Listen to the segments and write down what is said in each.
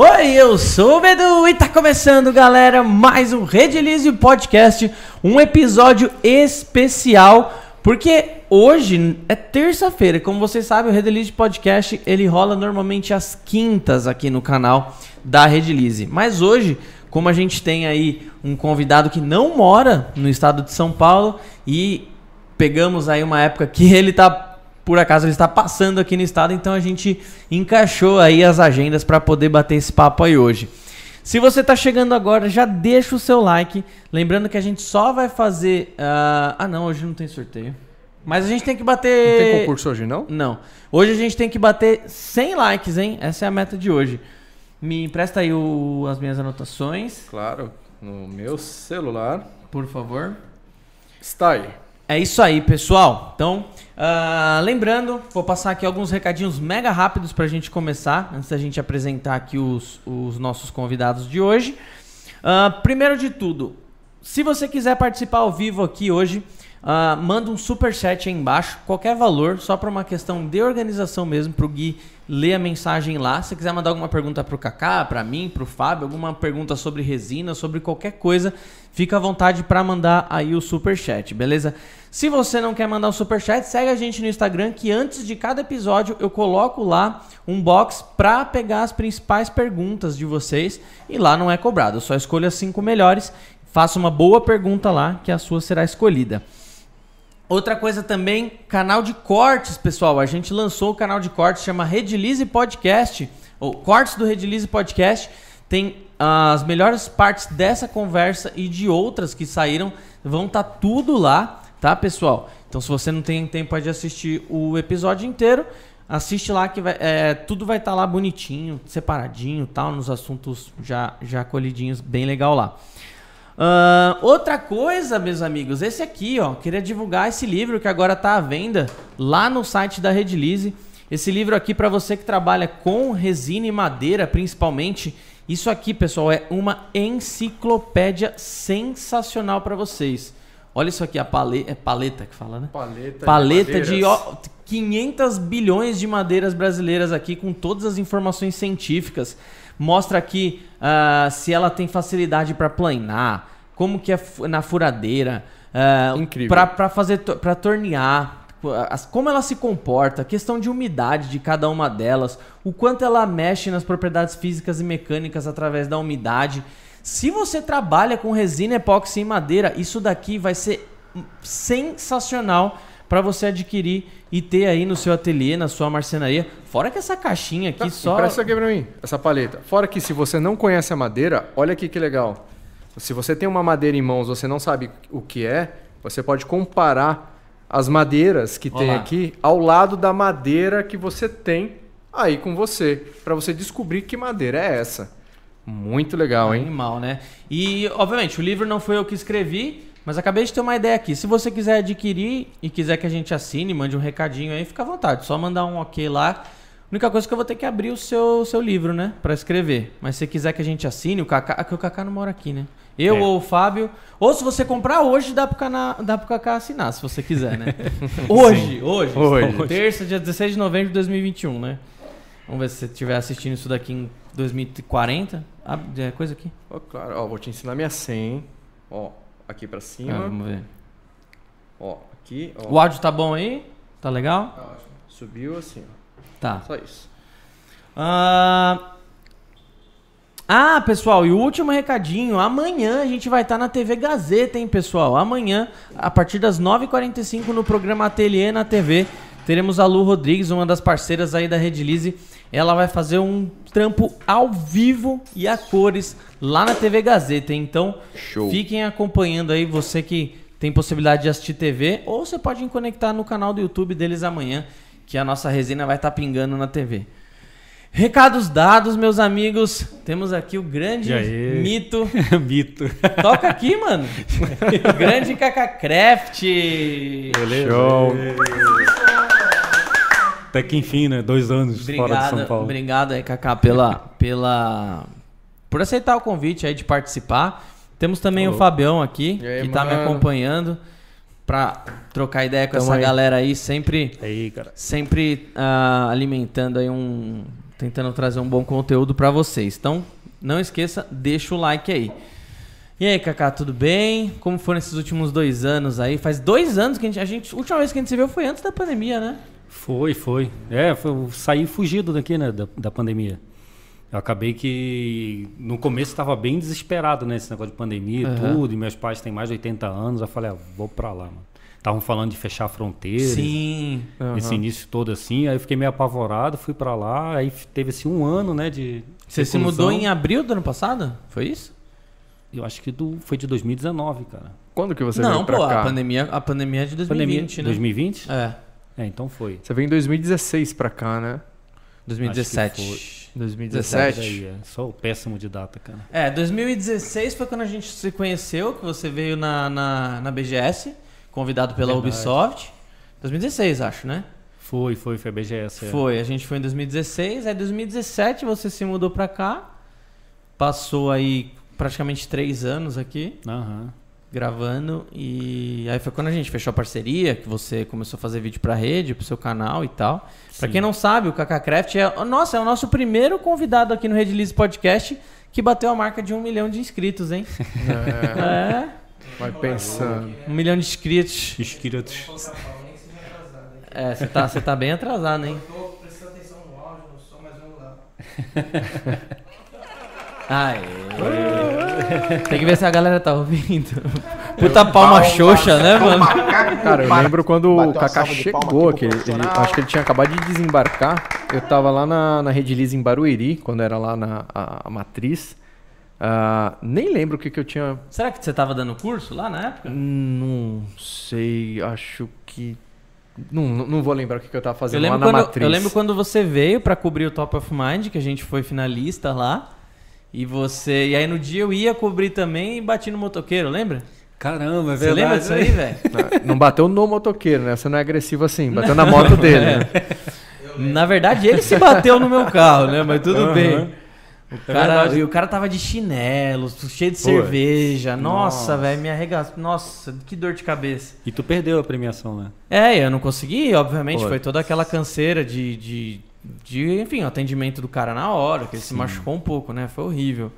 Oi, eu sou o Bedu e tá começando, galera, mais um Redilize Podcast, um episódio especial, porque hoje é terça-feira, como vocês sabem, o Redilize Podcast, ele rola normalmente às quintas aqui no canal da Redilize, mas hoje, como a gente tem aí um convidado que não mora no estado de São Paulo e pegamos aí uma época que ele tá por acaso ele está passando aqui no estado, então a gente encaixou aí as agendas para poder bater esse papo aí hoje. Se você está chegando agora, já deixa o seu like. Lembrando que a gente só vai fazer. Uh... Ah, não, hoje não tem sorteio. Mas a gente tem que bater. Não tem concurso hoje, não? Não. Hoje a gente tem que bater 100 likes, hein? Essa é a meta de hoje. Me empresta aí o... as minhas anotações. Claro, no meu celular. Por favor. Está aí. É isso aí, pessoal. Então, uh, lembrando, vou passar aqui alguns recadinhos mega rápidos para a gente começar, antes da gente apresentar aqui os, os nossos convidados de hoje. Uh, primeiro de tudo, se você quiser participar ao vivo aqui hoje, uh, manda um super chat aí embaixo, qualquer valor, só para uma questão de organização mesmo, para o Gui ler a mensagem lá. Se quiser mandar alguma pergunta para o Kaká, para mim, para o Fábio, alguma pergunta sobre resina, sobre qualquer coisa, fica à vontade para mandar aí o super chat, beleza? Se você não quer mandar um super chat, segue a gente no Instagram que antes de cada episódio eu coloco lá um box para pegar as principais perguntas de vocês e lá não é cobrado. Só escolho as cinco melhores, faça uma boa pergunta lá que a sua será escolhida. Outra coisa também, canal de cortes, pessoal. A gente lançou o canal de cortes, chama Redilize Podcast, ou Cortes do Redilize Podcast. Tem as melhores partes dessa conversa e de outras que saíram, vão estar tá tudo lá tá, pessoal? Então, se você não tem tempo de assistir o episódio inteiro, assiste lá que vai, é, tudo vai estar tá lá bonitinho, separadinho, tal, nos assuntos já já colhidinhos, bem legal lá. Uh, outra coisa, meus amigos, esse aqui, ó, queria divulgar esse livro que agora está à venda lá no site da Redilize. Esse livro aqui para você que trabalha com resina e madeira, principalmente. Isso aqui, pessoal, é uma enciclopédia sensacional para vocês. Olha isso aqui, a paleta, é paleta que fala, né? Paleta, paleta de, de ó, 500 bilhões de madeiras brasileiras aqui com todas as informações científicas. Mostra aqui uh, se ela tem facilidade para planar, como que é na furadeira, uh, Incrível. para fazer para tornear, como ela se comporta, questão de umidade de cada uma delas, o quanto ela mexe nas propriedades físicas e mecânicas através da umidade. Se você trabalha com resina epóxi e madeira, isso daqui vai ser sensacional para você adquirir e ter aí no seu ateliê, na sua marcenaria. Fora que essa caixinha aqui tá, só. Presta aqui para mim, essa paleta. Fora que se você não conhece a madeira, olha aqui que legal. Se você tem uma madeira em mãos, você não sabe o que é, você pode comparar as madeiras que Olá. tem aqui ao lado da madeira que você tem aí com você, para você descobrir que madeira é essa. Muito legal, hein? Animal, né? E, obviamente, o livro não foi eu que escrevi, mas acabei de ter uma ideia aqui. Se você quiser adquirir e quiser que a gente assine, mande um recadinho aí, fica à vontade. Só mandar um ok lá. A única coisa é que eu vou ter que abrir o seu, seu livro, né? Pra escrever. Mas se quiser que a gente assine, o Kaká. Aqui o Kaká não mora aqui, né? Eu é. ou o Fábio. Ou se você comprar hoje, dá pro, cana, dá pro Kaká assinar, se você quiser, né? hoje, hoje, hoje. Terça, dia 16 de novembro de 2021, né? Vamos ver se você estiver assistindo isso daqui em 2040. Ah, é coisa aqui? Oh, claro, ó, vou te ensinar minha senha. Ó, aqui pra cima. Ah, vamos ver. Ó, aqui. Ó. O áudio tá bom aí? Tá legal? Tá ótimo. Subiu assim, ó. Tá. Só isso. Ah. Ah, pessoal, e o último recadinho. Amanhã a gente vai estar tá na TV Gazeta, hein, pessoal? Amanhã, a partir das 9h45, no programa Ateliê na TV, teremos a Lu Rodrigues, uma das parceiras aí da Redilize ela vai fazer um trampo ao vivo e a cores lá na TV Gazeta. Então, Show. fiquem acompanhando aí, você que tem possibilidade de assistir TV, ou você pode conectar no canal do YouTube deles amanhã, que a nossa resenha vai estar tá pingando na TV. Recados dados, meus amigos. Temos aqui o grande mito. mito. Toca aqui, mano. grande Cacacraft. Beleza. Show. Até que enfim, né? Dois anos obrigado, fora de São Paulo. Obrigado aí, Cacá, pela, pela... por aceitar o convite aí de participar. Temos também Olá. o Fabião aqui, aí, que está me acompanhando para trocar ideia com Tamo essa aí. galera aí, sempre, aí, sempre uh, alimentando aí um, tentando trazer um bom conteúdo para vocês. Então, não esqueça, deixa o like aí. E aí, Kaká, tudo bem? Como foram esses últimos dois anos aí? Faz dois anos que a gente, a gente. A última vez que a gente se viu foi antes da pandemia, né? Foi, foi. É, foi, eu saí fugido daqui, né, da, da pandemia. Eu acabei que no começo estava bem desesperado nesse né, negócio de pandemia e uhum. tudo, e meus pais têm mais de 80 anos, eu falei, ah, vou para lá, mano. Estavam falando de fechar a fronteira. Sim. Uhum. Esse início todo assim, aí eu fiquei meio apavorado, fui para lá, aí teve assim um ano, né, de Você se mudou em abril do ano passado? Foi isso? Eu acho que do, foi de 2019, cara. Quando que você Não, veio pra pô, cá? a pandemia, a pandemia é de 2020, pandemia, né? 2020? É. É, então foi. Você veio em 2016 pra cá, né? 2017. 2017? Aí, é. Sou péssimo de data, cara. É, 2016 foi quando a gente se conheceu, que você veio na, na, na BGS, convidado pela Verdade. Ubisoft. 2016, acho, né? Foi, foi, foi a BGS. É. Foi, a gente foi em 2016, aí 2017 você se mudou pra cá, passou aí praticamente três anos aqui. Aham. Uhum gravando e aí foi quando a gente fechou a parceria, que você começou a fazer vídeo pra rede, pro seu canal e tal. Para quem não sabe, o KKCraft é, nossa, é o nosso primeiro convidado aqui no Redilize Podcast que bateu a marca de um milhão de inscritos, hein? É. é. Vai pensando. Um milhão de inscritos. Inscritos. É, você tá, você tá bem atrasado, hein? Eu tô prestando atenção no áudio, no som, mas vamos lá. Aê. Tem que ver se a galera tá ouvindo. Puta palma xoxa, né, mano? Cara, eu lembro quando o Kaká chegou, que ele, ele, acho que ele tinha acabado de desembarcar. Eu tava lá na, na Rede Liz em Barueri, quando era lá na a, a Matriz. Uh, nem lembro o que, que eu tinha. Será que você tava dando curso lá na época? Não sei, acho que. Não, não vou lembrar o que, que eu tava fazendo eu lá na quando, Matriz. Eu lembro quando você veio para cobrir o Top of Mind, que a gente foi finalista lá. E você. E aí no dia eu ia cobrir também e bati no motoqueiro, lembra? Caramba, é verdade. Você lembra disso aí, velho? Não, não, bateu no motoqueiro, né? Você não é agressivo assim, bateu na moto dele, né? Na verdade, ele se bateu no meu carro, né? Mas tudo uhum. bem. O é cara, é e o cara tava de chinelo, cheio de Pô, cerveja. Nossa, velho, me arregaçou. Nossa, que dor de cabeça. E tu perdeu a premiação, né? É, eu não consegui, obviamente. Pô. Foi toda aquela canseira de, de de, enfim, o atendimento do cara na hora, que ele Sim. se machucou um pouco, né? Foi horrível.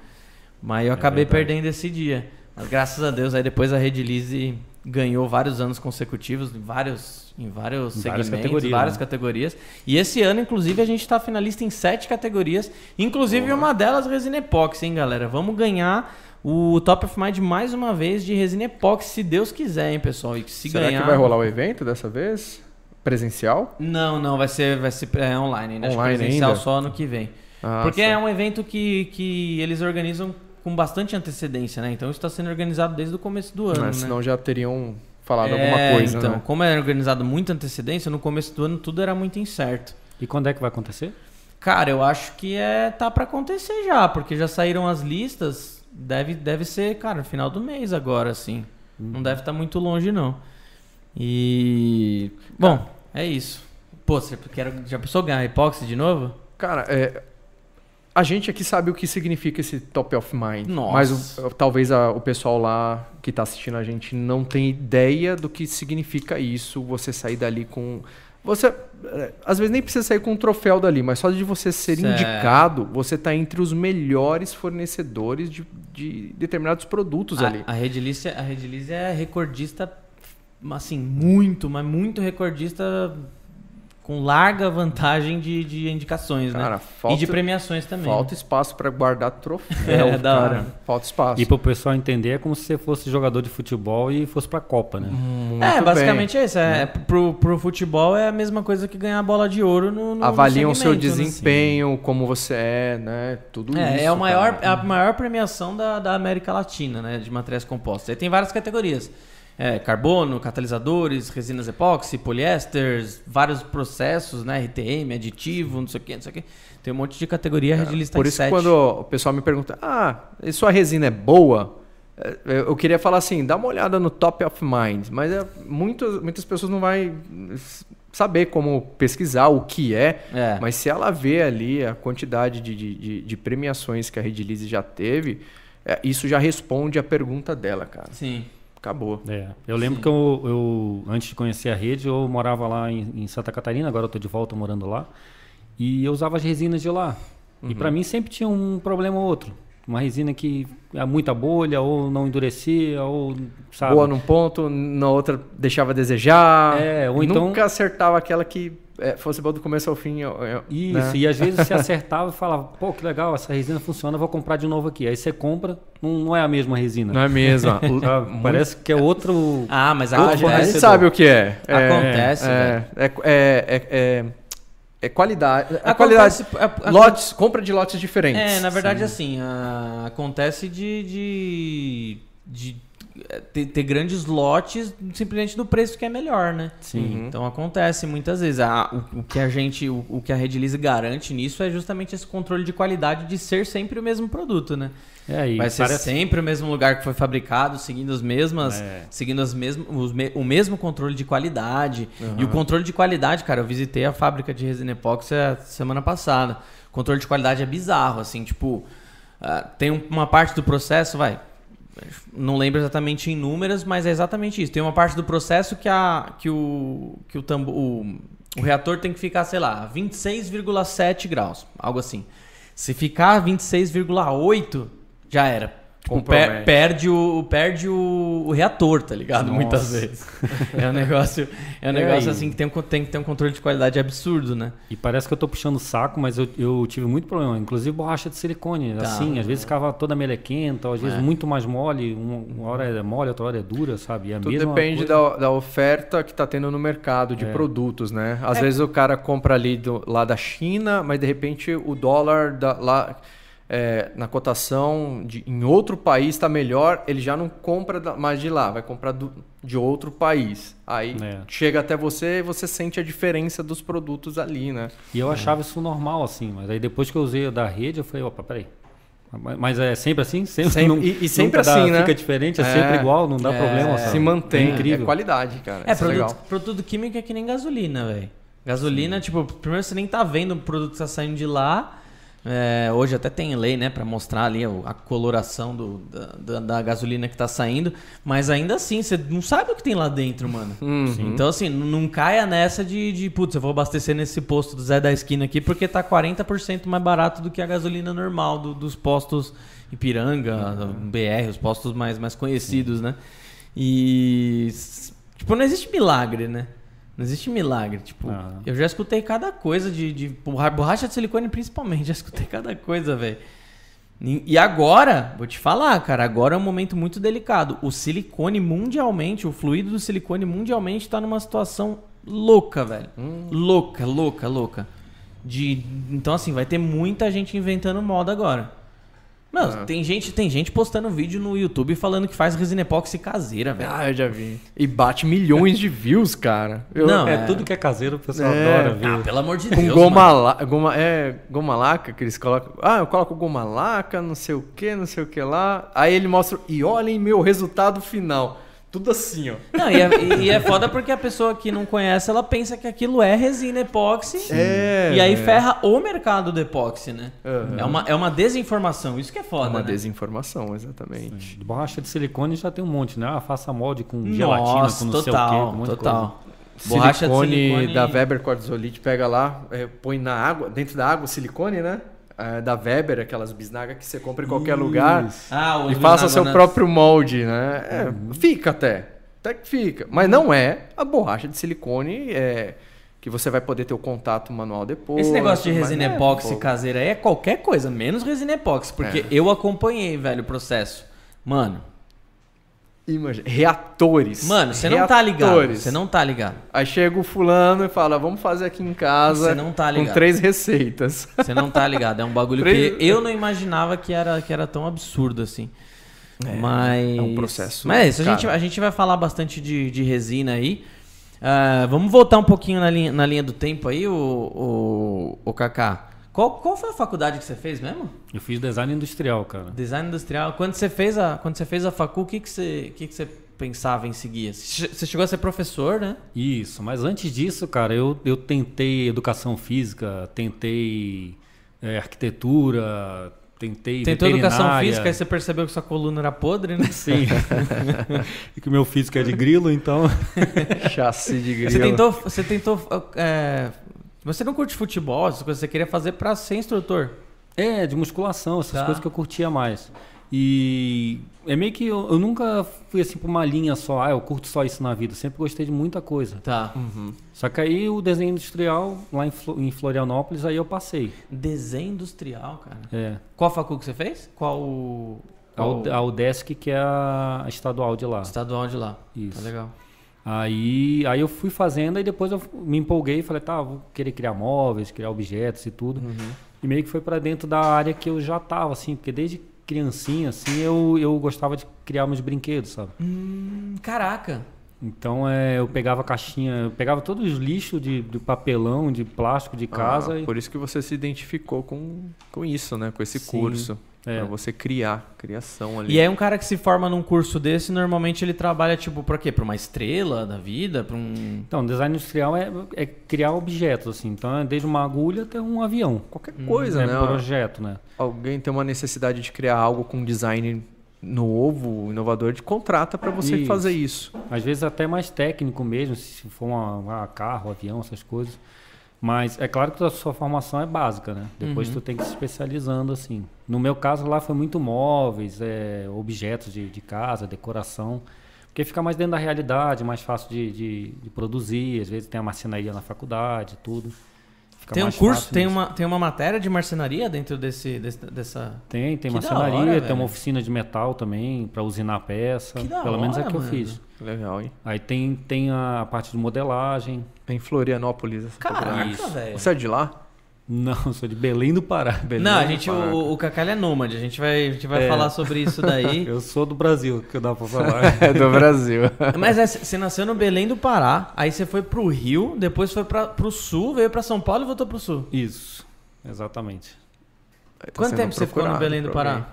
Mas eu é acabei verdade. perdendo esse dia. Mas graças a Deus, aí depois a Rede Lise ganhou vários anos consecutivos, em vários, em vários em segmentos, várias categorias, várias né? categorias. E esse ano, inclusive, a gente está finalista em sete categorias, inclusive oh. uma delas resina epoxy, hein, galera? Vamos ganhar o Top of Mind mais uma vez de resina epoxy, se Deus quiser, hein, pessoal? E se Será ganhar... que vai rolar o evento dessa vez? Presencial? Não, não, vai ser, vai ser é, online ainda. Online presencial ainda? só ano que vem. Ah, Porque é um evento que, que eles organizam com bastante antecedência, né? Então isso está sendo organizado desde o começo do ano. Mas né? senão né? já teriam falado é, alguma coisa. Então, né? como é organizado muita antecedência, no começo do ano tudo era muito incerto. E quando é que vai acontecer? Cara, eu acho que é tá para acontecer já, porque já saíram as listas. Deve, deve ser, cara, final do mês agora, assim. Hum. Não deve estar tá muito longe, não. E. Bom, é isso. Pô, você quer, já pensou ganhar epóxi de novo? Cara, é, a gente aqui sabe o que significa esse top of mind. Nossa. Mas o, talvez a, o pessoal lá que está assistindo a gente não tem ideia do que significa isso. Você sair dali com. Você. É, às vezes nem precisa sair com um troféu dali, mas só de você ser certo. indicado, você está entre os melhores fornecedores de, de determinados produtos a, ali. A Redilice, a Redilice é recordista assim, muito, mas muito recordista com larga vantagem de, de indicações, né? cara, né? Falta, e de premiações também. Falta espaço para guardar troféu. é, da hora. Falta espaço. E para o pessoal entender, é como se você fosse jogador de futebol e fosse para a Copa, né? Muito é, basicamente bem. é isso. É, é. Pro, pro futebol é a mesma coisa que ganhar a bola de ouro no, no Avaliam o seu né? desempenho, assim. como você é, né? Tudo é, isso. É, o maior, é a maior premiação da, da América Latina, né? De materiais compostos. Aí tem várias categorias é, carbono, catalisadores, resinas epóxi, poliésteres, vários processos, né? RTM, aditivo, não sei o que, não sei o que. Tem um monte de categoria, a Redlist Por isso que quando o pessoal me pergunta, ah, e sua resina é boa? É, eu queria falar assim, dá uma olhada no top of mind, mas é, muitas, muitas pessoas não vai saber como pesquisar o que é, é. mas se ela vê ali a quantidade de, de, de premiações que a Redilize já teve, é, isso já responde a pergunta dela, cara. Sim acabou. É. Eu lembro Sim. que eu, eu, antes de conhecer a rede, eu morava lá em, em Santa Catarina, agora eu estou de volta morando lá. E eu usava as resinas de lá. E para mim sempre tinha um problema ou outro. Uma resina que é muita bolha, ou não endurecia, ou sabe? Boa num ponto, na outra deixava a desejar. É, ou então- Nunca acertava aquela que é, fosse boa do começo ao fim. eu- eu- Isso, né? e às vezes você acertava e falava, pô, que legal, essa resina funciona, vou comprar de novo aqui. Aí você compra, não, não é a mesma resina. Não é mesmo. Sabe? Parece que é outro. Ah, mas Outro a gente acontece. sabe o que é. É, Acontece, é, é, é, é, é, é qualidade. É Acontece- qualidade. é- é- lotes, compra de lotes diferentes. É, na verdade, assim, ah, acontece de, de, de, ter, ter grandes lotes simplesmente do preço que é melhor, né? Sim. Então acontece muitas vezes. Ah, o, o que a gente, o, o que a Redilize garante nisso é justamente esse controle de qualidade de ser sempre o mesmo produto, né? É, e Vai ser parece- sempre o mesmo lugar que foi fabricado, seguindo as mesmas, É. seguindo as mesmas, os me- o mesmo controle de qualidade. E o controle de qualidade, cara, eu visitei a fábrica de resina epóxi semana passada. O controle de qualidade é bizarro, assim, tipo, ah, tem um- uma parte do processo, vai, não lembro exatamente em números, mas é exatamente isso. Tem uma parte do processo que a que o que o, o, o reator tem que ficar, sei lá, 26,7 graus, algo assim. Se ficar 26,8, já era. Tipo, per- perde o perde o, o reator, tá ligado? Nossa. Muitas vezes. É um negócio, é um É, negócio assim que tem, um- tem que ter um controle de qualidade absurdo, né? E parece que eu tô puxando o saco, mas eu, eu tive muito problema. Inclusive borracha de silicone. Tá. Assim, às vezes ficava toda melequenta, às vezes É. muito mais mole. Uma, uma hora é mole, outra hora é dura, sabe? E é a Tudo mesma depende coisa. da, da oferta que está tendo no mercado de É. produtos, né? Às É. vezes o cara compra ali do- lá da China, mas de repente o dólar da- lá é, na cotação de, em outro país está melhor, ele já não compra mais de lá, vai comprar do- de outro país. Aí É. chega até você e você sente a diferença dos produtos ali, né? E eu achava isso normal, assim. Mas aí depois que eu usei da rede, eu falei, opa, peraí. Mas- é sempre assim? Sempre, Sempre- não- e- e sempre nunca dá- assim, né? Fica diferente, é, É. sempre igual, não dá É, problema. Se sabe? mantém, É é, incrível. qualidade, cara. É, produto, legal. produto químico é que nem gasolina, velho. Gasolina, tipo, primeiro você nem tá vendo o produto que tá saindo de lá. É, hoje até tem lei, né, pra mostrar ali a coloração do, da, da- gasolina que tá saindo. Mas ainda assim, você não sabe o que tem lá dentro, mano. Uhum. Então, assim, não caia nessa de, de, putz, eu vou abastecer nesse posto do Zé da Esquina aqui porque tá 40% mais barato do que a gasolina normal do- dos postos Ipiranga, BR, os postos mais, mais conhecidos, né? E. Tipo, não existe milagre, né? Não existe milagre. Tipo, Ah. eu já escutei cada coisa de, de borra- borracha de silicone, principalmente. Já escutei cada coisa, velho. E agora, vou te falar, cara, agora é um momento muito delicado. O silicone mundialmente, o fluido do silicone mundialmente tá numa situação louca, velho. Louca, louca, louca. De, então, assim, vai ter muita gente inventando moda agora. Mano, Ah. tem, gente, tem gente postando vídeo no YouTube falando que faz resina epóxi caseira, velho. Ah, eu já vi. E bate milhões de views, cara. Eu- Não, É, é. tudo que é caseiro, o pessoal É. adora ver. Ah, pelo amor de Com Deus. goma, mano. la, goma, é, goma laca que eles colocam. Ah, eu coloco goma laca, não sei o que, não sei o que lá. Aí ele mostra, e olhem meu resultado final. Tudo assim, ó. Não, e é, e é foda porque a pessoa que não conhece, ela pensa que aquilo é resina epóxi. É. E aí é. ferra o mercado do epóxi, né? Aham. É, uma, é uma desinformação. Isso que é É foda, uma né? desinformação, exatamente. De borracha de silicone já tem um monte, né? Ah, faça molde com Nossa, gelatina, com não sei o quê. total, Um monte de total. coisa. Borracha de silicone, silicone- da Weber Quartzolite, pega lá, é, põe na água, dentro da água, silicone, né? É, da Weber, aquelas bisnagas que você compra em qualquer lugar. Ah, E faça seu né? próprio molde, né? É, Fica até. Até que fica. Mas não é a borracha de silicone é, que você vai poder ter o contato manual depois. Esse negócio de resina é, epóxi caseira aí é qualquer coisa, menos resina epóxi. Porque É. eu acompanhei, velho, o processo. Mano, Imagina, reatores. mano, você não tá ligado. Você não tá ligado. Aí chega o fulano e fala, vamos fazer aqui em casa Você não tá com três receitas. Você não tá ligado. É um bagulho Três- que eu não imaginava que era, que era tão absurdo assim. Mas. é um processo, Mas é isso, a gente, a gente vai falar bastante de, de resina aí. Ah, vamos voltar um pouquinho na linha, na linha do tempo aí, o, o, o Kaká. Qual, qual foi a faculdade que você fez mesmo? Eu fiz design industrial, cara. Design industrial. Quando você fez a, quando você fez a facu, o que, que, você, o que, que você pensava em seguir? Você chegou a ser professor, né? Isso, mas antes disso, cara, eu, eu tentei educação física, tentei é, arquitetura, tentei Tentou educação física e você percebeu que sua coluna era podre, né? Sim. e que o meu físico é de grilo, então... Chassi de grilo. Você tentou, você tentou é, Você não curte futebol, essas coisas, você queria fazer pra ser instrutor. É, de musculação, essas Tá. coisas que eu curtia mais. E é meio que eu, eu nunca fui assim pra uma linha só, ah, eu curto só isso na vida. Sempre gostei de muita coisa. Tá. Só que aí o desenho industrial, lá em, Flo- em Florianópolis, aí eu passei. Desenho industrial, cara. É. Qual facu que você fez? Qual qual a UDESC, que é a estadual de lá. estadual de lá. Isso. Tá legal. Aí, aí eu fui fazendo e depois eu me empolguei e falei, tá, vou querer criar móveis, criar objetos e tudo. E meio que foi pra dentro da área que eu já tava, assim, porque desde criancinha, assim, eu, eu gostava de criar meus brinquedos, sabe? Hum, caraca. Então é, eu pegava caixinha, eu pegava todos os lixos de, de papelão, de plástico de casa Ah, e Por isso que você se identificou com, com isso, né? Com esse Sim, curso. É. Pra você criar, criação ali. E aí um cara que se forma num curso desse, normalmente ele trabalha, tipo, pra quê? Pra uma estrela da vida? Pra um... Então, design industrial é, é criar objetos, assim. Então, é desde uma agulha até um avião. Qualquer coisa, é né? projeto, né? Alguém tem uma necessidade de criar algo com design novo, inovador, de contrata para você Isso. fazer isso. Às vezes até mais técnico mesmo, se for uma, uma carro, avião, essas coisas. Mas é claro que a sua formação é básica, né? Depois Uhum. tu tem que se especializando, assim. No meu caso lá foi muito móveis, é, objetos de, de casa, decoração. Porque fica mais dentro da realidade, mais fácil de, de, de produzir. Às vezes tem a marcenaria na faculdade, tudo. Fica Tem um curso, tem uma, tem uma matéria de marcenaria dentro desse, desse- dessa... Tem, tem Que marcenaria, hora, tem velho. uma oficina de metal também, para usinar a peça. Que da Pelo menos é hora, que eu mano. fiz. Legal, hein? Aí tem, tem a parte de modelagem. Em Florianópolis essa. Caraca, velho. Você é de lá? Não, sou de Belém do Pará. Belém Não, a gente, Pará. o, o ele é nômade, a gente vai, a gente vai É. falar sobre isso daí. Eu sou do Brasil, que dá pra falar. É do Brasil. Mas é, você nasceu no Belém do Pará, aí você foi pro Rio, depois foi pra, pro Sul, veio pra São Paulo e voltou pro Sul. Isso, exatamente. Tá Quanto tempo você ficou no Belém do Pará?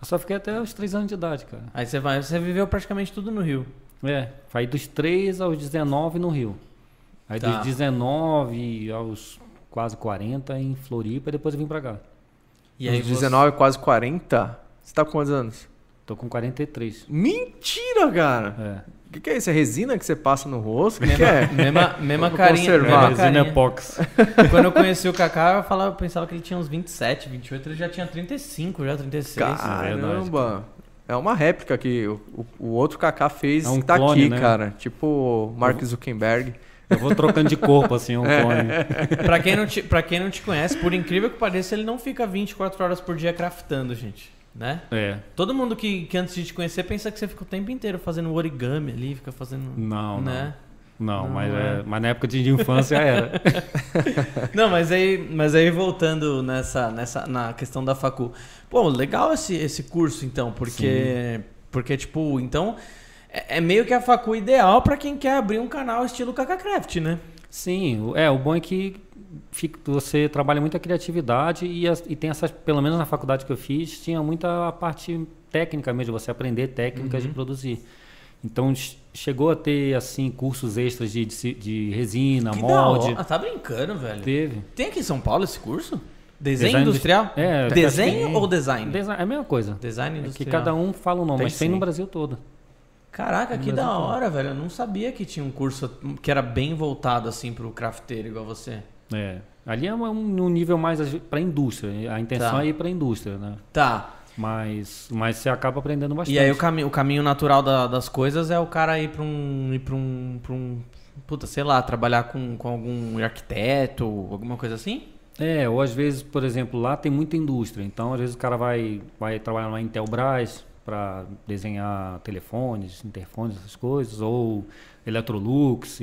Eu só fiquei até os 3 anos de idade, cara. Aí você vai, você viveu praticamente tudo no Rio. É, aí dos 3 aos 19 no Rio. Aí Tá. dos 19 aos quase 40 em Floripa, e depois eu vim pra cá. E aí Uns você- 19, quase 40? Você tá com quantos anos? Tô com 43. Mentira, cara! É. O que, que é isso? É resina que você passa no rosto? O que, que é? Mesma, mesma carinha. conservar. mesma Resina epox. Quando eu conheci o Kaká, eu, falava, eu pensava que ele tinha uns 27, 28, ele já tinha 35, já 36. Caramba! É uma réplica que o, o- o outro Kaká fez É um que tá clone, aqui, né? cara. Tipo Mark Zuckerberg. Eu vou trocando de corpo, assim, um clone. pra, quem não te, pra quem não te conhece, por incrível que pareça, ele não fica 24 horas por dia craftando, gente. Né? É. Todo mundo que, que antes de te conhecer pensa que você fica o tempo inteiro fazendo origami ali, fica fazendo. Não, né? não. Não, Não, mas, é. é, mas na época de infância era. Não, mas aí, mas aí voltando nessa, nessa, na questão da facu. Pô, legal esse, esse curso então, porque, porque tipo, então é, é meio que a facu ideal pra quem quer abrir um canal estilo KakaCraft, né? Sim, o- é, o bom é que fica- você trabalha muita criatividade e, as- e tem essas, pelo menos na faculdade que eu fiz, tinha muita parte técnica mesmo, você aprender técnicas Uhum. de produzir. Então ch- chegou a ter assim cursos extras de, de, de resina, Que molde. Ah, tá brincando, velho. Teve. Tem aqui em São Paulo esse curso? Desenho, Design industrial? É, Desenho ou design? Design, é a mesma coisa. Design É que industrial. cada um fala o nome, Tem mas tem sim. no Brasil todo. Caraca, que Mas da hora, velho. Eu não sabia que tinha um curso que era bem voltado assim pro crafteiro igual você. É. Ali é um, um nível mais para indústria. A intenção Tá. é ir para indústria, né? Tá. Mas, mas você acaba aprendendo bastante. E aí o, cami o caminho natural da- das coisas é o cara ir pra um. ir pra um. Pra um puta, sei lá, trabalhar com, com algum arquiteto, alguma coisa assim? É, ou às vezes, por exemplo, lá tem muita indústria. Então, às vezes o cara vai, vai trabalhar na Intelbras para desenhar telefones, interfones, essas coisas, ou Electrolux,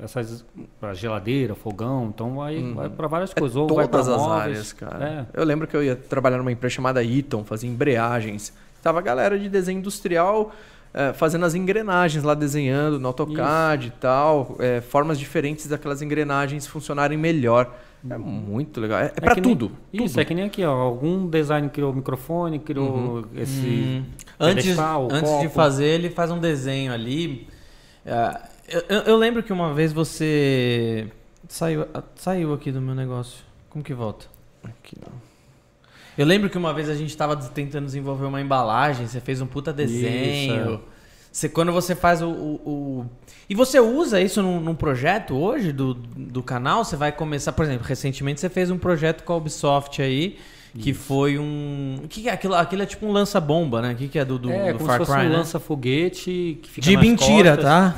essas para geladeira, fogão. Então vai, vai para várias coisas. ou vai pra Todas as móveis. áreas, cara. É. Eu lembro que eu ia trabalhar numa empresa chamada Eaton, fazia embreagens. Tava a galera de desenho industrial eh, fazendo as engrenagens lá, desenhando no AutoCAD e tal, eh, formas diferentes daquelas engrenagens funcionarem melhor. É muito legal. É, é pra que nem- tudo. Isso, tudo. é que nem aqui, ó. Algum design criou microfone, criou esse. Hum. Antes, pedestal, antes de fazer, ele faz um desenho ali. Ah, eu, eu- lembro que uma vez você. Saiu, ah, saiu aqui do meu negócio. Como que volta? Aqui, ó. Eu lembro que uma vez a gente tava des- tentando desenvolver uma embalagem, você fez um puta desenho. Isso, Você, quando você faz o, o, o- E você usa isso num, num projeto hoje do, do canal? Você vai começar, por exemplo, recentemente você fez um projeto com a Ubisoft aí, que foi um. O que, é aquilo? Aquilo é tipo um lança-bomba, né? O que, que é do, do, é, do como Far se fosse Cry, um né? lança-foguete que fica De nas mentira, costas. tá?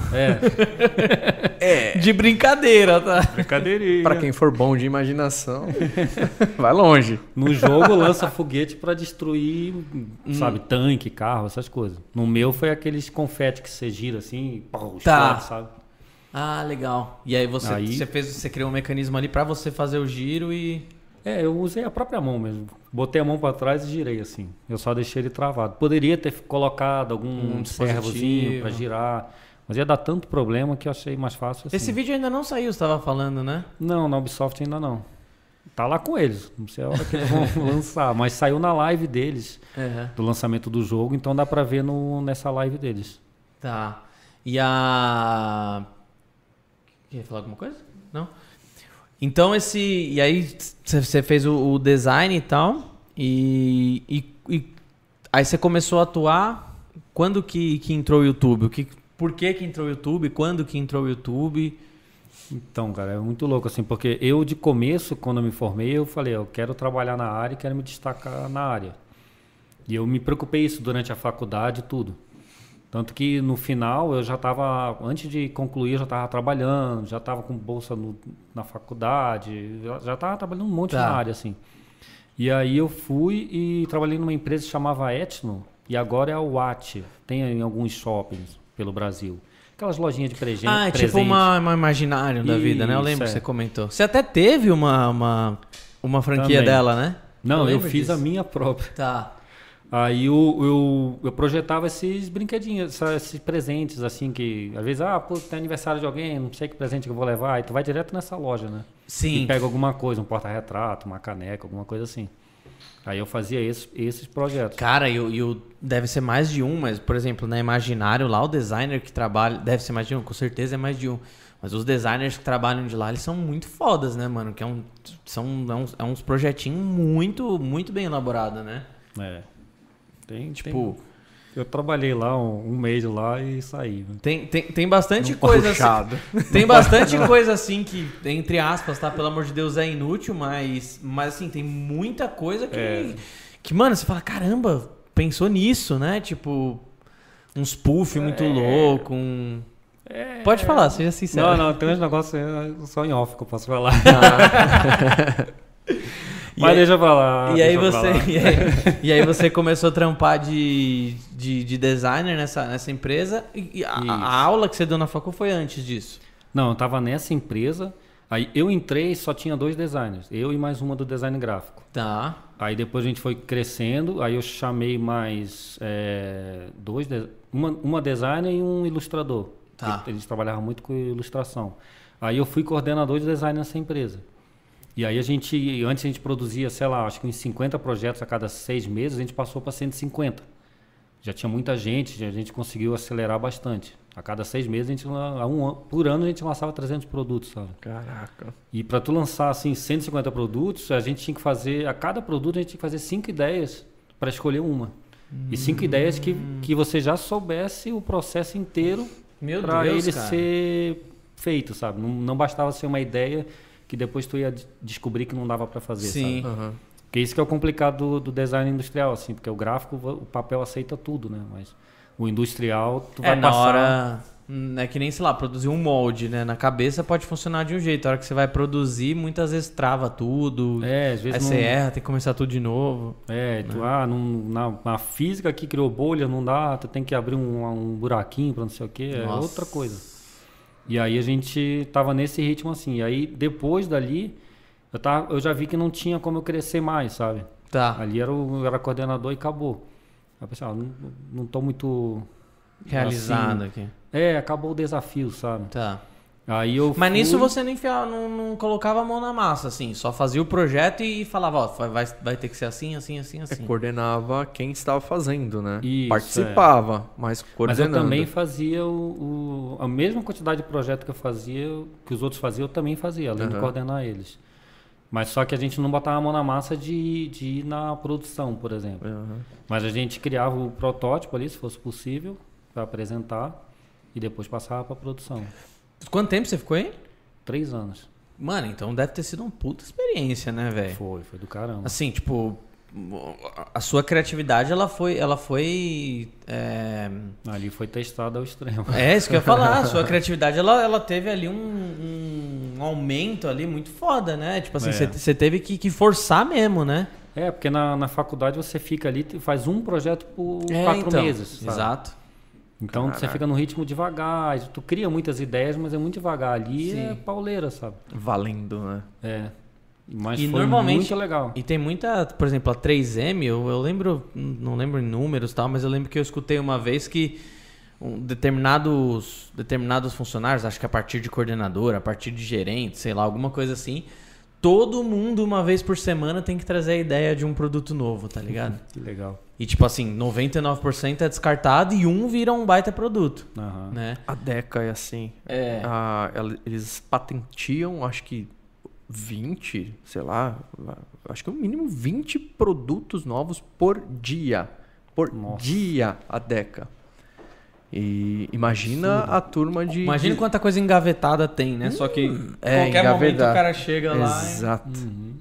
É, De brincadeira, tá? brincadeirinha. Pra quem for bom de imaginação, vai longe. No jogo lança foguete pra destruir, Hum. sabe, tanque, carro, essas coisas. No meu foi aqueles confete que você gira assim, e pau, Tá. sabe? Ah, legal. E aí você, Aí- você fez, você criou um mecanismo ali pra você fazer o giro e. É, eu usei a própria mão mesmo. Botei a mão pra trás e girei assim. Eu só deixei ele travado. Poderia ter colocado algum Um servozinho pra girar, mas ia dar tanto problema que eu achei mais fácil assim. Esse vídeo ainda não saiu, você tava falando, né? Não, na Ubisoft ainda não. Tá lá com eles. Não sei a hora que eles vão lançar, mas saiu na live deles, do lançamento do jogo, então dá pra ver no, nessa live deles. Tá. E a. Quer falar alguma coisa? Não? Então esse. E aí você fez o, o design e tal. E, e, e aí você começou a atuar. Quando que, que entrou o YouTube? O que, por que, que entrou o YouTube? Quando que entrou o YouTube? Então, cara, é muito louco assim, porque eu de começo, quando eu me formei, eu falei, eu quero trabalhar na área e quero me destacar na área. E eu me preocupei isso durante a faculdade tudo. Tanto que no final eu já estava, antes de concluir, eu já estava trabalhando, já estava com bolsa no- na faculdade, já estava trabalhando um monte Tá. na área, assim. E aí eu fui e trabalhei numa empresa que chamava Etno, e agora é a Watt, tem em alguns shoppings pelo Brasil. Aquelas lojinhas de pregen- Ah, é presente. tipo uma, uma imaginário da vida, né? Eu lembro é. que você comentou. Você até teve uma, uma, uma franquia Também. dela, né? Não, eu, lembro fiz disso. a minha própria. Tá. Aí eu, eu, eu projetava esses brinquedinhos, esses presentes, assim, que às vezes, ah, pô, tem aniversário de alguém, não sei que presente que eu vou levar, aí tu vai direto nessa loja, né? Sim. E pega alguma coisa, um porta-retrato, uma caneca, alguma coisa assim. Aí eu fazia esses, esses projetos. Cara, e, e o- deve ser mais de um, mas, por exemplo, na Imaginário, lá o designer que trabalha. Deve ser mais de um, com certeza é mais de um. Mas os designers que trabalham de lá, eles são muito fodas, né, mano? Que é, um, são, é, uns, é uns projetinhos muito, muito bem elaborados, né? É. Tem, Tipo, Eu trabalhei lá um, um mês lá e saí. né? tem, tem, tem bastante coisa assim. Tem bastante coisa assim que, entre aspas, tá? Pelo amor de Deus, é inútil, mas, mas assim, tem muita coisa que, É. que, mano, você fala, caramba, pensou nisso, né? Tipo, uns puff muito louco, um... Pode falar, seja sincero. Não, não, tem uns negócios é, só em off que eu posso falar. E Mas aí- deixa pra lá. E aí, você, e, aí, e aí você começou a trampar de, de, de designer nessa, nessa empresa. E a, a aula que você deu na facul foi antes disso. Não, eu tava nessa empresa. Aí eu entrei e só tinha dois designers. Eu e mais uma do design gráfico. Tá. Aí depois a gente foi crescendo. Aí eu chamei mais é, dois, uma, uma designer e um ilustrador. Tá. Eles trabalhavam muito com ilustração. Aí eu fui coordenador de design nessa empresa. E aí a gente, antes a gente produzia, sei lá, acho que uns 50 projetos a cada seis meses, a gente passou para 150. Já tinha muita gente, a gente conseguiu acelerar bastante. A cada seis meses, a gente, a um, por ano, a gente lançava 300 produtos, sabe? Caraca. E para tu lançar assim 150 produtos, a gente tinha que fazer, a cada produto a gente tinha que fazer cinco ideias para escolher uma. E cinco ideias que, que você já soubesse o processo inteiro para ele cara. ser feito, sabe? Não, não bastava ser uma ideia que depois tu ia de- descobrir que não dava para fazer, Sim. sabe? Aham. Porque isso que é o complicado do, do design industrial, assim, porque o gráfico, o papel aceita tudo, né? Mas o industrial, tu É, vai na passar... hora. hum, É que nem, sei lá, produzir um molde, né? Na cabeça pode funcionar de um jeito. A hora que você vai produzir, muitas vezes trava tudo. É, às aí vezes você não... erra, tem que começar tudo de novo. É, tu, ah, não, na, na física que criou bolha, não dá, tu tem que abrir um, um buraquinho pra não sei o que, é Nossa. outra coisa. E aí a gente tava nesse ritmo assim. E aí depois dali, eu, tava, eu já vi que não tinha como eu crescer mais, sabe? Tá. Ali era, o, eu era coordenador e acabou. Aí pensei, ah, não, não tô muito. Realizado assim, aqui. É, acabou o desafio, sabe? Tá. Aí eu Mas fui- nisso você não, enfiava, não, não colocava a mão na massa, assim. Só fazia o projeto e falava, ó, vai, vai ter que ser assim, assim, assim, É, assim. coordenava quem estava fazendo, né? Isso, Participava, mas Mas eu coordenando. também fazia o, o- a mesma quantidade de projeto que eu fazia, que os outros faziam, eu também fazia, além de Aham. coordenar eles. Mas só que a gente não botava a mão na massa de, de ir na produção, por exemplo. Aham. Mas a gente criava o protótipo ali, se fosse possível, para apresentar e depois passava para produção. Quanto tempo você ficou aí? Três anos. Mano, então deve ter sido uma puta experiência, né, velho? Foi, foi do caramba. Assim, tipo, a sua criatividade, ela foi, ela foi, é... Ali foi testada ao extremo. É, isso que eu ia falar. A sua criatividade, ela, ela teve ali um, um aumento ali muito foda, né? Tipo assim, É. você você teve que, que forçar mesmo, né? É, porque na, na faculdade você fica ali, e faz um projeto por É, quatro então, meses. sabe? Exato. Então você Caraca. fica no ritmo devagar, tu cria muitas ideias, mas é muito devagar. Ali é Sim. pauleira, sabe? Valendo, né? É. Mas E foi normalmente- muito legal. E tem muita, por exemplo, a 3M, eu, eu lembro, não lembro em números e tal, mas eu lembro que eu escutei uma vez que um, determinados, determinados funcionários, acho que a partir de coordenador, a partir de gerente, sei lá, alguma coisa assim, todo mundo uma vez por semana tem que trazer a ideia de um produto novo, tá ligado? Que legal. E tipo assim, 99% é descartado e um vira um baita produto, Aham. né? A Deca é assim. É. Ela- eles patentiam, acho que 20, sei lá, acho que no mínimo 20 produtos novos por dia. Por Nossa. dia a Deca. E imagina a turma de. Imagina de... quanta coisa engavetada tem, né? Só que é, qualquer momento o cara chega lá e... Exato. Uhum.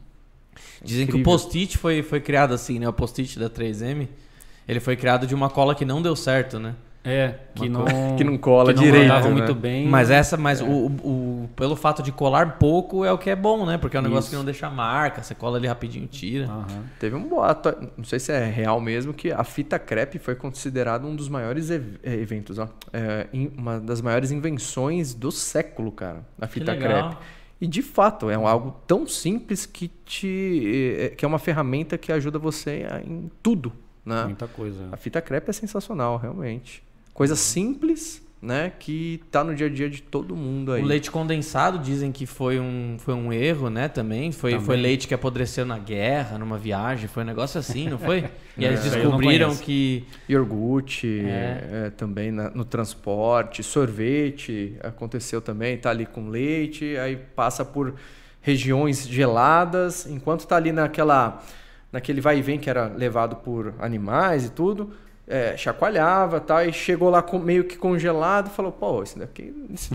Dizem que o post-it foi, foi criado assim, né? O post-it da 3M, ele foi criado de uma cola que não deu certo, né? É, que não, Que não cola que não direito. né? muito bem. Mas essa, mas o, o, o- pelo fato de colar pouco é o que é bom, né? Porque é um negócio Isso. que não deixa marca, você cola ali rapidinho, tira. Aham. Teve um boato, não sei se é real mesmo, que a fita crepe foi considerado um dos maiores ev- eh, eventos, ó. É, in- uma das maiores invenções do século, cara. A fita legal. crepe. E de fato, é um- algo tão simples que te. eh, que é uma ferramenta que ajuda você em tudo. Né? Muita coisa. A fita crepe é sensacional, realmente. Coisa simples, né? Que tá no dia a dia de todo mundo aí. O leite condensado dizem que foi um, foi um erro, né? Também. Foi, Também. foi leite que apodreceu na guerra, numa viagem. Foi um negócio assim, não foi? E aí eles É, não descobriram que. Iogurte, É. é, também na- no transporte, sorvete aconteceu também, tá ali com leite, aí passa por regiões geladas, enquanto tá ali naquela naquele vai e vem que era levado por animais e tudo, é, chacoalhava, tá, e chegou lá com- meio que congelado, falou, pô, isso daqui,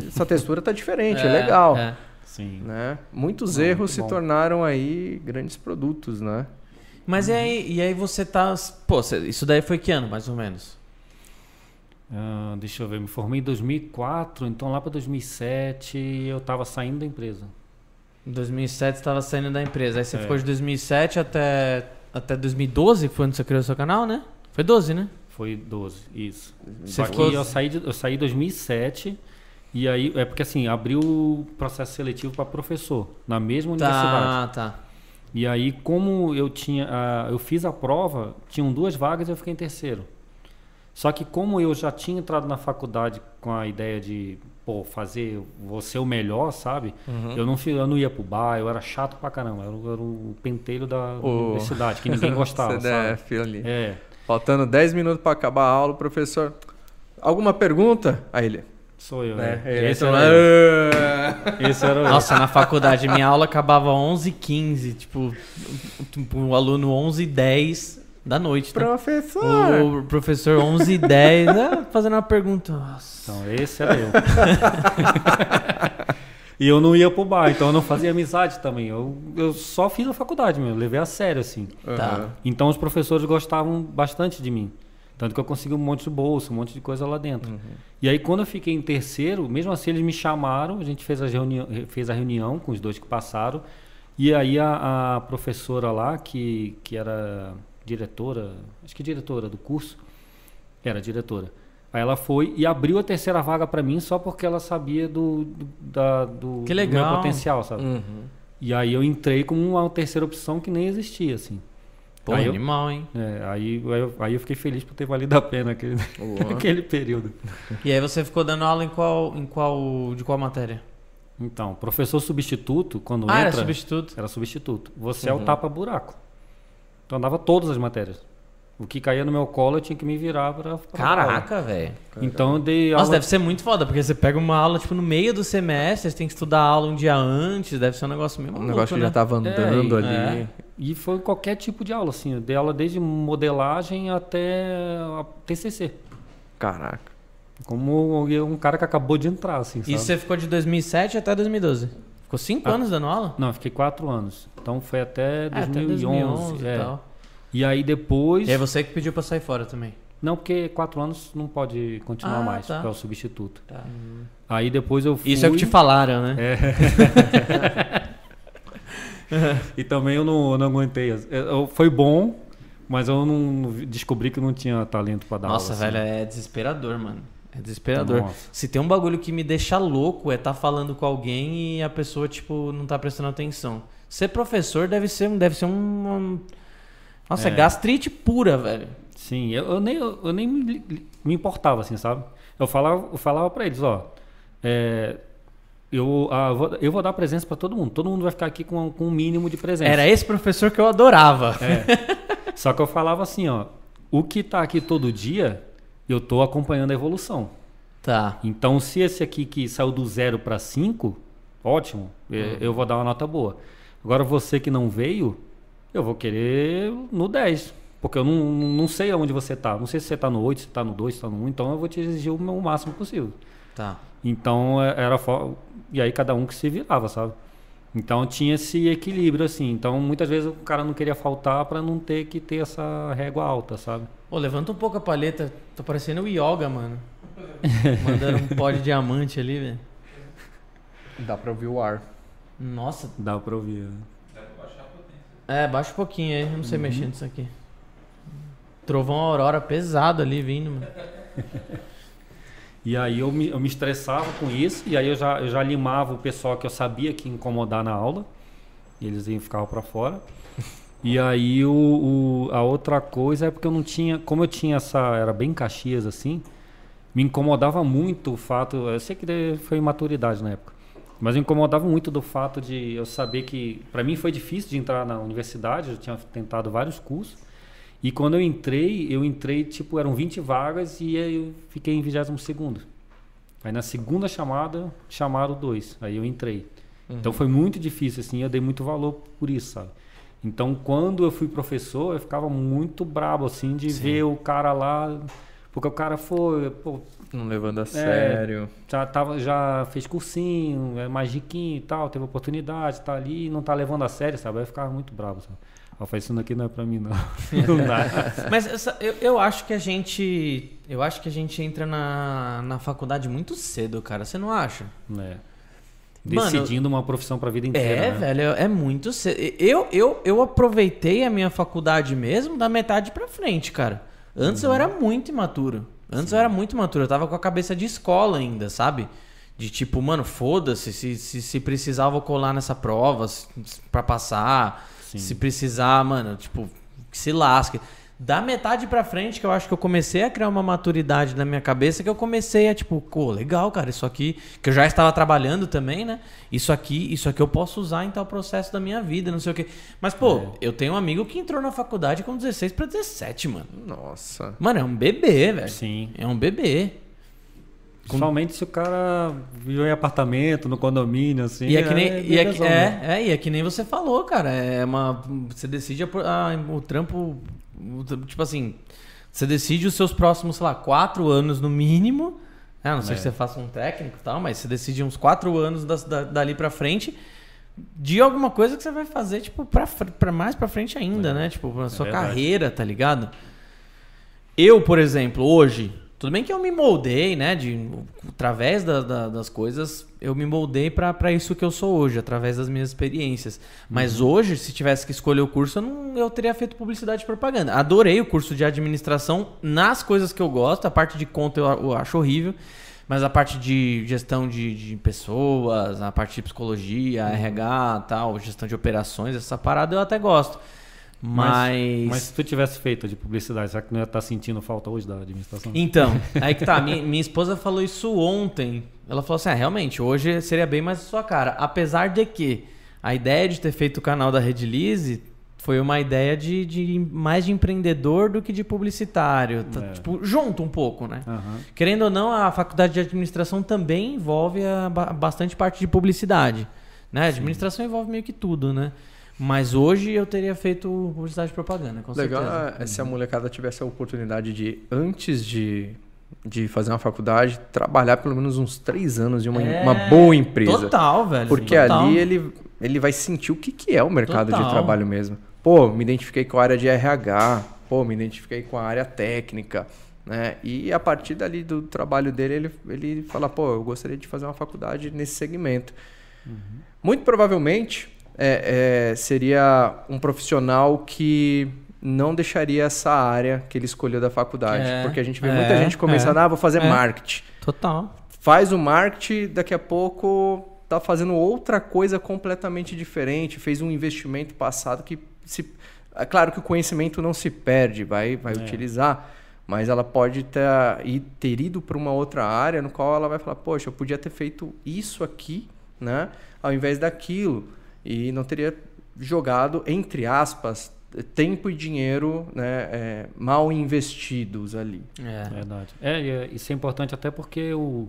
essa textura tá diferente, é, legal, é. Sim. né? Muitos erros muito se bom. tornaram aí grandes produtos, né? Mas e aí, e aí você tá. Pô, isso daí foi que ano, mais ou menos? Ah, deixa eu ver, me formei em 2004, então lá para 2007 eu tava saindo da empresa. Em 2007 você estava saindo da empresa. Aí você É. ficou de 2007 até, até 2012, que foi quando você criou seu canal, né? Foi 12, né? Foi 12, isso. Você Só ficou- que eu saí, de, eu saí em 2007 e aí é porque assim, abriu o processo seletivo para professor na mesma universidade. Tá, tá. E aí como eu tinha, ah, eu fiz a prova, tinham duas vagas e eu fiquei em terceiro. Só que como eu já tinha entrado na faculdade com a ideia de, pô, fazer você o melhor, sabe? Eu, não, eu não ia pro bar, eu era chato pra caramba. Eu era, o- era o penteiro da O- universidade, que ninguém gostava, sabe? CDF ali. É. Faltando 10 minutos para acabar a aula, o professor. Alguma pergunta? Aí ele. Sou eu, né? né? Ele Esse era eu. Esse era eu. Nossa, na faculdade, minha aula acabava 11h15. Tipo, tipo, o aluno 11h10 da noite. Né? Professor! O professor 11h10 ah, fazendo uma pergunta. Nossa. Então, esse era eu. e eu não ia pro bar, então eu não fazia amizade também. Eu, eu só fiz a faculdade mesmo, levei a sério, assim. Tá. Então os professores gostavam bastante de mim. Tanto que eu consegui um monte de bolsa, um monte de coisa lá dentro. E aí, quando eu fiquei em terceiro, mesmo assim eles me chamaram, a gente fez a, reunião, fez a reunião com os dois que passaram. E aí a, a professora lá, que, que era diretora, acho que diretora do curso, era diretora. Aí ela foi e abriu a terceira vaga para mim só porque ela sabia do, do, da, do, do meu potencial, sabe? Uhum. E aí eu entrei como uma terceira opção que nem existia, assim. Pô, Aí eu- animal, hein? É, aí, aí, eu, aí eu fiquei feliz por ter valido a pena aquele, aquele período. E aí você ficou dando aula em qual, em qual, de qual matéria? Então, professor substituto, quando Ah, era entra, substituto. era substituto. Você é o tapa-buraco. Então eu dava todas as matérias. O que caía no meu colo eu tinha que me virar para Caraca, velho. Então eu dei Nossa, aula... deve ser muito foda, porque você pega uma aula, tipo, no meio do semestre, você tem que estudar a aula um dia antes, deve ser um negócio meio Um maluco, negócio que né? já tava andando É, ali. é. E foi qualquer tipo de aula, assim. Eu dei aula desde modelagem até a TCC. Caraca. Como um cara que acabou de entrar, assim, sabe? E você ficou de 2007 até 2012? Ficou cinco Ah. anos dando aula? Não, fiquei quatro anos. Então foi até É, até 2011. 2011 é. e tal. E aí depois... E é você que pediu pra sair fora também. Não, porque quatro anos não pode continuar Ah, mais, tá. porque é o substituto. Tá. Aí depois eu fui... Isso é o que te falaram, né? E também eu não, eu não aguentei. Eu- foi bom, mas eu não descobri que não tinha talento pra dar Nossa, aula. assim. velho, é desesperador, mano. É desesperador. Nossa. Se tem um bagulho que me deixa louco é tá falando com alguém e a pessoa, tipo, não tá prestando atenção. Ser professor deve ser, um- deve ser um. um- Nossa, é. É. gastrite pura, velho. Sim, eu, eu nem, eu, nem me, me importava, assim, sabe? Eu falava, eu falava pra eles, ó. é, eu, ah, vou, eu vou dar presença pra todo mundo. Todo mundo vai ficar aqui com, com um mínimo de presença. Era esse professor que eu adorava. É. Só que eu falava assim, ó. O que tá aqui todo dia, eu tô acompanhando a evolução. Tá. Então, se esse aqui que saiu do zero para 5, ótimo, é, eu vou dar uma nota boa. Agora, você que não veio, eu vou querer no 10. Porque eu não, não sei aonde você tá. Não sei se você tá no 8, se tá no 2, se tá no 1. Então, eu vou te exigir o meu máximo possível. Tá. Então, é- era. fo- E aí, cada um que se virava, sabe? Então, tinha esse equilíbrio, assim. Então, muitas vezes o cara não queria faltar para não ter que ter essa régua alta, sabe? Ô, levanta um pouco a paleta. Tô parecendo o Yoga, mano. Mandando um pó de diamante ali, velho. Dá pra ouvir o ar. Nossa. Dá pra ouvir. né? É, baixa um pouquinho aí. Não sei mexer nisso aqui. Trovão Aurora pesado ali vindo, mano. E aí eu me, eu me estressava com isso, e aí eu já, eu já limava o pessoal que eu sabia que ia incomodar na aula, e eles iam ficar para fora. E aí o, o- a outra coisa é porque eu não tinha, como eu tinha essa, era bem Caxias assim, me incomodava muito o fato, eu sei que foi imaturidade na época, mas me incomodava muito do fato de eu saber que, para mim foi difícil de entrar na universidade, eu tinha tentado vários cursos, e quando eu entrei, eu entrei, tipo, eram 20 vagas e eu fiquei em 22 segundo. Aí na segunda chamada, chamaram dois. Aí eu entrei. Então foi muito difícil, assim, eu dei muito valor por isso, sabe? Então quando eu fui professor, eu ficava muito brabo, assim, de ver o cara lá. Porque o cara foi, pô, Não levando a sério. já, tava, já fez cursinho, é mais riquinho e tal, teve oportunidade, tá ali e não tá levando a sério, sabe? Aí eu ficava muito bravo, sabe? Falei, isso daqui não é pra mim, não. não dá. Mas essa- eu, eu acho que a gente. Eu acho que a gente entra na, na faculdade muito cedo, cara. Você não acha? É. Mano, Decidindo uma profissão pra vida inteira. É, né? velho, é muito cedo. Eu, eu, eu aproveitei a minha faculdade mesmo da metade pra frente, cara. Antes eu era muito imaturo. Antes eu era muito imaturo. Eu tava com a cabeça de escola ainda, sabe? De tipo, mano, foda-se. Se, se, se precisar, eu vou colar nessa prova pra passar. Sim. Se precisar, mano, tipo, que se lasque. Da metade pra frente, que eu acho que eu comecei a criar uma maturidade na minha cabeça, que eu comecei a, tipo, pô, legal, cara, isso aqui, que eu já estava trabalhando também, né? Isso aqui, isso aqui eu posso usar em tal processo da minha vida, não sei o quê. Mas, pô, eu tenho um amigo que entrou na faculdade com 16 pra 17, mano. Nossa. Mano, é um bebê, velho. Sim. É um bebê. Principalmente se o cara viveu em apartamento, no condomínio, assim. E é que nem, e é, bebezão, né? é, é, e é que nem você falou, cara. É uma. Você decide a, a- o trampo. tipo assim. Você decide os seus próximos, sei lá, quatro anos no mínimo. Ah, não sei É. se você faça um técnico e tal, mas você decide uns quatro anos das- da- dali pra frente de alguma coisa que você vai fazer, tipo, pra, pra mais pra frente ainda, né? Tipo, pra sua verdade. carreira, tá ligado? Eu, por exemplo, hoje, tudo bem que eu me moldei, né? De, através da- da- das coisas, eu me moldei pra isso que eu sou hoje, através das minhas experiências. Mas hoje, se tivesse que escolher o curso, eu, não, eu teria feito publicidade e propaganda. Adorei o curso de administração nas coisas que eu gosto. A parte de conta eu, eu acho horrível. Mas a parte de gestão de, de pessoas, a parte de psicologia, RH, tal, gestão de operações, essa parada eu até gosto. Mas. Mas se tu tivesse feito de publicidade, será que não ia estar sentindo falta hoje da administração? Então, aí que tá. Minha, minha esposa falou isso ontem. Ela falou assim: ah, realmente, hoje seria bem mais a sua cara. Apesar de que a ideia de ter feito o canal da Red Lise foi uma ideia de, de mais de empreendedor do que de publicitário. Tá, É. Tipo, junto um pouco, né? Aham. Querendo ou não, a faculdade de administração também envolve a ba- bastante parte de publicidade. Né? A administração envolve meio que tudo, né? Mas hoje eu teria feito publicidade e propaganda, com Legal certeza. é se a molecada tivesse a oportunidade de, antes de de fazer uma faculdade, trabalhar pelo menos uns três anos em uma, É, uma boa empresa. Total, velho. Porque total. ali ele, ele vai sentir o que, que é o mercado Total. de trabalho mesmo. Pô, me identifiquei com a área de RH, pô, me identifiquei com a área técnica, né? E a partir dali do trabalho dele, ele, ele fala, pô, eu gostaria de fazer uma faculdade nesse segmento. Muito provavelmente é, é, seria um profissional que não deixaria essa área que ele escolheu da faculdade. É, porque a gente vê é, muita gente começando, é, ah, vou fazer é. marketing Total. faz o marketing, daqui a pouco tá fazendo outra coisa completamente diferente, fez um investimento passado que se é claro que o conhecimento não se perde, vai vai utilizar, mas ela pode ter, ter ido para uma outra área no qual ela vai falar, poxa, eu podia ter feito isso aqui, né, ao invés daquilo e não teria jogado entre aspas tempo e dinheiro né, é, mal investidos ali. É. Verdade. É, e é- isso é importante até porque o,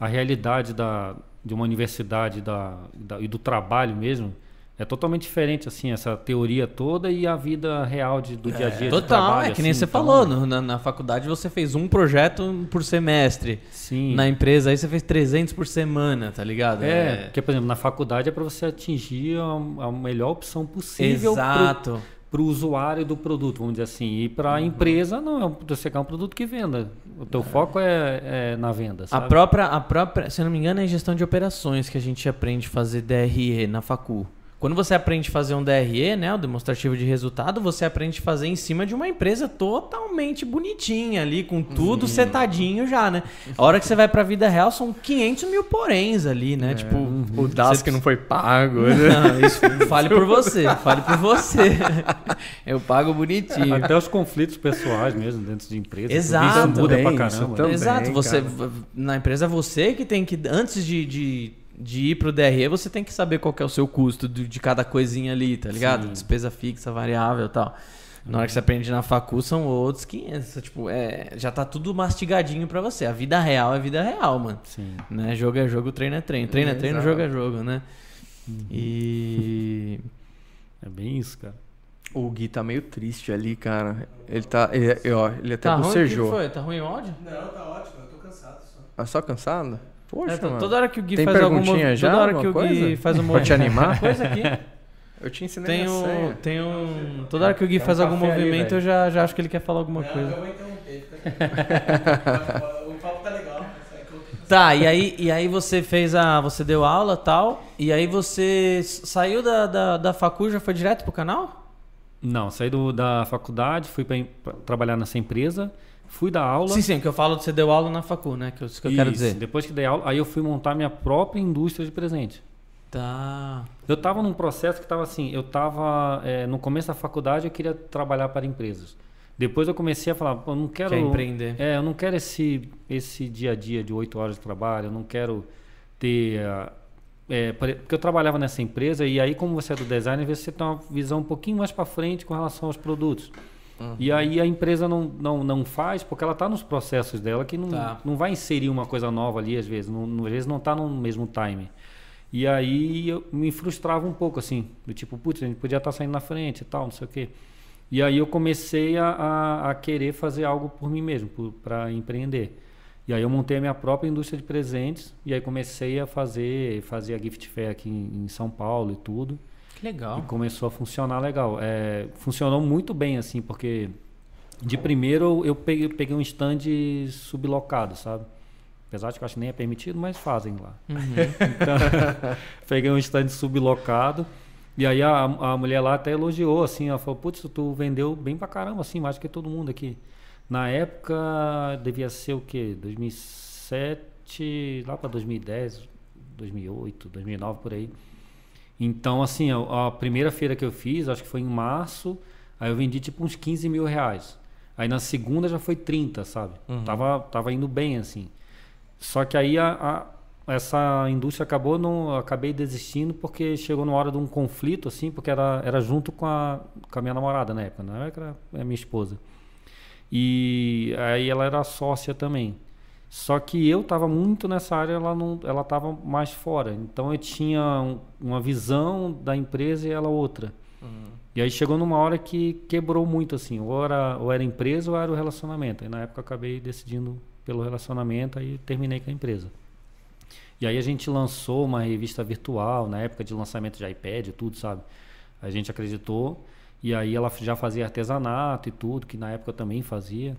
a realidade da, de uma universidade da, da- e do trabalho mesmo é totalmente diferente, assim, essa teoria toda e a vida real de, do dia a dia. de Total, trabalho, é que nem assim, você então, falou, no- na, na faculdade você fez um projeto por semestre. Sim. Na empresa aí você fez 300 por semana, tá ligado? É, porque, por exemplo, na faculdade é para você atingir a, a melhor opção possível Exato. para o usuário do produto, vamos dizer assim. E para a Uhum. empresa, não, é um- você quer um produto que venda. O teu foco é, é na venda, A sabe? própria, a própria, se eu não me engano, é gestão de operações que a gente aprende a fazer DRE na facu. Quando você aprende a fazer um DRE, né, o demonstrativo de resultado, você aprende a fazer em cima de uma empresa totalmente bonitinha ali, com tudo setadinho já, né? A hora que você vai pra vida real, são 500 mil poréns ali, né? Tipo, O DAS que não foi pago. né? Não, isso, fale por você, fale por você. Eu pago bonitinho. Até os conflitos pessoais mesmo dentro de empresa. Exato. Isso muda pra Também, isso caramba. também. Exato, você cara. na empresa é você que tem que antes de, de, de ir pro DRE, você tem que saber qual que é o seu custo de, de cada coisinha ali, tá ligado? Sim. Despesa fixa, variável, e tal. Na hora que você aprende na facu são outros 500, tipo, é, já tá tudo mastigadinho pra você. A vida real é vida real, mano. Sim. Né? Jogo é jogo, treino é treino. Treino é treino, Exato. jogo é jogo, né? E É bem isso, cara. O Gui tá meio triste ali, cara. Ele tá. Ele, ó, ele até tá ruim? O que bocejou. foi? Tá ruim o áudio? Não, tá ótimo, eu tô cansado só. Ah, só cansado? Poxa, É, mano. toda hora que o Gui Tem faz alguma perguntinha já, toda hora que o alguma Gui coisa? faz uma Pra te animar? coisa aqui. Eu te ensinei Tem a um, senha. tem um. Toda hora que o Gui Tem um faz algum ali, movimento, velho. eu já, já acho que ele quer falar alguma não, coisa. eu vou interromper. Fica... o papo tá legal. Tá, e aí, e aí você fez a. Você deu aula tal, e aí você saiu da, da, da facu já foi direto pro canal? Não, saí do, da faculdade, fui para trabalhar nessa empresa, fui dar aula. Sim, sim, que eu falo que você deu aula na facu, né? Que eu, isso que eu quero Isso, dizer. Depois que dei aula, aí eu fui montar minha própria indústria de presente. Tá. Eu estava num processo que estava assim, eu estava no começo da faculdade eu queria trabalhar para empresas. Depois eu comecei a falar, eu não quero Quer empreender. É, eu não quero esse esse dia a dia de oito horas de trabalho, eu não quero ter ah, é, porque eu trabalhava nessa empresa e aí como você é do design, às vezes você tem uma visão um pouquinho mais para frente com relação aos produtos. E aí a empresa não, não, não faz porque ela está nos processos dela que não, Tá. não vai inserir uma coisa nova ali às vezes, não, às vezes não está no mesmo time. E aí eu me frustrava um pouco assim, do tipo, putz, a gente podia estar saindo na frente e tal, não sei o quê. E aí eu comecei a, a, a querer fazer algo por mim mesmo, para empreender. E aí eu montei a minha própria indústria de presentes e aí comecei a fazer, fazer a gift fair aqui em, em São Paulo e tudo. Que legal. E começou a funcionar legal. É, funcionou muito bem, assim, porque de primeiro eu peguei, peguei um stand sublocado, sabe? Apesar de que eu acho que nem é permitido, mas fazem lá. Uhum. Então, peguei um stand sublocado. E aí a, a mulher lá até elogiou, assim, ela falou, putz, tu vendeu bem pra caramba, assim, mais do que todo mundo aqui. Na época, devia ser o quê? 2007, lá pra 2010, 2008, 2009, por aí. Então, assim, a, a primeira feira que eu fiz, acho que foi em março, aí eu vendi tipo uns 15 mil reais. Aí na segunda já foi 30, sabe? Tava, tava indo bem, assim. Só que aí a, a- essa indústria acabou, não, acabei desistindo porque chegou na hora de um conflito, assim, porque era, era junto com a, com a minha namorada na época, na época era é a minha esposa. E aí ela era sócia também. Só que eu estava muito nessa área, ela não, ela estava mais fora. Então eu tinha um- uma visão da empresa e ela outra. E aí chegou numa hora que quebrou muito assim, ou era, ou era empresa ou era o relacionamento. E na época eu acabei decidindo pelo relacionamento, aí terminei com a empresa. E aí a gente lançou uma revista virtual, na época de lançamento de iPad e tudo, sabe? A gente acreditou. E aí ela já fazia artesanato e tudo, que na época eu também fazia.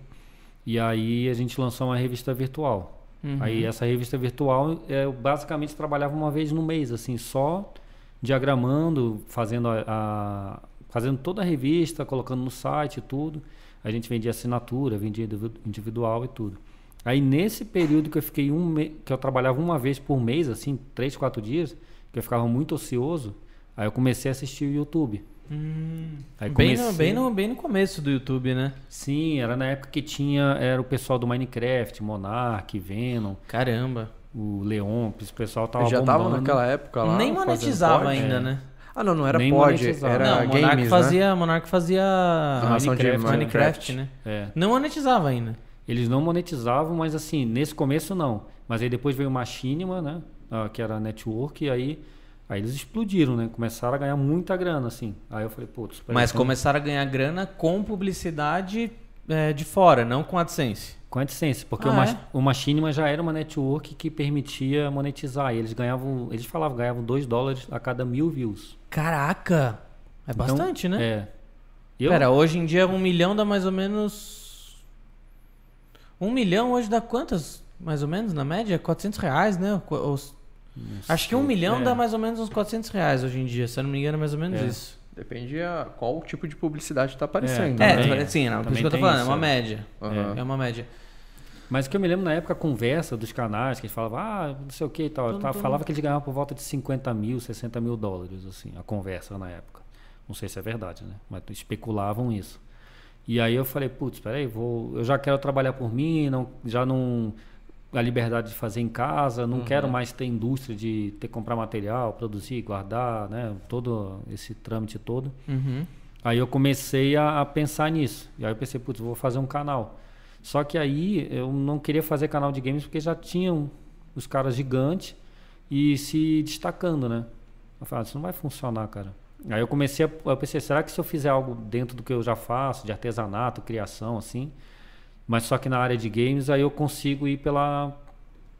E aí a gente lançou uma revista virtual. Uhum. Aí essa revista virtual, é, eu basicamente trabalhava uma vez no mês, assim, só diagramando, fazendo a, a fazendo toda a revista, colocando no site e tudo. A gente vendia assinatura, vendia individual e tudo. Aí nesse período que eu fiquei um me... que eu trabalhava uma vez por mês, assim, três, quatro dias, que eu ficava muito ocioso, aí eu comecei a assistir o YouTube. Hum, Aí bem, comecei- no, bem, no, bem no começo do YouTube, né? Sim, era na época que tinha, era o pessoal do Minecraft, Monark, Venom, Caramba. o Leon, esse pessoal tava já tava bombando. naquela época lá. Nem monetizava ainda, É. né? Ah, não, não era Nem pod, era não, o Monark games, fazia, Monark fazia Narração de Minecraft, Minecraft. né? É. Não monetizava ainda. Eles não monetizavam, mas assim, nesse começo não. Mas aí depois veio o Machinima, né? ah, que era a network, e aí, aí eles explodiram, né? Começaram a ganhar muita grana, assim. Aí eu falei, putz, Mas então- começaram a ganhar grana com publicidade é, de fora, não com AdSense. Com a AdSense, porque Ah, o, Ma é? o Machinima já era uma network que permitia monetizar. E eles ganhavam, eles falavam, ganhavam 2 dólares a cada mil views. Caraca! É Então, bastante, né? É. Eu, Pera, hoje em dia um milhão dá mais ou menos. Um milhão hoje dá quantas? Mais ou menos, na média? 400 reais, né? Qu- Acho que um milhão É. dá mais ou menos uns 400 reais hoje em dia. Se eu não me engano, é mais ou menos É. isso. Depende a qual tipo de publicidade tá aparecendo. É, né? É, sim, não, por isso que eu tô falando, é isso, uma é. média. Aham. É uma média. Mas que eu me lembro na época a conversa dos canais, que eles falavam, ah, não sei o que e tal. Tum. Falava que eles ganhavam por volta de 50 mil, 60 mil dólares, assim, a conversa na época. Não sei se é verdade, né? Mas especulavam isso. E aí eu falei, putz, peraí, vou, eu já quero trabalhar por mim, não, já não. A liberdade de fazer em casa, não quero mais ter indústria de ter que comprar material, produzir, guardar, né? Todo esse trâmite todo. Uhum. Aí eu comecei a, a pensar nisso. E aí eu pensei, putz, vou fazer um canal. Só que aí eu não queria fazer canal de games porque já tinham os caras gigantes e se destacando, né? Eu falei, ah, isso não vai funcionar, cara. Aí eu comecei a eu pensei, será que se eu fizer algo dentro do que eu já faço, de artesanato, criação, assim, mas só que na área de games, aí eu consigo ir pela,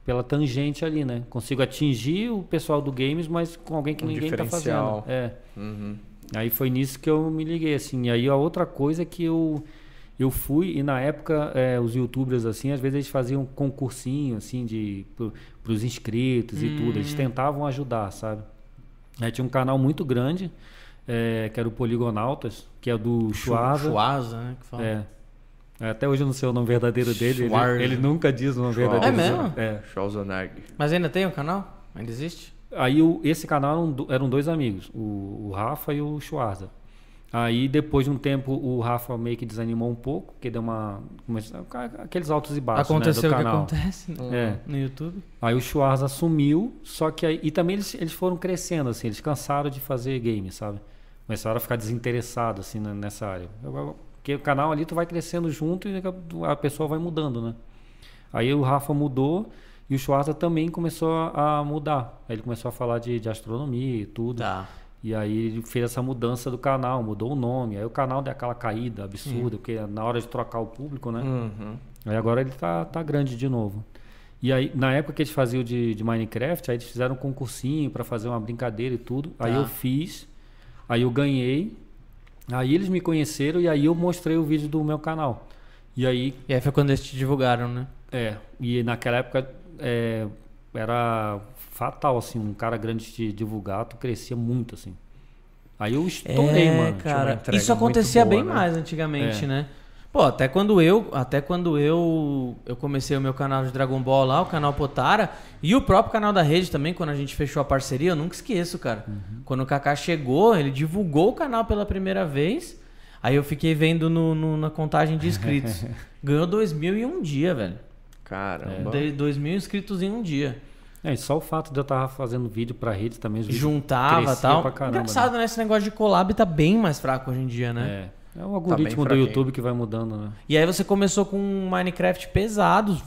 pela tangente ali, né? Consigo atingir o pessoal do games, mas com alguém que Um ninguém tá diferencial. fazendo. É. Uhum. Aí foi nisso que eu me liguei, assim. E aí a outra coisa é que eu, eu fui, e na época é, os youtubers, assim, às vezes eles faziam um concursinho, assim, de, pro, pros inscritos e tudo. Eles tentavam ajudar, sabe? Aí tinha um canal muito grande, é, que era o Poligonautas, que é do Chuasa. Chuasa, né? Que fala. É. Até hoje eu não sei o nome verdadeiro dele. Ele, ele nunca diz o nome Schwarza. verdadeiro. É mesmo? É. Schwarzenegger. Mas ainda tem o canal? Ainda existe? Aí o- esse canal eram, do- eram dois amigos, o, o Rafa e o Schwarza. Aí depois de um tempo o Rafa meio que desanimou um pouco, porque deu uma. começou- aqueles altos e baixos Aconteceu né, o do que canal. acontece no, É. no YouTube. Aí o Schwarza sumiu, só que aí. E também eles, eles foram crescendo, assim, eles cansaram de fazer game, sabe? Começaram a ficar desinteressados, assim, nessa área. Eu- eu- Porque o canal ali tu vai crescendo junto e a pessoa vai mudando, né? Aí o Rafa mudou e o Schwarza também começou a, a mudar. Aí ele começou a falar de, de astronomia e tudo. Tá. E aí ele fez essa mudança do canal, mudou o nome. Aí o canal deu aquela caída absurda, porque na hora de trocar o público, né? Uhum. Aí agora ele tá, tá grande de novo. E aí, na época que eles faziam de, de Minecraft, aí eles fizeram um concursinho para fazer uma brincadeira e tudo. Aí Tá. eu fiz, aí eu ganhei. Aí eles me conheceram e aí eu mostrei o vídeo do meu canal. E aí, E aí foi quando eles te divulgaram, né? é, e naquela época é, era fatal, assim, um cara grande te divulgar, tu crescia muito, assim. Aí eu estourei, é, mano. cara. Isso acontecia boa, bem né? mais antigamente, É. né? Pô, até quando eu, até quando eu, eu comecei o meu canal de Dragon Ball lá, o canal Potara, e o próprio canal da rede também, quando a gente fechou a parceria, eu nunca esqueço, cara. Uhum. Quando o Kaká chegou, ele divulgou o canal pela primeira vez, aí eu fiquei vendo no, no- na contagem de inscritos. Ganhou dois mil em um dia, velho. Caramba. De- Dois mil inscritos em um dia. É, e só o fato de eu estar fazendo vídeo pra rede também, Juntava e tal. pra caramba, Engraçado, né? Esse negócio de collab tá bem mais fraco hoje em dia, né? É. É o algoritmo do fraquinho. YouTube que vai mudando, né? E aí você começou com Minecraft pesados,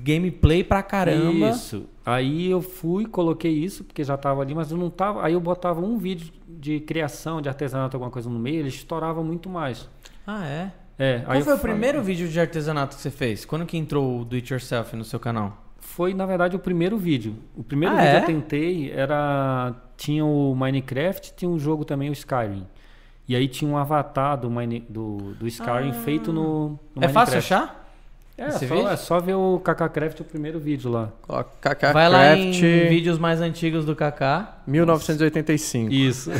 gameplay pra caramba. Isso. Aí eu fui, coloquei isso, porque já tava ali, mas eu não tava. Aí eu botava um vídeo de criação, de artesanato, alguma coisa no meio, ele estourava muito mais. Ah, é? É, Qual aí eu foi o primeiro vídeo de artesanato que você fez? Quando que entrou o Do It Yourself no seu canal? Foi, na verdade, o primeiro vídeo. O primeiro Ah, vídeo é? que eu tentei era. Tinha o Minecraft, tinha um jogo também, o Skyrim. E aí tinha um avatar do, Mine, do, do Skyrim feito no, no é fácil Minecraft. achar? É, esse só, vídeo? é só ver o KKCraft, o primeiro vídeo lá. Ó, KK Vai lá em vídeos mais antigos do Kaká. 1985. Isso.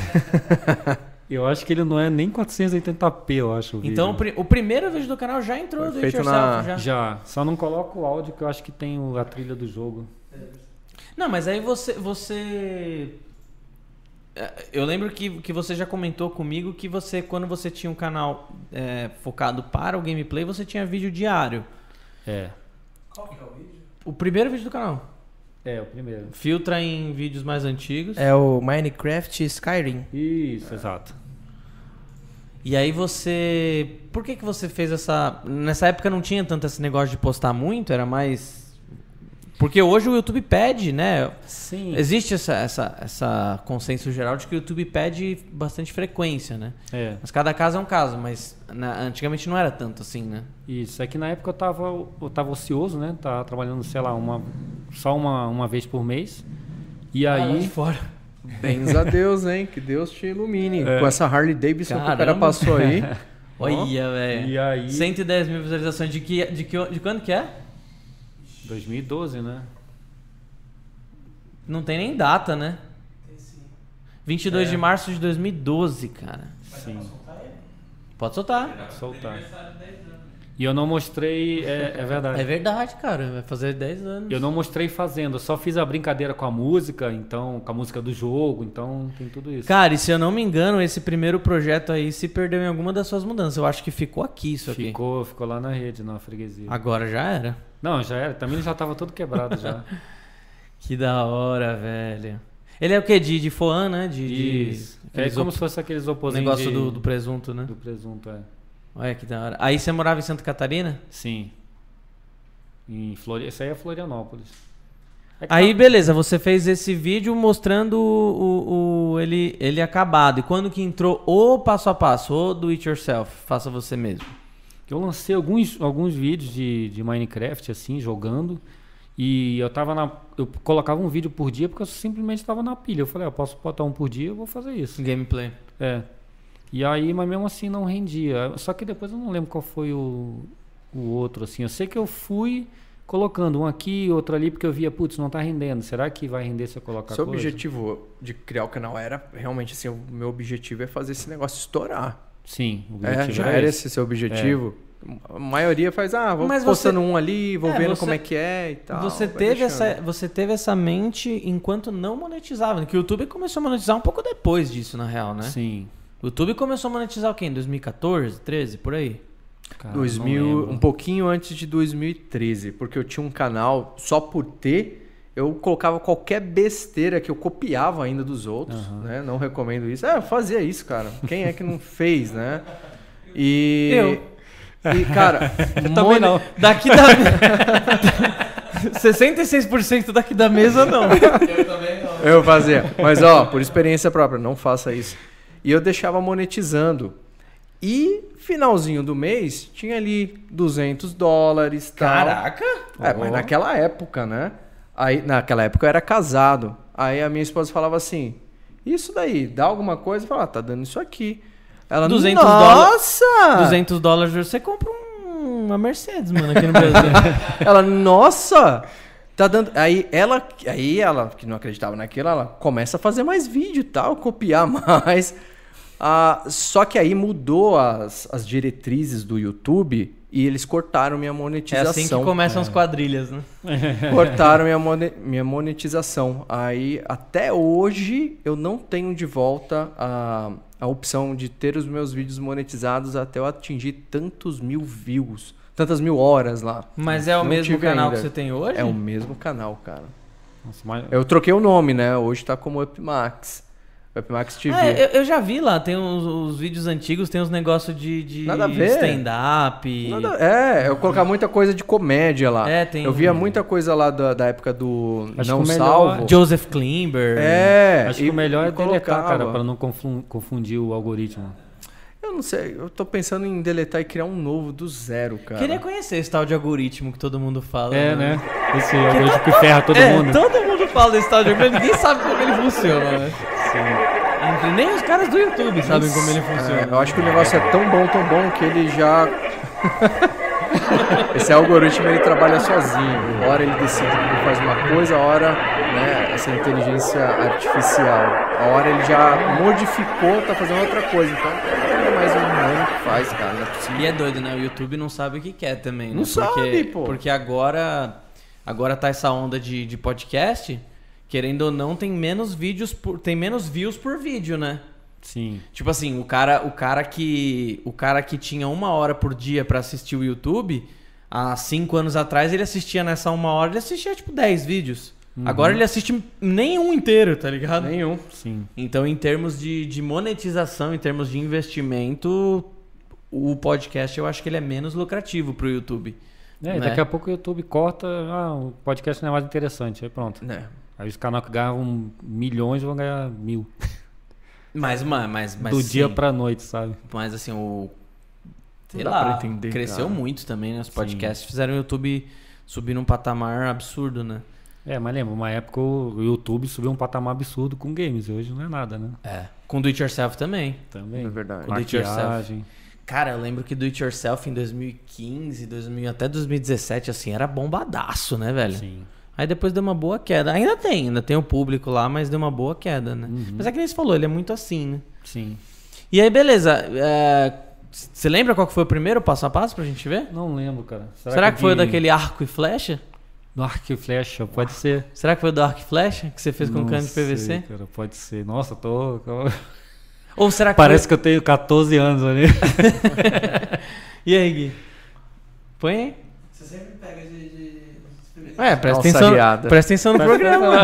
eu acho que ele não é nem 480p, eu acho. O vídeo. Então o, pri- o primeiro vídeo do canal já entrou Foi do It feito na- já. Já. Só não coloco o áudio que eu acho que tem o- a trilha do jogo. Não, mas aí você. você... É, Eu lembro que, que você já comentou comigo que você, quando você tinha um canal é, focado para o gameplay, você tinha vídeo diário. É. Qual que é o vídeo? O primeiro vídeo do canal. É, o primeiro. Filtra em vídeos mais antigos. É o Minecraft Skyrim. Isso, exato. E aí você. Por que, que você fez essa. Nessa época não tinha tanto esse negócio de postar muito, era mais. Porque hoje o YouTube pede, né? Sim. Existe essa, essa, essa consenso geral de que o YouTube pede bastante frequência, né? É. Mas cada caso é um caso, mas na- antigamente não era tanto assim, né? Isso, é que na época eu tava, eu tava ocioso, né? Tava trabalhando, sei lá, uma, só uma, uma vez por mês. E aí. fora. Bens a Deus, hein? Que Deus te ilumine. É. Com essa Harley Davidson que o cara Caramba. passou aí. Olha, velho. E aí. 110 mil visualizações de que, de que de quando que é? 2012, né? Não tem nem data, né? Tem sim. 22 É. de março de 2012, cara. Sim. Soltar ele? Pode soltar. Pode soltar. E eu não mostrei. É, é verdade. É verdade, cara. Vai fazer 10 anos. Eu não mostrei fazendo, eu só fiz a brincadeira com a música, então, com a música do jogo, então tem tudo isso. Cara, e se eu não me engano, esse primeiro projeto aí se perdeu em alguma das suas mudanças. Eu acho que ficou aqui isso aqui. ficou, ficou lá na rede, na freguesia. Agora já era. Não, já era, também já tava todo quebrado já. Que da hora, velho. Ele é o quê? De, de foan, né? De, de Isso. É aqueles como op- se fosse aqueles o oposinhos negócio de- do, do presunto, né? do presunto, é. Olha que da hora. Aí você morava em Santa Catarina? Sim. Em Flori... Esse aí é Florianópolis. É Aí, tá- beleza, você fez esse vídeo mostrando o, o- ele, ele acabado. E quando que entrou o passo a passo, o do it yourself, faça você mesmo. Eu lancei alguns, alguns vídeos de, de Minecraft, assim, jogando. E eu tava na. Eu colocava um vídeo por dia porque eu simplesmente tava na pilha. Eu falei, ah, eu posso botar um por dia, eu vou fazer isso. Gameplay. É. E aí, mas mesmo assim não rendia. Só que depois eu não lembro qual foi o, o outro, assim. Eu sei que eu fui colocando um aqui, outro ali, porque eu via, putz, não tá rendendo. Será que vai render se eu colocar Seu coisa? objetivo de criar o canal era realmente assim, o meu objetivo é fazer esse negócio estourar. Sim, o É, objetivo já era era esse. seu objetivo. A maioria faz, ah, vou Mas postando você- um ali, vou É, vendo você- como é que é e tal. você, teve deixando. essa, você teve essa mente enquanto não monetizava. né? Que o YouTube começou a monetizar um pouco depois disso, na real, né? Sim. O YouTube começou a monetizar o quê? Em 2014, 13, por aí? Cara, 2000, não lembro. um pouquinho antes de 2013, porque eu tinha um canal só por ter, eu colocava qualquer besteira que eu copiava ainda dos outros, né? Não recomendo isso. É, eu fazia isso, cara. Quem é que não fez, né? E Eu. E cara, Também mone- não. Daqui da. 66% daqui da mesa, não. Eu também não. Eu fazia. Mas, ó, por experiência própria, não faça isso. E eu deixava monetizando. E finalzinho do mês, tinha ali 200 dólares tal. Caraca! É, mas naquela época, né? Aí, naquela época eu era casado. Aí a minha esposa falava assim: Isso daí, dá alguma coisa? Eu falava, ah, tá dando isso aqui. Ela, 200 Nossa! 200 dólares você compra um- uma Mercedes, mano, aqui no Brasil. Ela, nossa! Tá dando. Aí ela, aí ela, que não acreditava naquilo, ela começa a fazer mais vídeo e tal, copiar mais. Ah, só que aí mudou as, as diretrizes do YouTube e eles cortaram minha é monetização. assim que começam as quadrilhas, né? Cortaram minha, minha monetização. Aí, até hoje, eu não tenho de volta a, a opção de ter os meus vídeos monetizados até eu atingir tantos mil views, tantas mil horas lá. Mas é o Não mesmo canal ainda. que você tem hoje? É o mesmo canal, cara. Nossa, mas- Eu troquei o nome, né? Hoje tá como UpMax. UpMax TV. Ah, eu, eu já vi lá, tem os, os vídeos antigos, tem uns negócios de, de stand-up. É, eu colocar muita coisa de comédia lá. É, tem- Eu via muita coisa lá da, da época do Acho Não melhor- Salvo. Joseph Klimber. É, Acho e- que o melhor é deletar, colocava. cara, pra não confun- confundir o algoritmo. Eu Eu não sei, eu tô pensando em deletar e criar um novo do zero, cara. Queria conhecer esse tal de algoritmo que todo mundo fala. É, né? Esse algoritmo que ferra todo é, mundo. todo mundo fala desse tal de algoritmo, ninguém sabe como ele funciona, né? Entre- Nem os caras do YouTube sabem como ele É, funciona. eu acho que o negócio é tão bom, tão bom que ele já. Esse algoritmo ele trabalha sozinho. Uma hora ele decide que faz uma coisa, a hora, né, essa inteligência artificial. A hora ele já modificou, tá fazendo outra coisa. Então não é mais um humano que faz, cara. Não é. E é doido, né? O YouTube não sabe o que quer também, né? Não porque, sabe, pô. Porque agora, agora tá essa onda de, de podcast, querendo ou não, tem menos vídeos por, tem menos views por vídeo, né? Sim. Tipo assim, o cara, o cara que o cara que tinha uma hora por dia pra assistir o YouTube, há cinco anos atrás ele assistia nessa uma hora, ele assistia tipo 10 vídeos. Agora ele assiste nenhum inteiro, tá ligado? Nenhum. Sim. Então, em termos de, de monetização, em termos de investimento, o podcast eu acho que ele é menos lucrativo pro YouTube. É, né? e daqui a pouco o YouTube corta, ah, o podcast não é mais interessante, aí pronto. Né? Aí os canais que ganhavam milhões vão ganhar mil. Mas, mas, mas, mas do dia sim, pra noite, sabe? Mas assim, o. Sei lá, entender, cresceu cara. muito também, né? Os podcasts fizeram o YouTube subir num patamar absurdo, né? É, mas lembra, uma época o YouTube subiu um patamar absurdo com games, e hoje não é nada, né? É. Com do it yourself também. Também. É verdade. Com do it yourself. Cara, eu lembro que do it yourself em 2015, 2000, até 2017, assim, era bombadaço, né, velho? Sim. Aí depois deu uma boa queda. Ainda tem, ainda tem o público lá, mas deu uma boa queda, né? Uhum. Mas é que nem você falou, ele é muito assim, né? Sim. E aí, beleza. é, Você lembra qual que foi o primeiro passo a passo pra gente ver? Não lembro, cara. Será, que, foi o de- daquele arco e flecha? Do arco e flecha, pode ser. Será que foi o do arco e flecha que você fez com Não cano de PVC? sei, cara, pode ser. Nossa, tô. Ou será que Parece que eu tenho 14 anos ali. foi... E aí, Gui? Põe aí. Você sempre pega de. É, presta Nossa, atenção, presta atenção no programa.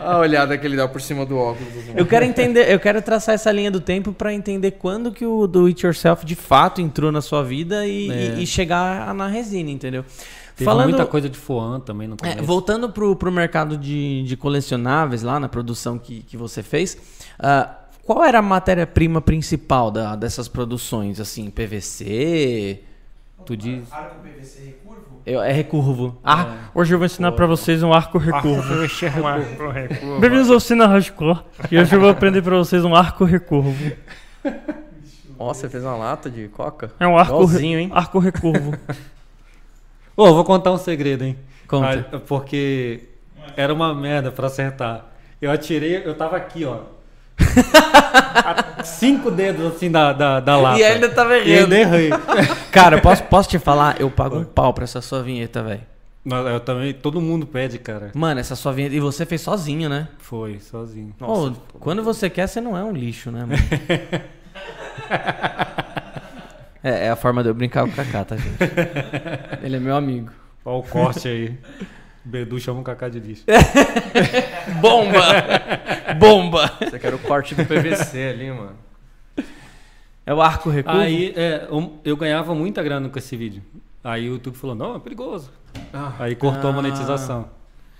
A olhada que ele dá por cima do óculos. assim. Eu quero entender, eu quero traçar essa linha do tempo pra entender quando que o do it yourself de fato entrou na sua vida e, É. e- e chegar na resina, entendeu? Teve Falando, muita coisa de Foan também no é, começo. voltando pro, pro mercado de, de colecionáveis lá na produção que, que você fez, ah, qual era a matéria-prima principal da- dessas produções? Assim, PVC? Tu diz. Arco PVC recurvo? Eu- é recurvo. Ah, hoje eu vou ensinar pra vocês um arco recurvo. Bem-vindos ao Cine Hardcore. E hoje eu vou aprender pra vocês um arco recurvo. Ó, você fez uma lata de coca? É um arco, Igualzinho, hein? arco recurvo. Ô, vou contar um segredo, hein? Conta. Ah, porque era uma merda pra acertar. Eu atirei, eu tava aqui, ó. Cinco dedos assim da, da, da lata. E ainda tava E errando. ainda errei. Cara, posso, posso te falar? Eu pago um pau pra essa sua vinheta, velho. Eu também, todo mundo pede, cara. Mano, essa sua vinheta. E você fez sozinho, né? Foi, sozinho. Ô, quando você quer, você não é um lixo, né, mano? é, é a forma de eu brincar com o Kaká, tá, gente? Ele é meu amigo. Olha o corte aí. Bedu chama o Cacá de lixo. Bomba! Bomba! Você quer o corte do PVC ali, mano. É o arco recurvo? Aí é, um- eu ganhava muita grana com esse vídeo. Aí o YouTube falou, não, é perigoso. Aí cortou a Ah. monetização.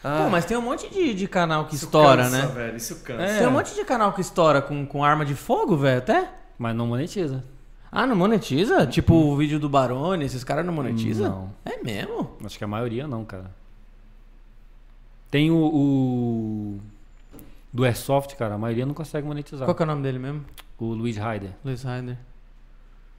Pô, mas tem um monte de, de canal que estoura, né? velho, isso cansa. É. Tem um monte de canal que estoura com, com arma de fogo, velho, até? Mas não monetiza. Ah, não monetiza? Tipo o vídeo do Barone, esses caras não monetizam? Não. É mesmo? Acho que a maioria não, cara. Tem o, o- do Airsoft, cara, a maioria não consegue monetizar. Qual que é o nome dele mesmo? O Luiz Ryder. Luiz Ryder.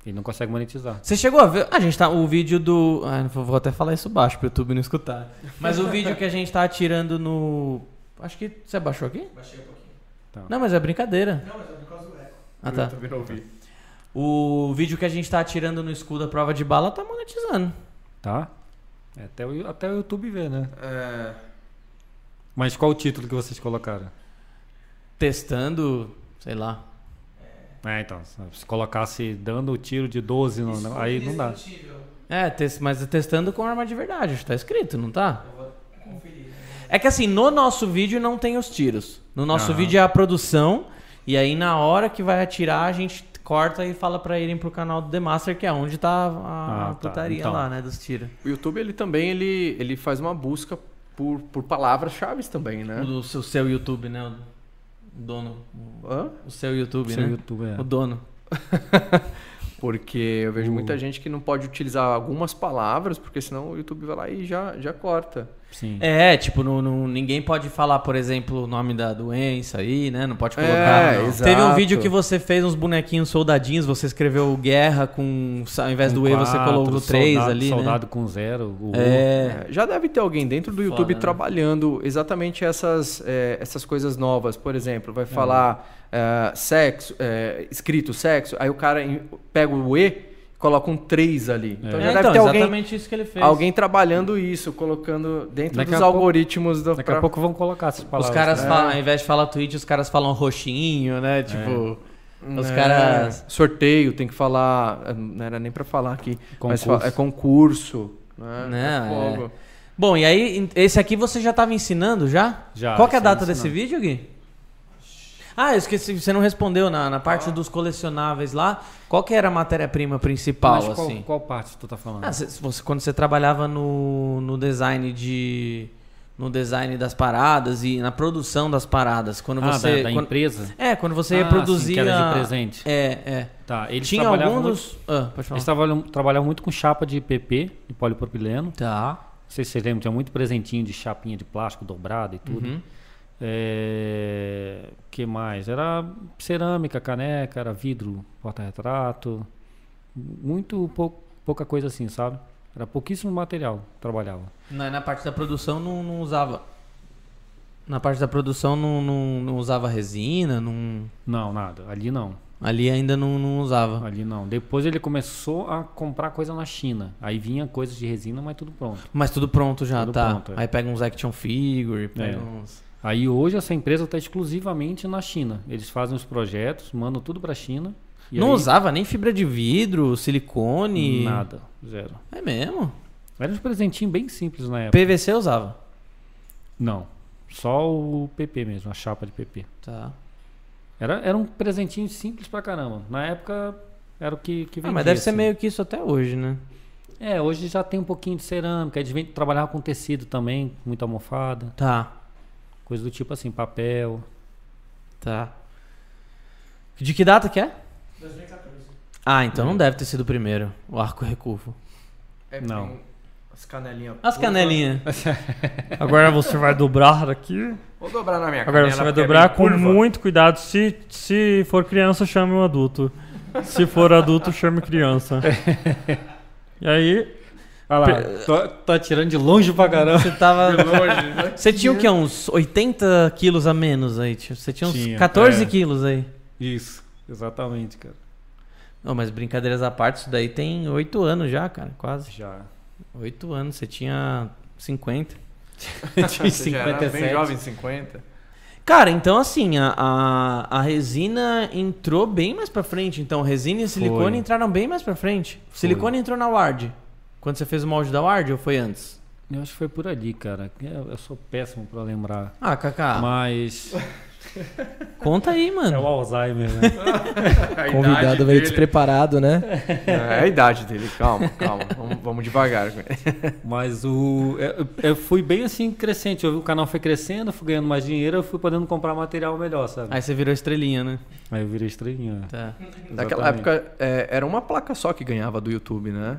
Ele não consegue monetizar. Você chegou a ver? A gente tá. O vídeo do. Ah, vou até falar isso baixo pro YouTube não escutar. Mas o vídeo que a gente tá atirando no. Acho que. Você baixou aqui? Baixei um pouquinho. Não, mas é brincadeira. Não, mas é por causa do eco. Ah, tá. também não ouvi. O vídeo que a gente tá atirando no escudo à prova de bala tá monetizando. Tá? É, até, o, até o YouTube vê, né? É, Mas qual o título que vocês colocaram? Testando, sei lá. É, então, se colocasse dando o tiro de 12, não, não, aí não dá. É, mas testando com arma de verdade, acho que tá escrito, não tá? Eu vou conferir. né? É que assim, no nosso vídeo não tem os tiros. No nosso Aham. vídeo é a produção. E aí na hora que vai atirar, a gente corta e fala pra irem pro canal do The Master, que é onde tá a, a Ah, tá. putaria Então. lá, né, dos tiros. O YouTube, ele também, ele, ele faz uma busca por, por palavras-chave também, né? O do seu, seu YouTube, né? O dono. Hã? O seu YouTube, Seu né? YouTube, é. O dono. porque eu vejo muita gente que não pode utilizar algumas palavras, porque senão o YouTube vai lá e já, já corta. Sim. É, tipo, não, não- ninguém pode falar, por exemplo, o nome da doença aí, né? Não pode É, colocar. exato. Teve um vídeo que você fez uns bonequinhos soldadinhos, você escreveu guerra com. Ao invés do Com E, você colocou 3 soldado, ali, Soldado com zero. O né? É. É, já deve ter alguém dentro do YouTube Foda, né? trabalhando exatamente essas, é, essas coisas novas. Por exemplo, vai falar é, sexo, é, escrito sexo, aí o cara pega o E coloca um 3 ali. Então já É, deve então, ter alguém, exatamente isso que ele fez. alguém trabalhando isso, colocando dentro Daqui dos a pouco- algoritmos do. Daqui pra- a pouco vão colocar essas Os palavras. caras né? falam, ao invés de falar tweet, os caras falam roxinho, né? Tipo. Os É, caras. Sorteio, tem que falar. é, Não era nem pra falar aqui. Mas Concurso. fa- é concurso. Né? Não, É fogo. Bom, e aí, esse aqui você já tava ensinando já? Já, Qual que é a data desse ensinando. vídeo, Gui? Ah, eu esqueci, você não respondeu na, na parte dos colecionáveis lá. Qual que era a matéria-prima principal, Mas qual, assim? qual parte tu tá falando? Ah, cê- você, quando você trabalhava no, no design de. No design das paradas e na produção das paradas. Quando Ah, você. da, da quando- empresa? é, quando você Ah, sim, que era de presente. É, é. Tá, eles Tinha trabalhavam algum muito-. Ah. Eles trabalham, trabalhavam muito com chapa de PP, de polipropileno. Tá. Não sei se vocês lembram, tinha muito presentinho de chapinha de plástico dobrado e tudo. Uhum. É, que mais? Era cerâmica, caneca, era vidro, porta-retrato. Muito pou- pouca coisa assim, sabe? Era pouquíssimo material que trabalhava. Na, na parte da produção não, não usava. Na parte da produção não, não, não usava resina, não, Não, nada. Ali não. ali ainda não, não usava. Ali não. Depois ele começou a comprar coisa na China. Aí vinha coisas de resina, mas tudo pronto. Mas tudo pronto já, Tudo tá. pronto, é. Aí pega uns action figure, pega É. uns. Aí hoje essa empresa está exclusivamente na China. Eles fazem os projetos, mandam tudo para a China. não aí, usava nem fibra de vidro, silicone. Nada, zero. É mesmo? Era uns presentinhos bem simples na época. PVC usava. Não, só o PP mesmo, a chapa de PP. Tá. Era, era um presentinho simples pra caramba. Na época era o que, que Ah, vendia. mas deve ser assim. meio que isso até hoje, né? É, hoje já tem um pouquinho de cerâmica. Eles vêm trabalhar com tecido também, muita almofada. Tá. Coisa do tipo assim, papel. Tá. De que data que é? 2014. Ah, então não deve ter sido o primeiro, o arco recurvo. É, Não. tem As canelinhas. As canelinhas. Agora você vai dobrar aqui. Vou dobrar na minha Agora você vai é dobrar bem com curva. muito cuidado. Se, se for criança, chame um adulto. Se for adulto, chame criança. E aí, Olha lá, tô, tá tirando de longe pra caramba. Você tava. Longe, né? Você tinha o quê? Uns 80 quilos a menos aí? tio? Você tinha uns Tinha, 14 é. quilos aí. Isso, exatamente, cara. Não, mas brincadeiras à parte, isso daí tem 8 anos já, cara. Quase. Já. 8 anos. Você tinha 50. Você já era bem jovem, 50. Cara, então assim, a, a, a resina entrou bem mais pra frente. Então, resina e silicone Foi. entraram bem mais pra frente. Silicone entrou na Ward. Quando você fez o molde da Ward ou foi antes? Eu acho que foi por ali, cara. Eu, eu sou péssimo pra lembrar. Ah, Kaká, Mas. conta aí, é mano. o Alzheimer, né? Convidado veio dele- despreparado, né? É a idade dele, calma, calma. Vamos, vamos devagar. Mas o. Eu, eu fui bem assim crescente. O canal foi crescendo, eu fui ganhando mais dinheiro, eu fui podendo comprar material melhor, sabe? Aí você virou estrelinha, né? Aí eu virei estrelinha. Tá. Naquela época, é, era uma placa só que ganhava do YouTube, né?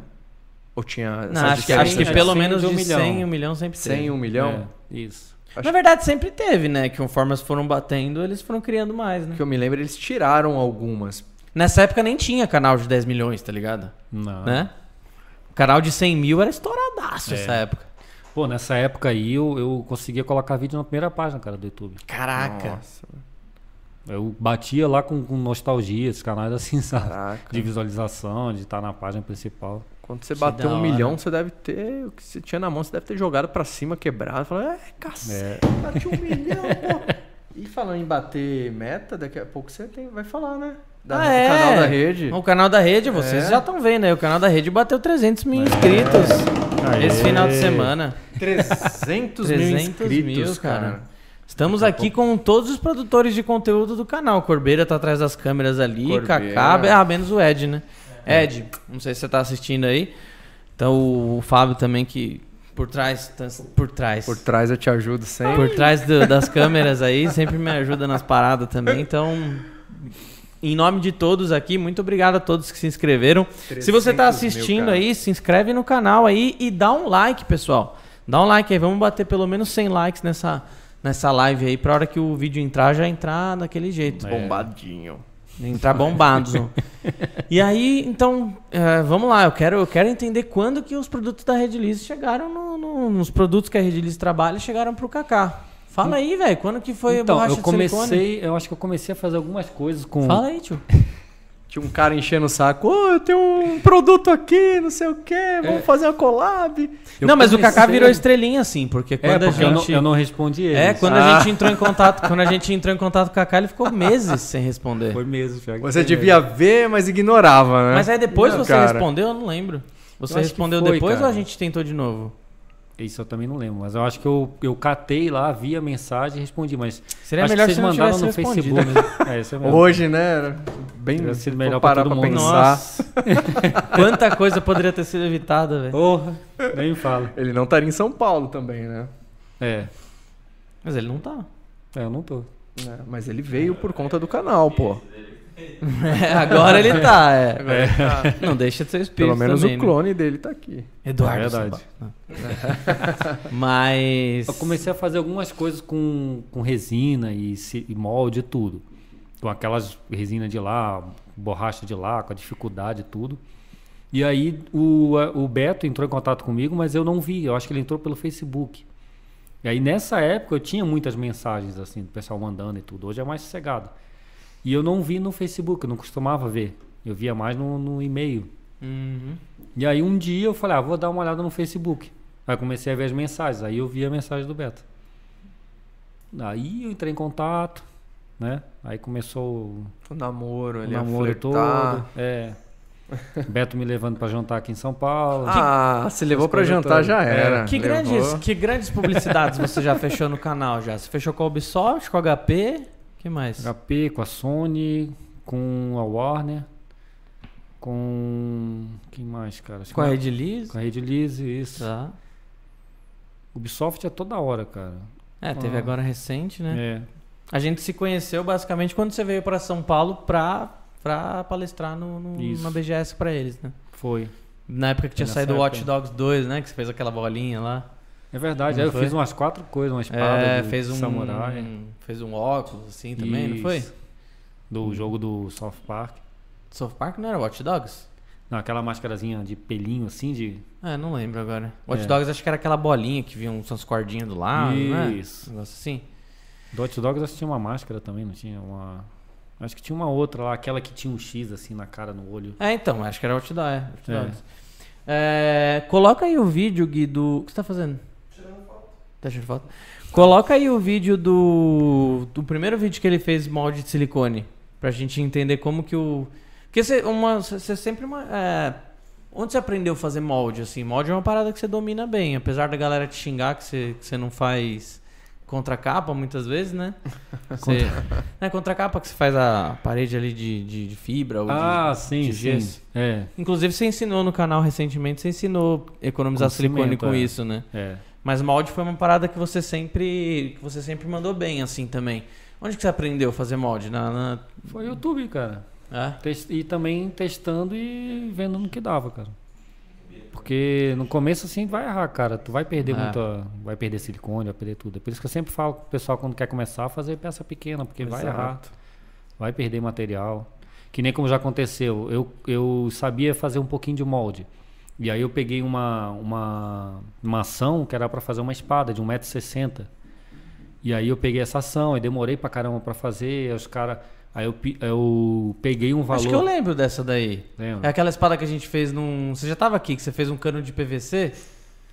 Ou tinha... Não, acho que, acho que pelo menos de um de milhão. 100, um milhão sempre teve. 100, 1 milhão? É, isso. Acho Na verdade, sempre teve, né? Que conforme elas foram batendo, eles foram criando mais, né? que eu me lembro, eles tiraram algumas. Nessa época nem tinha canal de 10 milhões, tá ligado? Não. Né? O canal de 100 mil era estouradaço É. essa época. Pô, nessa época aí eu, eu conseguia colocar vídeo na primeira página, cara, do YouTube. Caraca. Nossa, Eu batia lá com, com nostalgia, esses canais assim, sabe? caraca. De visualização, de estar na página principal. Quando você bateu um hora. milhão, você deve ter... O que você tinha na mão, você deve ter jogado pra cima, quebrado. Falando, é, cacete, bati um milhão, pô. E falando em bater meta, daqui a pouco você tem, vai falar, né? Da, Ah, é? canal da rede. O canal da rede, vocês É. já estão vendo aí. O canal da rede bateu 300 mil inscritos Aê. esse final de semana. 300, mil 300 inscritos, mil, cara. cara. Estamos aqui com todos os produtores de conteúdo do canal. Corbeira tá atrás das câmeras ali, Corbeira. Kaká, ah, menos o Ed, né? Ed, não sei se você tá assistindo aí. Então o Fábio também que por trás, tá- por trás. Por trás eu te ajudo sempre. Por trás do- das câmeras aí, sempre me ajuda nas paradas também. Então, em nome de todos aqui, muito obrigado a todos que se inscreveram. Se você tá 300 mil, assistindo cara. aí, se inscreve no canal aí e dá um like, pessoal. Dá um like aí, vamos bater pelo menos 100 likes nessa, nessa live aí, pra hora que o vídeo entrar, já entrar daquele jeito. Bombadinho. Entrar bombados. ó. e aí, então, é, vamos lá. Eu quero, eu quero entender quando que os produtos da Red Lease chegaram no, no- nos produtos que a Red Lease trabalha chegaram pro Kaká. Fala aí, velho. Quando que foi então, borracha eu de silicone? comecei, eu acho que eu comecei a fazer algumas coisas com. Fala aí, tio. Tinha um cara enchendo o saco. Ô, eu tenho um produto aqui, não sei o quê, vamos fazer uma collab. Eu não, mas o Kaká virou estrelinha assim, porque É, quando a porque eu, não, gente. eu não respondi ele. É, quando Ah. a gente entrou em contato, quando a gente entrou em contato com o Kaká, ele ficou meses sem responder. Foi mesmo, pior Você devia ver, mas ignorava, né? Mas aí depois Não, você cara. respondeu, eu não lembro. Você respondeu foi, depois cara. ou a gente tentou de novo? Isso eu também não lembro, mas eu acho que eu, eu catei lá, vi a mensagem e respondi, mas Seria acho melhor que se vocês não mandaram no respondido. Facebook. Né? É, isso é mesmo. Hoje, né? Bem Teria sido melhor pra parar todo pra mundo. pensar. Nossa. Quanta coisa poderia ter sido evitada, velho. Porra, nem fala. Ele não estaria em São Paulo também, né? É, Mas ele não tá. é, eu não tô. É, mas ele veio por conta do canal, pô. É, agora ele tá, é. Não deixa de ser espírito Pelo menos também, o né? clone dele tá aqui. Eduardo. É verdade. Mas... Eu comecei a fazer algumas coisas com, com resina e, e molde e tudo. Com aquelas resina de lá, borracha de lá, com a dificuldade e tudo. E aí o, o Beto entrou em contato comigo, mas eu não vi. Eu acho que ele entrou pelo Facebook. E aí nessa época eu tinha muitas mensagens assim, do pessoal mandando e tudo. Hoje é mais sossegado. E eu não vi no Facebook, eu não costumava ver. Eu via mais no, no e-mail. Uhum. E aí um dia eu falei, ah, vou dar uma olhada no Facebook. Aí comecei a ver as mensagens, aí eu vi a mensagem do Beto. Aí eu entrei em contato, né? Aí começou o O namoro, ele namoro ia flertar. todo. É. Beto me levando pra jantar aqui em São Paulo. Ah, se levou coisas jantar já É. era. Que, Levou. grandes, que grandes publicidades você já fechou no canal já? Você fechou com a Ubisoft, com a HP? Que mais? HP, com a Sony, com a Warner, com. Quem mais, cara? Acho Com a Red Lease? Com a Red Lease, isso. Tá. Ubisoft é toda hora, cara. É, teve Ah. agora recente, né? É. A gente se conheceu basicamente quando você veio pra São Paulo pra, pra palestrar no, no- na BGS pra eles, né? Foi. Na época que tinha saído o Watch. Dogs 2, né? Que você fez aquela bolinha lá. É verdade, eu foi? fiz umas quatro coisas, uma espada É, do fez um, samurai. fez um óculos assim também, não foi? Isso. Do jogo do South Park. South Park não era Watch Dogs? Não, aquela máscarazinha de pelinho assim, de. É, não lembro agora. Watch É. Dogs acho que era aquela bolinha que vinha umas cordinhas do lado, né? Isso. Um negócio assim. Do Hot Dogs acho que tinha uma máscara também, não tinha uma. Acho que tinha uma outra lá, aquela que tinha um X assim na cara, no olho. É, então, acho que era Watch Dogs. É, Watch É. Dogs. É, coloca aí o vídeo, Gui, do... O que você tá fazendo? Tá foto? Coloca aí o vídeo do... Do primeiro vídeo que ele fez molde de silicone. Pra gente entender como que o... Porque você, uma, você sempre... uma- é, Onde você aprendeu a fazer molde, assim? Molde é uma parada que você domina bem. Apesar da galera te xingar que você, que você não faz contracapa muitas vezes, né? Você, é contracapa que você faz a parede ali de, de, de fibra ou de- ah, sim, de sim. gesso. É, Inclusive, você ensinou no canal recentemente, você ensinou economizar Com silicone cimento, com é. isso, né? é. Mas molde foi uma parada que você sempre que você sempre mandou bem, assim, também. Onde que você aprendeu a fazer molde? Na, na- Foi YouTube, cara. É? E também testando e vendo no que dava, cara. Porque no começo assim vai errar, cara. Tu vai perder É. muita. Vai perder silicone, vai perder tudo. É por isso que eu sempre falo pro pessoal quando quer começar a fazer peça pequena, porque vai Exato. errar. Vai perder material. Que nem como já aconteceu. Eu, eu sabia fazer um pouquinho de molde. E aí eu peguei uma, uma, uma ação que era para fazer uma espada de 1,60m. E aí eu peguei essa ação e demorei pra caramba pra fazer. Aí os caras. Aí eu, eu peguei um valor. Acho que eu lembro dessa daí. Lembra? É aquela espada que a gente fez num. Você já tava aqui, que você fez um cano de PVC?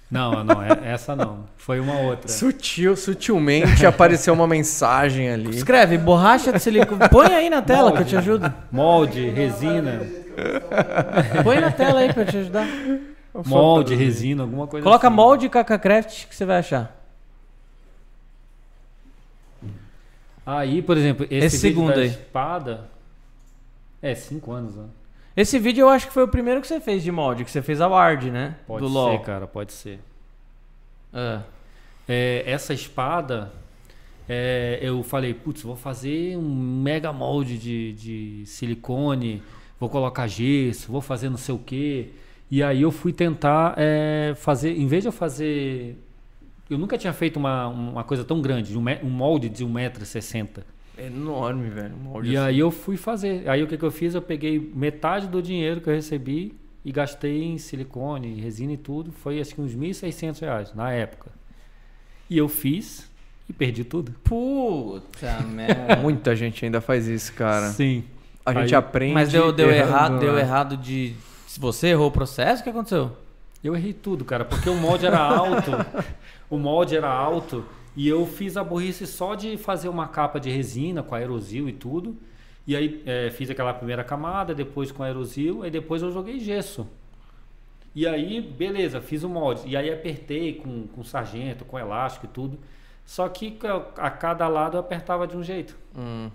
Não, não, é- essa não. Foi uma outra. Sutil, sutilmente apareceu uma mensagem ali. Escreve, borracha de silicone. Põe aí na tela que eu te ajudo. Molde, resina. Põe na tela aí pra te ajudar. Molde, resina, alguma coisa Coloca assim. molde KKCraft que você vai achar. Aí, por exemplo, esse, Esse vídeo segundo da aí. espada. É, cinco anos, né? Esse vídeo eu acho que foi o primeiro que você fez de molde, que você fez a Ward, né? Pode Do ser, LoL. cara, pode ser. É. É, essa espada, é, eu falei, putz, vou fazer um mega molde de, de silicone, vou colocar gesso, vou fazer não sei o quê. E aí eu fui tentar é, fazer, em vez de eu fazer. Eu nunca tinha feito uma, uma coisa tão grande, um, um molde de 1,60m. É enorme, velho. um molde E assim. aí eu fui fazer. Aí o que, que eu fiz? Eu peguei metade do dinheiro que eu recebi e gastei em silicone, resina e tudo. Foi acho que uns 1.600 reais na época. E eu fiz e perdi tudo. Puta merda. Muita gente ainda faz isso, cara. Sim. A gente Aí- aprende. Mas deu, deu errando, errado, deu né? errado de. Se você errou o processo, o que aconteceu? Eu errei tudo, cara, porque o molde era alto. o molde era alto e eu fiz a burrice só de fazer uma capa de resina com aerosil e tudo. E aí é, fiz aquela primeira camada, depois com aerosil, aí depois eu joguei gesso. E aí, beleza, fiz o molde. E aí apertei com, com sargento, com elástico e tudo. Só que a cada lado eu apertava de um jeito. Hum.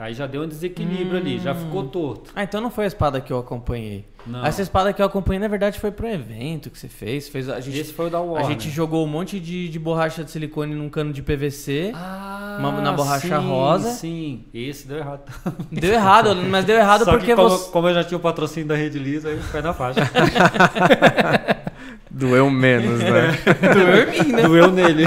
Aí já deu um desequilíbrio ali, já ficou torto. Ah, então não foi a espada que eu acompanhei. Não. Essa espada que eu acompanhei, na verdade, foi pro evento que você fez. fez a gente, Esse foi o da a Warner. gente jogou um monte de, de borracha de silicone num cano de PVC. Ah, Uma- na borracha sim, rosa. Sim, esse deu errado. Deu errado, mas deu errado Só porque que como, você. como eu já tinha o patrocínio da Rede Lisa, aí foi na faixa. Doeu menos, né? Doeu em mim, né? Doeu nele.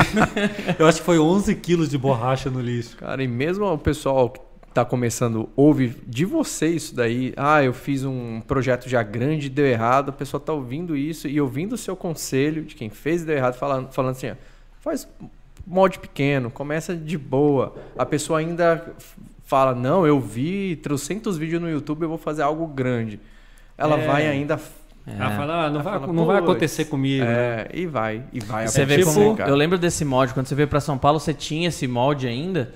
Eu acho que foi 11 quilos de borracha no lixo. Cara, e mesmo o pessoal que tá começando, ouve de você isso daí. Ah, eu fiz um projeto já grande deu errado. O pessoal tá ouvindo isso e ouvindo o seu conselho de quem fez e deu errado, falando, falando assim, ó, faz molde pequeno, começa de boa. A pessoa ainda fala, não, eu vi trocentos vídeos no YouTube, eu vou fazer algo grande. Ela É. vai ainda... Ela fala, ah, não, Ela vai, fala, não vai "Putz, acontecer comigo. né? É, e vai, e vai Você vê acontecer, como. Eu lembro desse molde. Quando você veio pra São Paulo, você tinha esse molde ainda.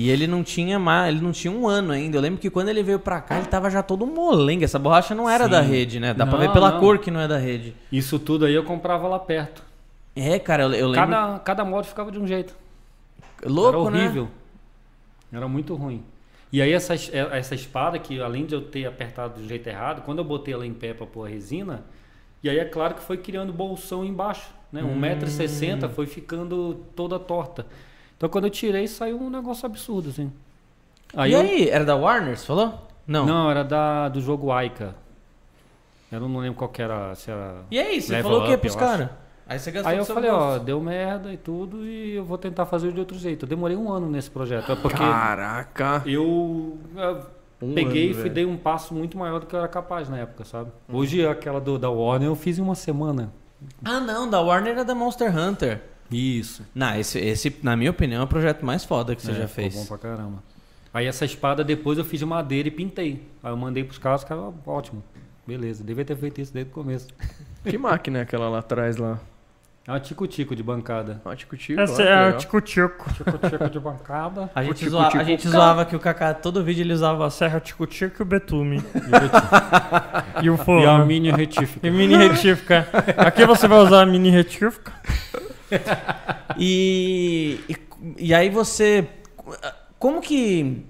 E ele não tinha mais, ele não tinha um ano ainda. Eu lembro que quando ele veio pra cá, ele tava já todo molenga. Essa borracha não era Sim. da rede, né? Dá pra Não, ver pela não. cor que não é da rede. Isso tudo aí eu comprava lá perto. É, cara, eu, eu lembro. Cada, cada molde ficava de um jeito. Louco, Era né? horrível. Era muito ruim. E aí essa, es- eh, essa espada, que além de eu ter apertado do jeito errado, quando eu botei ela em pé pra pôr a resina, e aí é claro que foi criando bolsão embaixo. Né? Hum. 1,60m foi ficando toda torta. Então quando eu tirei, saiu um negócio absurdo, assim. e eu- aí, era da Warner, você falou? Não. Não, era da, do jogo Aika. Eu não lembro qual que era. Se era... E aí, você Level falou o quê up, pros eu caras? Aí você gastou Aí eu falei, ó, gosto. deu merda e tudo, e eu vou tentar fazer de outro jeito. Eu demorei um ano nesse projeto. É porque Caraca! eu, eu Um peguei ano, e dei um passo muito maior do que eu era capaz na época, sabe? Hoje aquela do, da Warner eu fiz em uma semana. Ah, não, da Warner era da Monster Hunter. Isso. Não, esse, esse, na minha opinião, é o projeto mais foda que você É, já ficou fez. bom pra caramba. Aí essa espada depois eu fiz de madeira e pintei. Aí eu mandei pros caras, os caras, "Ah, ótimo. Beleza, devia ter feito isso desde o começo. Que máquina é aquela lá atrás lá? É uma tico-tico de bancada. Ah, tico-tico. Essa ó, é a legal. Tico-Tico. Tico-tico de bancada. A gente, Tico, zoa- tico, a gente zoava que o Kaká, todo vídeo ele usava A serra Tico-Tico e o betume. e o E a forno. mini retífica. E mini retífica. Aqui você vai usar a mini retífica. E, e, e aí você. Como que.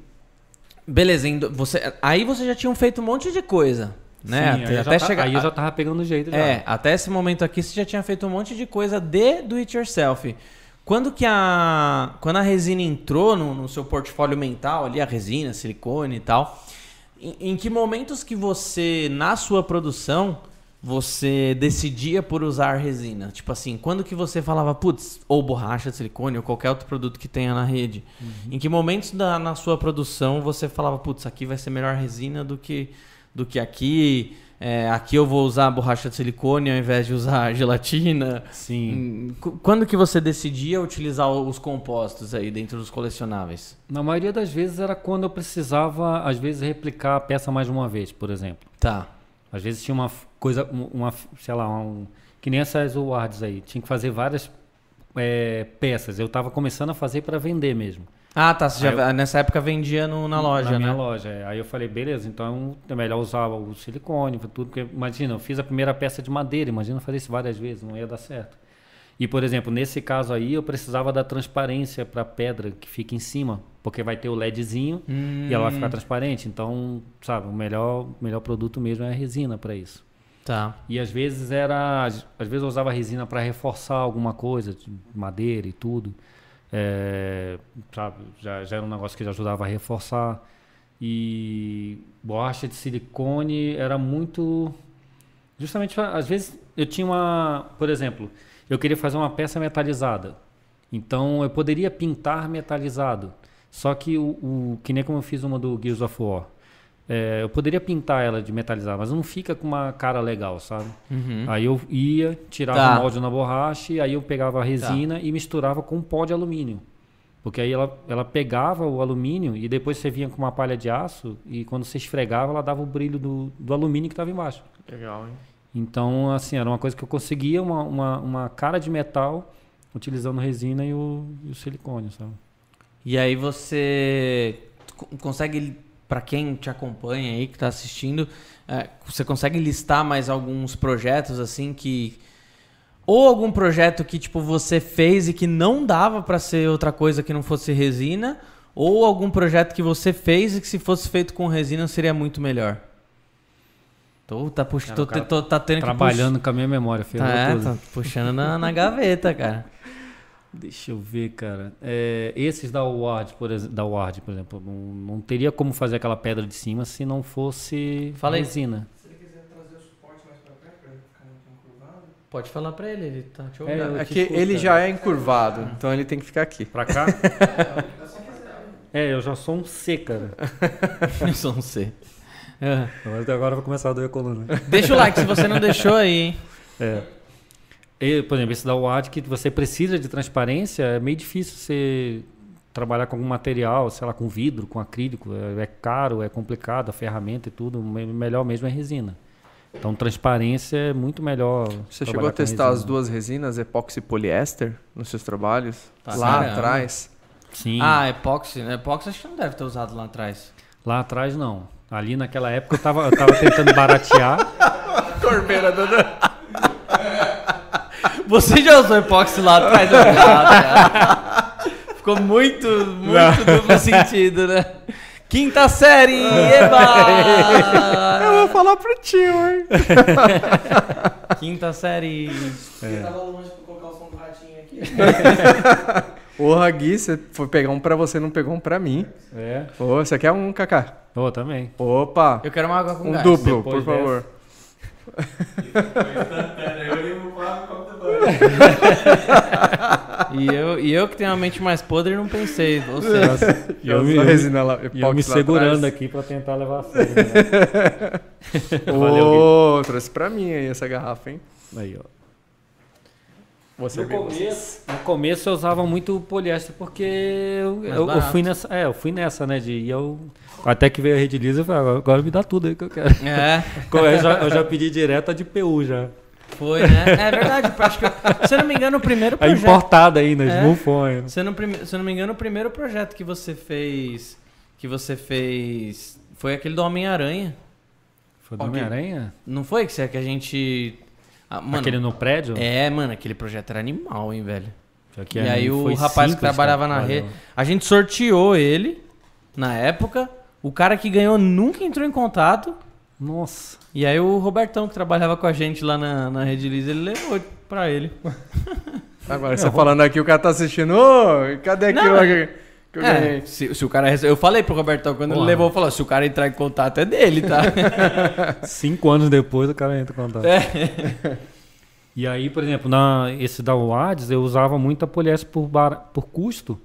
Beleza, indo- você, aí você já tinha feito um monte de coisa. Né? Sim, até aí, já até tá- chegar. aí eu já tava pegando jeito já. É, até esse momento aqui você já tinha feito um monte de coisa de do it yourself. Quando que a quando a resina entrou no, no seu portfólio mental ali a resina, silicone e tal, em, em que momentos que você na sua produção você decidia por usar resina? Tipo assim, quando que você falava, putz, ou borracha de silicone ou qualquer outro produto que tenha na rede? Em que momentos da, na sua produção você falava, putz, aqui vai ser melhor resina do que do que aqui? É, aqui eu vou usar borracha de silicone ao invés de usar gelatina. Sim. Hum, qu- Quando que você decidia utilizar os compostos aí dentro dos colecionáveis? Na maioria das vezes era quando eu precisava, às vezes, replicar a peça mais de uma vez, por exemplo. Tá. Às vezes tinha uma coisa, um- uma, sei lá, um, que nem essas awards aí. Tinha que fazer várias é, peças. Eu estava começando a fazer para vender mesmo. Ah, tá. Já, nessa época vendia no- na loja, na né? minha loja. é. Aí eu falei, beleza, então é melhor usar o silicone, tudo, porque imagina, eu fiz a primeira peça de madeira, imagina fazer isso várias vezes, não ia dar certo. E, por exemplo, nesse caso aí, eu precisava da transparência para a pedra que fica em cima, porque vai ter o LEDzinho e ela vai Hum. ficar transparente. Então, sabe, o melhor, o melhor produto mesmo é a resina para isso. Tá. E às vezes era, às vezes eu usava resina para reforçar alguma coisa, de madeira e tudo. É, sabe, já, já era um negócio que já ajudava a reforçar. E borracha de silicone era muito. Justamente, às vezes eu tinha uma. Por exemplo, eu queria fazer uma peça metalizada. Então eu poderia pintar metalizado. Só que o, o- que nem como eu fiz uma do Gears of War. É, eu poderia pintar ela de metalizado, mas não fica com uma cara legal, sabe? Aí eu ia, tirava Tá. o molde na borracha, e aí eu pegava a resina e misturava com pó de alumínio. Porque aí ela, ela pegava o alumínio e depois você vinha com uma palha de aço e quando você esfregava ela dava o brilho do, do alumínio que estava embaixo. Legal, hein? Então, assim, era uma coisa que eu conseguia uma, uma, uma cara de metal utilizando resina e o, e o silicone, sabe? E aí você co- consegue, pra quem te acompanha aí, que tá assistindo, é, você consegue listar mais alguns projetos assim que ou algum projeto que tipo você fez e que não dava pra ser outra coisa que não fosse resina, ou algum projeto que você fez e que se fosse feito com resina seria muito melhor. Tô, tá, puxa, tô, te- tô- tá tendo Trabalhando com a minha memória, que puxar. Tá, é, tá puxando na, na gaveta, cara. Deixa eu ver, cara. É, esses da Ward, por, ex- da Ward, por exemplo, não, não teria como fazer aquela pedra de cima se não fosse Fala aí. resina. Se ele quiser trazer o suporte mais pra perto, pra ele ficar muito encurvado. Pode falar pra ele, ele tá te É, ouvindo. É te que ele já é encurvado, então ele tem que ficar aqui. Pra cá? é, eu já sou um C, cara. Eu sou um C. É. Mas agora vai começar a doer a coluna. Deixa o like se você não deixou aí, hein? É. Por exemplo, esse da WAD que você precisa de transparência, é meio difícil você trabalhar com algum material, sei lá, com vidro, com acrílico. É, é caro, é complicado, a ferramenta e tudo. Me- melhor mesmo é resina. Então, transparência é muito melhor. Você chegou a testar as duas resinas, epóxi e poliéster, nos seus trabalhos? Tá, Lá caramba. atrás? Sim. Ah, epóxi. né? Epóxi acho que não deve ter usado lá atrás. Lá atrás, não. Ali naquela época eu tava, eu tava tentando baratear. Corbeira dando. Você já usou epóxi lá atrás? Não, cara. Ficou muito, muito duplo sentido, né? Quinta série! Eba! Eu vou falar pro tio, hein? Quinta série. Eu tava longe pra colocar o som do ratinho aqui. Porra, Gui, você foi pegar um pra você, não pegou um pra mim. É. Ô, você quer um, Kaká? Ô, também. Opa! Eu quero uma água com Um gás. duplo, depois por favor. Eu olhei pro copo banho. E eu, e eu que tenho a mente mais podre não pensei. Você. E eu, eu, resina lá, e eu me segurando atrás. aqui pra tentar levar a sério. Né? Ô, trouxe pra mim aí essa garrafa, hein? Aí, ó. Você No começo, no começo eu usava muito poliéster porque eu, eu, eu fui nessa, é, eu fui nessa, né, de e eu até que veio a Rede Lisa, eu falei, agora, agora me dá tudo aí que eu quero. É, Eu já, eu já pedi direto a de PU já. Foi, né? É verdade. Acho que, eu- se eu não me engano, o primeiro A projeto. importada ainda, de É. Mufon. Se eu, não, se eu não me engano, o primeiro projeto que você fez. Que você fez. Foi aquele do Homem-Aranha. Foi do. Homem-Aranha? Não foi que, você- que a gente. Ah, mano, Aquele no prédio? É, mano, aquele projeto era animal, hein, velho. Já que e é- aí o rapaz que trabalhava cara, na rede. A gente sorteou ele na época. O cara que ganhou nunca entrou em contato. Nossa. E aí o Robertão, que trabalhava com a gente lá na, na Rede Liz, ele levou pra ele. Agora você falando aqui, o cara tá assistindo. Ô, cadê aquilo Não, lá que, que eu É, ganhei? se, se o cara Eu falei pro Robertão, quando ele Porra. levou, falou: se o cara entrar em contato é dele, tá? Cinco anos depois o cara entra em contato. É. E aí, por exemplo, na, esse da UADS eu usava muito a poliéster por, bar- por custo.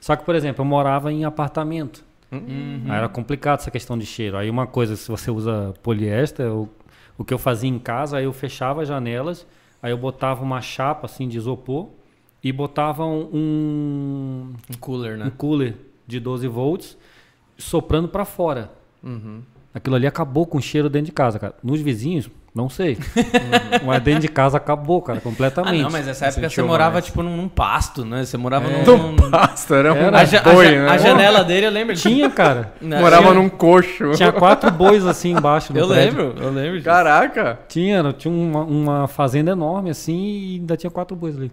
Só que, por exemplo, eu morava em apartamento. Uhum. Aí era complicado essa questão de cheiro. Aí uma coisa, se você usa poliéster, eu- o que eu fazia em casa, aí eu fechava as janelas, aí eu botava uma chapa assim de isopor e botava um, um, Um cooler, um né? cooler de 12 volts soprando para fora. Uhum. Aquilo ali acabou com o cheiro dentro de casa, cara. Nos vizinhos, não sei. Mas dentro de casa acabou, cara, Ah, completamente. não, mas nessa época você morava, mais. tipo, num, num pasto, né? Você morava É. num... num- Pasto, era um Era. A, a boi, ja- né? a janela dele, eu lembro. Tinha, cara. Não, Morava tinha- num coxo. Tinha quatro bois assim embaixo no Eu prédio. lembro, eu lembro. disso. Caraca! Tinha, tinha uma, uma fazenda enorme assim e ainda tinha quatro bois ali.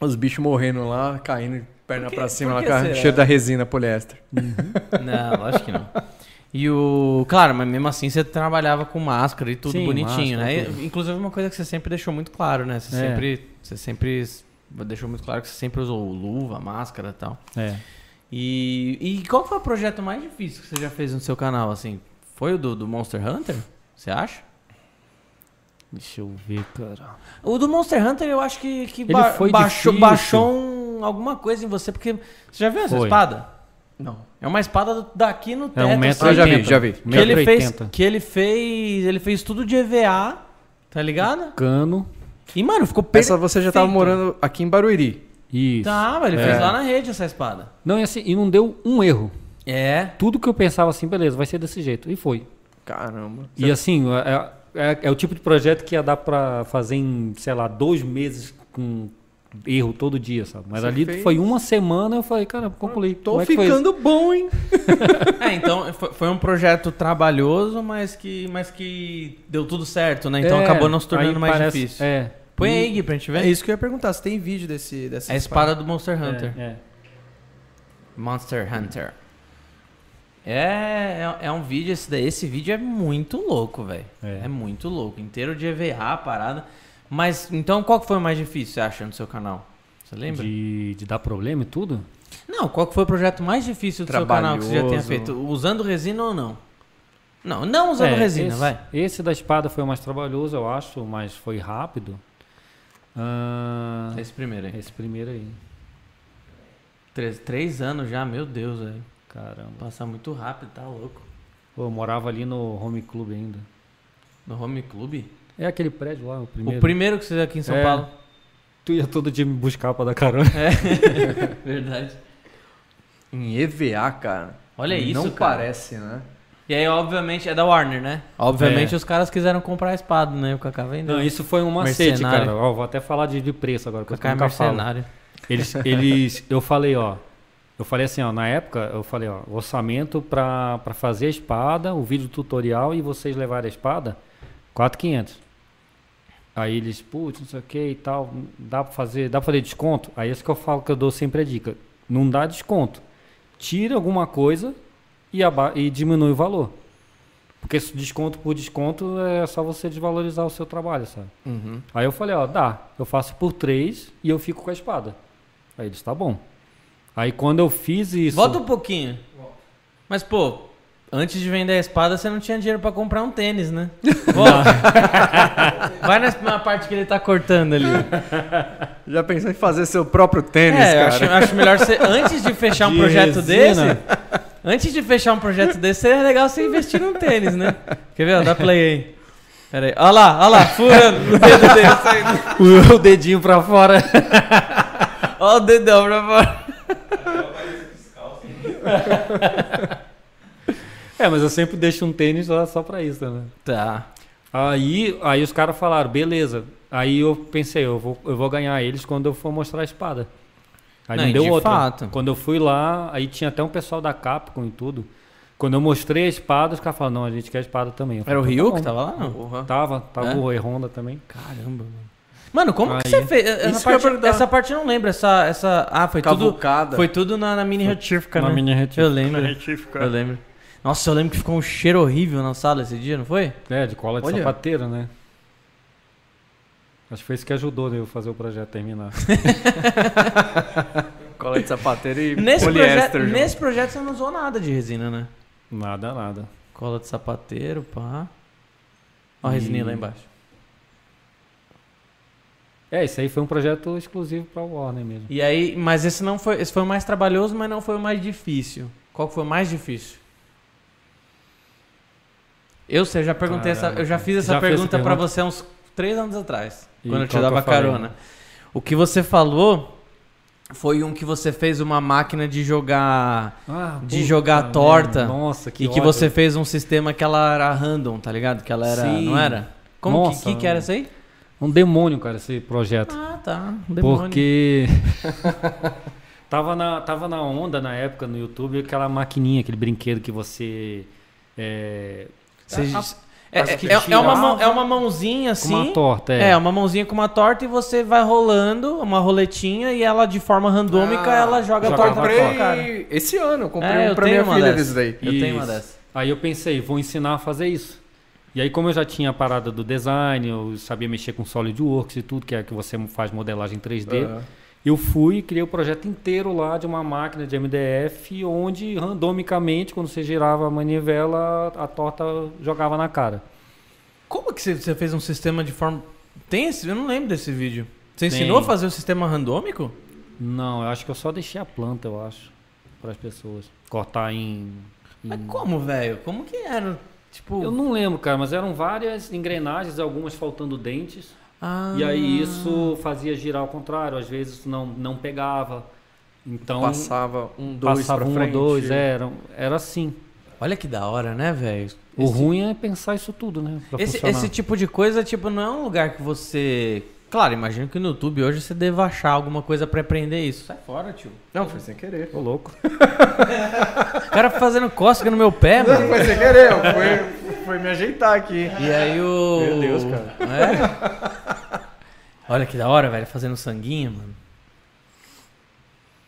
Os bichos morrendo lá, caindo, perna pra cima, lá, a- cheiro da resina poliéster. Não, lógico que não. E o. Claro, mas mesmo assim você trabalhava com máscara e tudo Sim, bonitinho, máscara, né? tudo. Inclusive uma coisa que você sempre deixou muito claro, né? Você É. sempre. Você sempre deixou muito claro que você sempre usou luva, máscara e tal. É. E, e qual foi o projeto mais difícil que você já fez no seu canal, assim? Foi o do, do Monster Hunter? Você acha? Deixa eu ver, cara. O do Monster Hunter eu acho que, que ba- baixou, baixou um- alguma coisa em você, porque. Você já viu essa Foi. espada? Não. É uma espada daqui no teto. É um metro assim, Ah, já vi, 80. já vi. que ele Metro fez 80. Que ele fez. Ele fez tudo de EVA, tá ligado? Cano. E, mano, ficou perfeito. Essa você já tava morando aqui em Barueri. Isso. Tá, mas ele É. fez lá na rede essa espada. Não, e assim, e não deu um erro. É. Tudo que eu pensava assim, beleza, vai ser desse jeito. E foi. Caramba. E assim, é, é- é o tipo de projeto que ia dar pra fazer em, sei lá, dois meses com erro todo dia, sabe? Mas Você ali fez? foi uma semana, eu falei, cara, concluí. Tô Como é que foi ficando bom, hein? É, então foi, um projeto trabalhoso, mas que, mas que deu tudo certo, né? Então É, acabou não se tornando mais parece- difícil. É. Põe aí, Gui, pra gente ver. É isso que eu ia perguntar, se tem vídeo desse, dessa É a espada do Monster Hunter. É, é. Monster Hunter. É, é, é um vídeo, esse, daí, esse vídeo é muito louco, velho. É. É. muito louco. Inteiro de EVA, a parada. Mas, então, qual que foi o mais difícil, você acha, no seu canal? Você lembra? De, de dar problema e tudo? Não, qual que foi o projeto mais difícil do seu canal que você já tenha feito? Usando resina ou não? Não, não usando É, resina, esse, vai. Esse da espada foi o mais trabalhoso, eu acho, mas foi rápido. Ah, Esse primeiro aí. esse primeiro aí. Três, três anos já, meu Deus, velho. Caramba. Passar muito rápido, tá louco. Pô, eu morava ali no home club ainda. No home club? É aquele prédio lá, o primeiro. O primeiro que você aqui em São É. Paulo. Tu ia todo dia me buscar pra dar carona. Verdade. Em EVA, cara. Olha isso, Não cara. parece, né? E aí, obviamente, é da Warner, né? Obviamente É. os caras quiseram comprar a espada, né? O Kaká vendeu. Não, isso foi um macete, cara. Ó, vou até falar de, de preço agora, o que eu Kaká é falo. mercenário. Eles, eles, eu falei, ó. Eu falei assim, ó, na época, eu falei, ó, orçamento pra, pra fazer a espada, o vídeo tutorial e vocês levarem a espada, 4,500. Aí eles, putz, não sei o que e tal, dá pra fazer, dá pra fazer desconto? Aí isso que eu falo que eu dou sempre a dica. Não dá desconto. Tira alguma coisa e, e diminui o valor. Porque se desconto por desconto é só você desvalorizar o seu trabalho, sabe? Uhum. Aí eu falei, ó, dá, eu faço por três e eu fico com a espada. Aí eles, tá bom. Aí quando eu fiz isso. Volta um pouquinho. Mas, pô, antes de vender a espada, você não tinha dinheiro pra comprar um tênis, né? Vai na, parte que ele tá cortando ali. Já pensou em fazer seu próprio tênis, é, cara? acho, acho melhor você, antes de fechar um De projeto resina. desse, antes de fechar um projeto desse, seria legal você investir num tênis, né? Quer ver? Dá play aí. Pera aí. Olha lá, olha lá, furando o dedo dele saindo. o dedinho pra fora. Olha o dedão pra fora. É, mas eu sempre deixo um tênis lá só pra isso, né? Tá. Aí, aí os caras falaram, beleza. Aí eu pensei, eu vou, eu vou ganhar eles quando eu for mostrar a espada. Aí Não, não, deu de outra. fato. Quando eu fui lá, aí tinha até um pessoal da Capcom e tudo. Quando eu mostrei a espada, os caras falaram, não, a gente quer a espada também. Eu Era o falei, Ryu tá que tava lá? Não. Porra. Tava, tava É? o Rei Honda também. Caramba, mano. Mano, como que Aí. você fez? Essa que parte, essa parte eu não lembro. Essa, essa, ah, foi tudo, Cavucada. foi tudo na, na mini retífica, Na né? mini retífica. Eu lembro. Na retífica. Eu lembro. Nossa, eu lembro que ficou um cheiro horrível na sala esse dia, não foi? É, de cola de Olha. sapateiro, né? Acho que foi isso que ajudou né, eu fazer o projeto terminar. Cola de sapateiro e Nesse projeto, poliéster. junto. nesse projeto você não usou nada de resina, né? nada, nada. Cola de sapateiro, pá. Ó a resininha lá embaixo. É, isso aí foi um projeto exclusivo pra Warner mesmo. E aí, mas esse não foi, esse foi o mais trabalhoso, mas não foi o mais difícil. Qual que foi o mais difícil? Eu sei, eu já perguntei essa, eu já fiz essa já pergunta pra pergunta? você há uns três anos atrás, E quando eu te que dava eu carona. O que você falou foi um que você fez uma máquina de jogar Ah, De jogar torta Nossa, que e que ódio. você fez um sistema que ela era random, tá ligado? Que ela era, Sim. não era? Como que- Nossa, que, que era isso aí? Um demônio, cara, esse projeto. Ah, tá. Um demônio. Porque tava, na, tava na onda na época no YouTube aquela maquininha, aquele brinquedo que você. É, Você- a- é, é- é uma mão, é uma mãozinha com assim. uma torta. É, É, uma mãozinha com uma torta e você vai rolando uma roletinha e ela de forma randômica Ah, ela joga a torta pra na comprei tua cara. esse ano, eu comprei É, um eu pra minha uma filha desse daí. Eu tenho uma Isso. dessa. Aí eu pensei, vou ensinar a fazer isso. E aí, como eu já tinha a parada do design, eu sabia mexer com SolidWorks e tudo, que é que você faz modelagem 3D, Aham. Eu fui e criei o projeto inteiro lá de uma máquina de MDF, onde randomicamente, quando você girava a manivela, a torta jogava na cara. Como que você, fez um sistema de forma. Tem esse? Eu não lembro desse vídeo. Você Tem. ensinou a fazer o sistema randômico? Não, eu acho que eu só deixei a planta, eu acho, para as pessoas. Cortar em. em- Mas como, velho? Como que era? Tipo. Eu não lembro, cara, mas eram várias engrenagens, algumas faltando dentes. Ah. E aí isso fazia girar ao contrário, às vezes não, não pegava. Então Passava um, dois passava pra um frente. dois, era, era assim. Olha que da hora, né, velho? O Esse- ruim é pensar isso tudo, né? Esse, esse tipo de coisa, tipo, não é um lugar que você. Claro, imagino que no YouTube hoje você deva achar alguma coisa pra aprender isso. Sai fora, tio. Não, foi sem querer. Ô, louco. O cara fazendo cócega no meu pé, mano. Foi sem querer, foi, foi me ajeitar aqui. E aí o. Meu Deus, cara. É? Olha que da hora, velho, fazendo sanguinho, mano.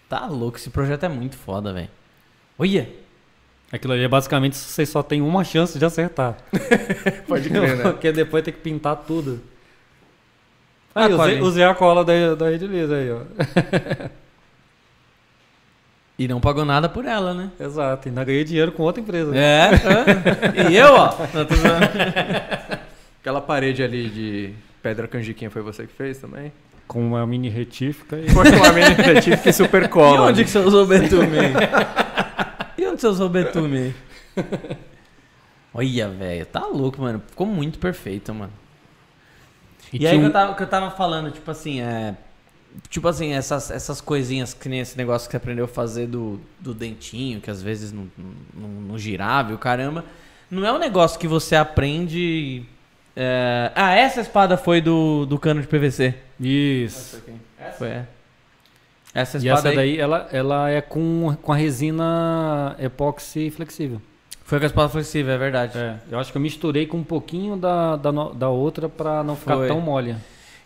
Tá louco, esse projeto é muito foda, velho. Olha! Aquilo ali é basicamente vocês só tem uma chance de acertar. Pode crer, né? Porque depois tem que pintar tudo. Ah, Aí, usei, colinha. usei a cola da, da Rede Lisa aí, ó. E não pagou nada por ela, né? Exato, ainda ganhei dinheiro com outra empresa. É. é. E eu, ó. Aquela parede ali de pedra canjiquinha foi você que fez também? Com uma mini retífica e... Foi com a minha tive que super E cola. onde que você usou betume? e onde você usou betume? Olha, velho, tá louco, mano. Ficou muito perfeito, mano. E, tinha aí que um- eu, tava, que eu tava falando, tipo assim, é. Tipo assim, essas, essas coisinhas que nem esse negócio que você aprendeu a fazer do, do dentinho, que às vezes não, não, não girava e o caramba. Não é um negócio que você aprende. é, Ah, essa espada foi do, do cano de PVC. Isso. Foi, é. Essa E espada essa aí daí, ela, ela é com, com a resina epóxi flexível. foi com a espada flexível, é verdade. É, eu acho que eu misturei com um pouquinho da, da, da outra pra não ficar Foi. tão mole.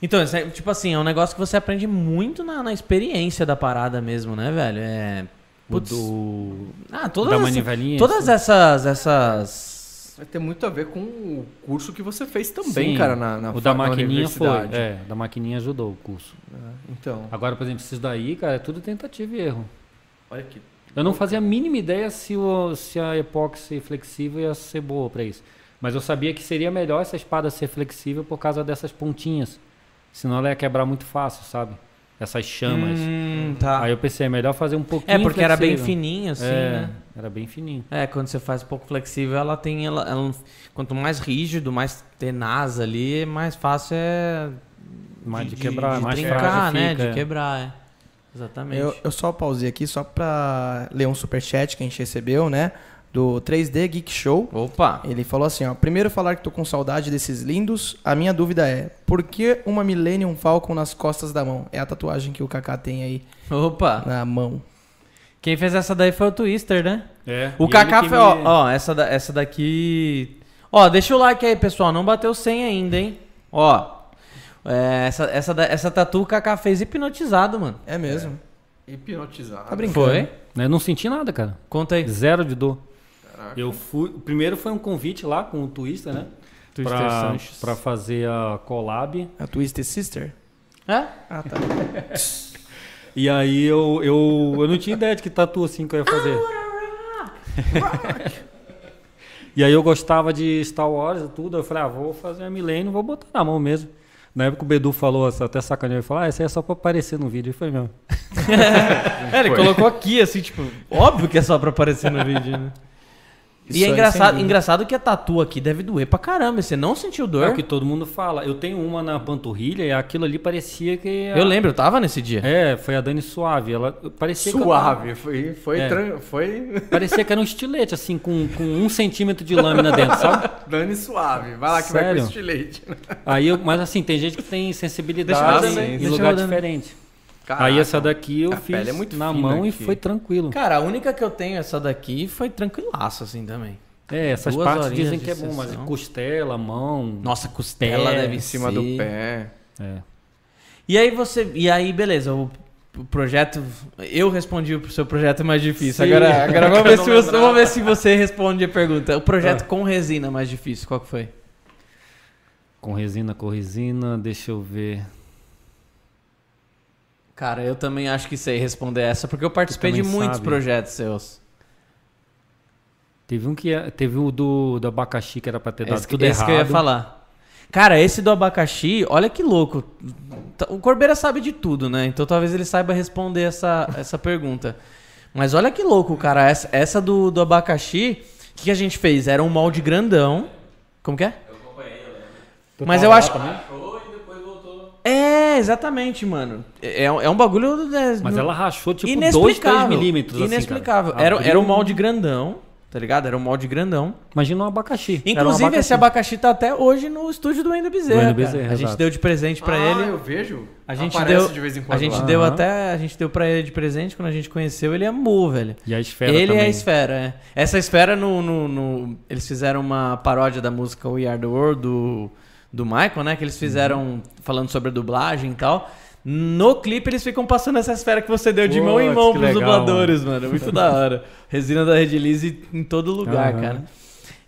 Então, isso é, tipo assim, é um negócio que você aprende muito na, na experiência da parada mesmo, né, velho? É. Putz. do, Ah, todas, da manivelinha. todas essas, essas. Vai ter muito a ver com o curso que você fez também, Sim, cara, na, na o da maquininha foi. É, da maquininha ajudou o curso. Então, Agora, por exemplo, esses daí, cara, é tudo tentativa e erro. olha que Eu não fazia a mínima ideia se, o, se a epóxi flexível ia ser boa pra isso. Mas eu sabia que seria melhor essa espada ser flexível por causa dessas pontinhas. Senão ela ia quebrar muito fácil, sabe? Essas chamas. Hum, tá. Aí eu pensei, é melhor fazer um pouquinho É, porque era bem flexível. fininho, assim, é, né? Era bem fininho. É, quando você faz pouco flexível, ela tem. Ela, ela quanto mais rígido, mais tenaz ali, mais fácil é. Mais de, quebrar, de mais trincar, né? fica, De é. quebrar, é. Exatamente. Eu, eu só pausei aqui só pra ler um superchat que a gente recebeu, né? Do 3D Geek Show. Opa! Ele falou assim, ó. Primeiro falar que tô com saudade desses lindos. A minha dúvida é, por que uma Millennium Falcon nas costas da mão? É a tatuagem que o Kaká tem aí Opa! na mão. Quem fez essa daí foi o Twister, né? É, O Kaká foi, ó, me- ó, essa, da- essa daqui. Ó, deixa o like aí, pessoal. Não bateu 100 ainda, hein? Ó. é, essa, essa, da- essa tatu o Kaká fez hipnotizado, mano. É mesmo. hipnotizado. Tá brincando. Foi? Eu não senti nada, cara. Conta aí. Zero de dor. Eu fui. Primeiro foi um convite lá com o Twister, né? Twister pra, Sanches. pra fazer a collab. A Twisted Sister? É? Ah, tá. E aí eu, eu, eu não tinha ideia de que tatu assim que eu ia fazer. e aí eu gostava de Star Wars e tudo. Eu falei, ah, vou fazer a Millennium, vou botar na mão mesmo. Na época o Bedu falou, até sacaneou, ele falou, ah, esse aí é só pra aparecer no vídeo. E foi mesmo. É, ele colocou aqui, assim, tipo, óbvio que é só pra aparecer no vídeo, né? E é engraçado, engraçado que a tatu aqui deve doer pra caramba. Você não sentiu É dor? o que todo mundo fala. Eu tenho uma na panturrilha e aquilo ali parecia que... a- Eu lembro, eu tava nesse dia. É, foi a Dani Suave. Ela parecia que eu- Suave, foi, foi, É. tran- foi parecia que era um estilete, assim, com, com um centímetro de lâmina dentro, sabe? Dani suave. Vai lá que vai Sério? com estilete. Aí eu, mas assim, tem gente que tem Deixa sensibilidade em deixa lugar diferente. Caraca. Aí essa daqui eu fiz é muito na mão e aqui. foi tranquilo. Cara, a única que eu tenho, essa daqui, foi tranquilaço, assim, também. É, essas duas partes dizem que é bom, mas costela, mão. Nossa, costela Pé, deve Em cima ser. do pé. É. E aí você. E aí, beleza, o, projeto. Eu respondi o seu projeto mais difícil. Sim. Agora, agora vamos, ver se você, vamos ver se você responde a pergunta. O projeto com resina mais difícil, qual que foi? Com resina, com resina, deixa eu ver. Cara, eu também acho que sei responder essa, porque eu participei de muitos sabe. projetos seus. Teve um que é- teve o do, do abacaxi que era pra ter dado Esse, tudo esse errado. que eu ia falar. Cara, esse do abacaxi, olha que louco. O Corbeira sabe de tudo, né? Então talvez ele saiba responder essa, essa pergunta. Mas olha que louco, cara. Essa, essa do, do abacaxi, o que, que a gente fez? Era um molde grandão. Como que é? Mas tava eu lá acho- também? É, exatamente, mano. É, é um bagulho. né, Mas no- ela rachou tipo 2, inexplicável. 3 milímetros. assim, Inexplicável. cara. era, era um molde grandão, tá ligado? Era um molde grandão. Imagina um abacaxi. Era um Inclusive, esse abacaxi tá até hoje no estúdio do Endo Bezerra. Do. Bezerra, a gente deu de presente pra ah, ele. eu vejo. A gente Aparece deu, de vez em quando a gente lá. deu Aham. até, a gente deu pra ele de presente quando a gente conheceu, ele amou, velho. E a esfera ele também. é a esfera, é. Essa esfera no, no- no- eles fizeram uma paródia da música We Are the World do, do Michael, né, que eles fizeram Uhum. falando sobre a dublagem e tal. No clipe eles ficam passando essa esfera que você deu de mão em mão pros legal, dubladores, mano. Muito da hora. Resina da Red em todo lugar, Aham. cara.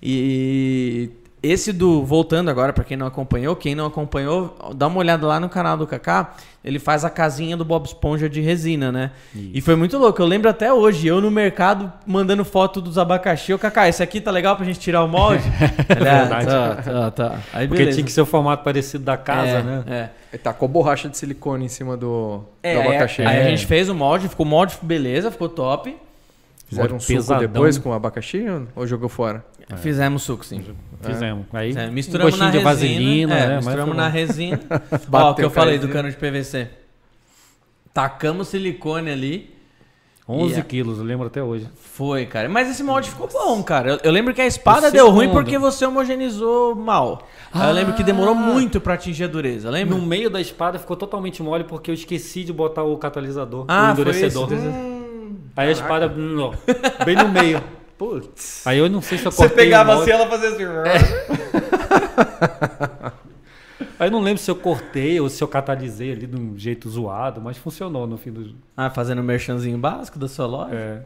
E esse do voltando agora pra quem não acompanhou, quem não acompanhou, dá uma olhada lá no canal do Kaká, ele faz a casinha do Bob Esponja de resina, né? E foi muito louco, eu lembro até hoje, eu no mercado mandando foto dos abacaxi, o Kaká, esse aqui tá legal pra gente tirar o molde? Ele, ah, Verdade. Tá, tá, tá. Aí Porque tinha que ser o formato parecido da casa, é, né? É. Ele tacou borracha de silicone em cima do, É, do aí, abacaxi. aí a É. gente fez o molde, ficou o molde, beleza, ficou top. Fizeram um suco depois com abacaxi ou- ou jogou fora? Fizemos suco, sim. Fizemos. Aí, É, um misturamos gostinho na de resina. vaselina, é, né? Misturamos na resina. Ó, o que eu falei do cano de PVC. Tacamos silicone ali. 11 E a- quilos, eu lembro até hoje. Foi, cara. Mas esse molde ficou bom, cara. Eu, eu lembro que a espada deu ruim porque você homogeneizou mal. Aí eu lembro que demorou muito pra atingir a dureza, lembra? No meio da espada ficou totalmente mole porque eu esqueci de botar o catalisador, Ah, o foi endurecedor. Aí a espada ó, bem no meio. Putz. Aí eu não sei se eu Você cortei pegava o molde. assim, ela fazia assim. Aí eu não lembro se eu cortei ou se eu catalisei ali de um jeito zoado, mas funcionou no fim do. Ah, fazendo um merchanzinho básico da sua loja. É.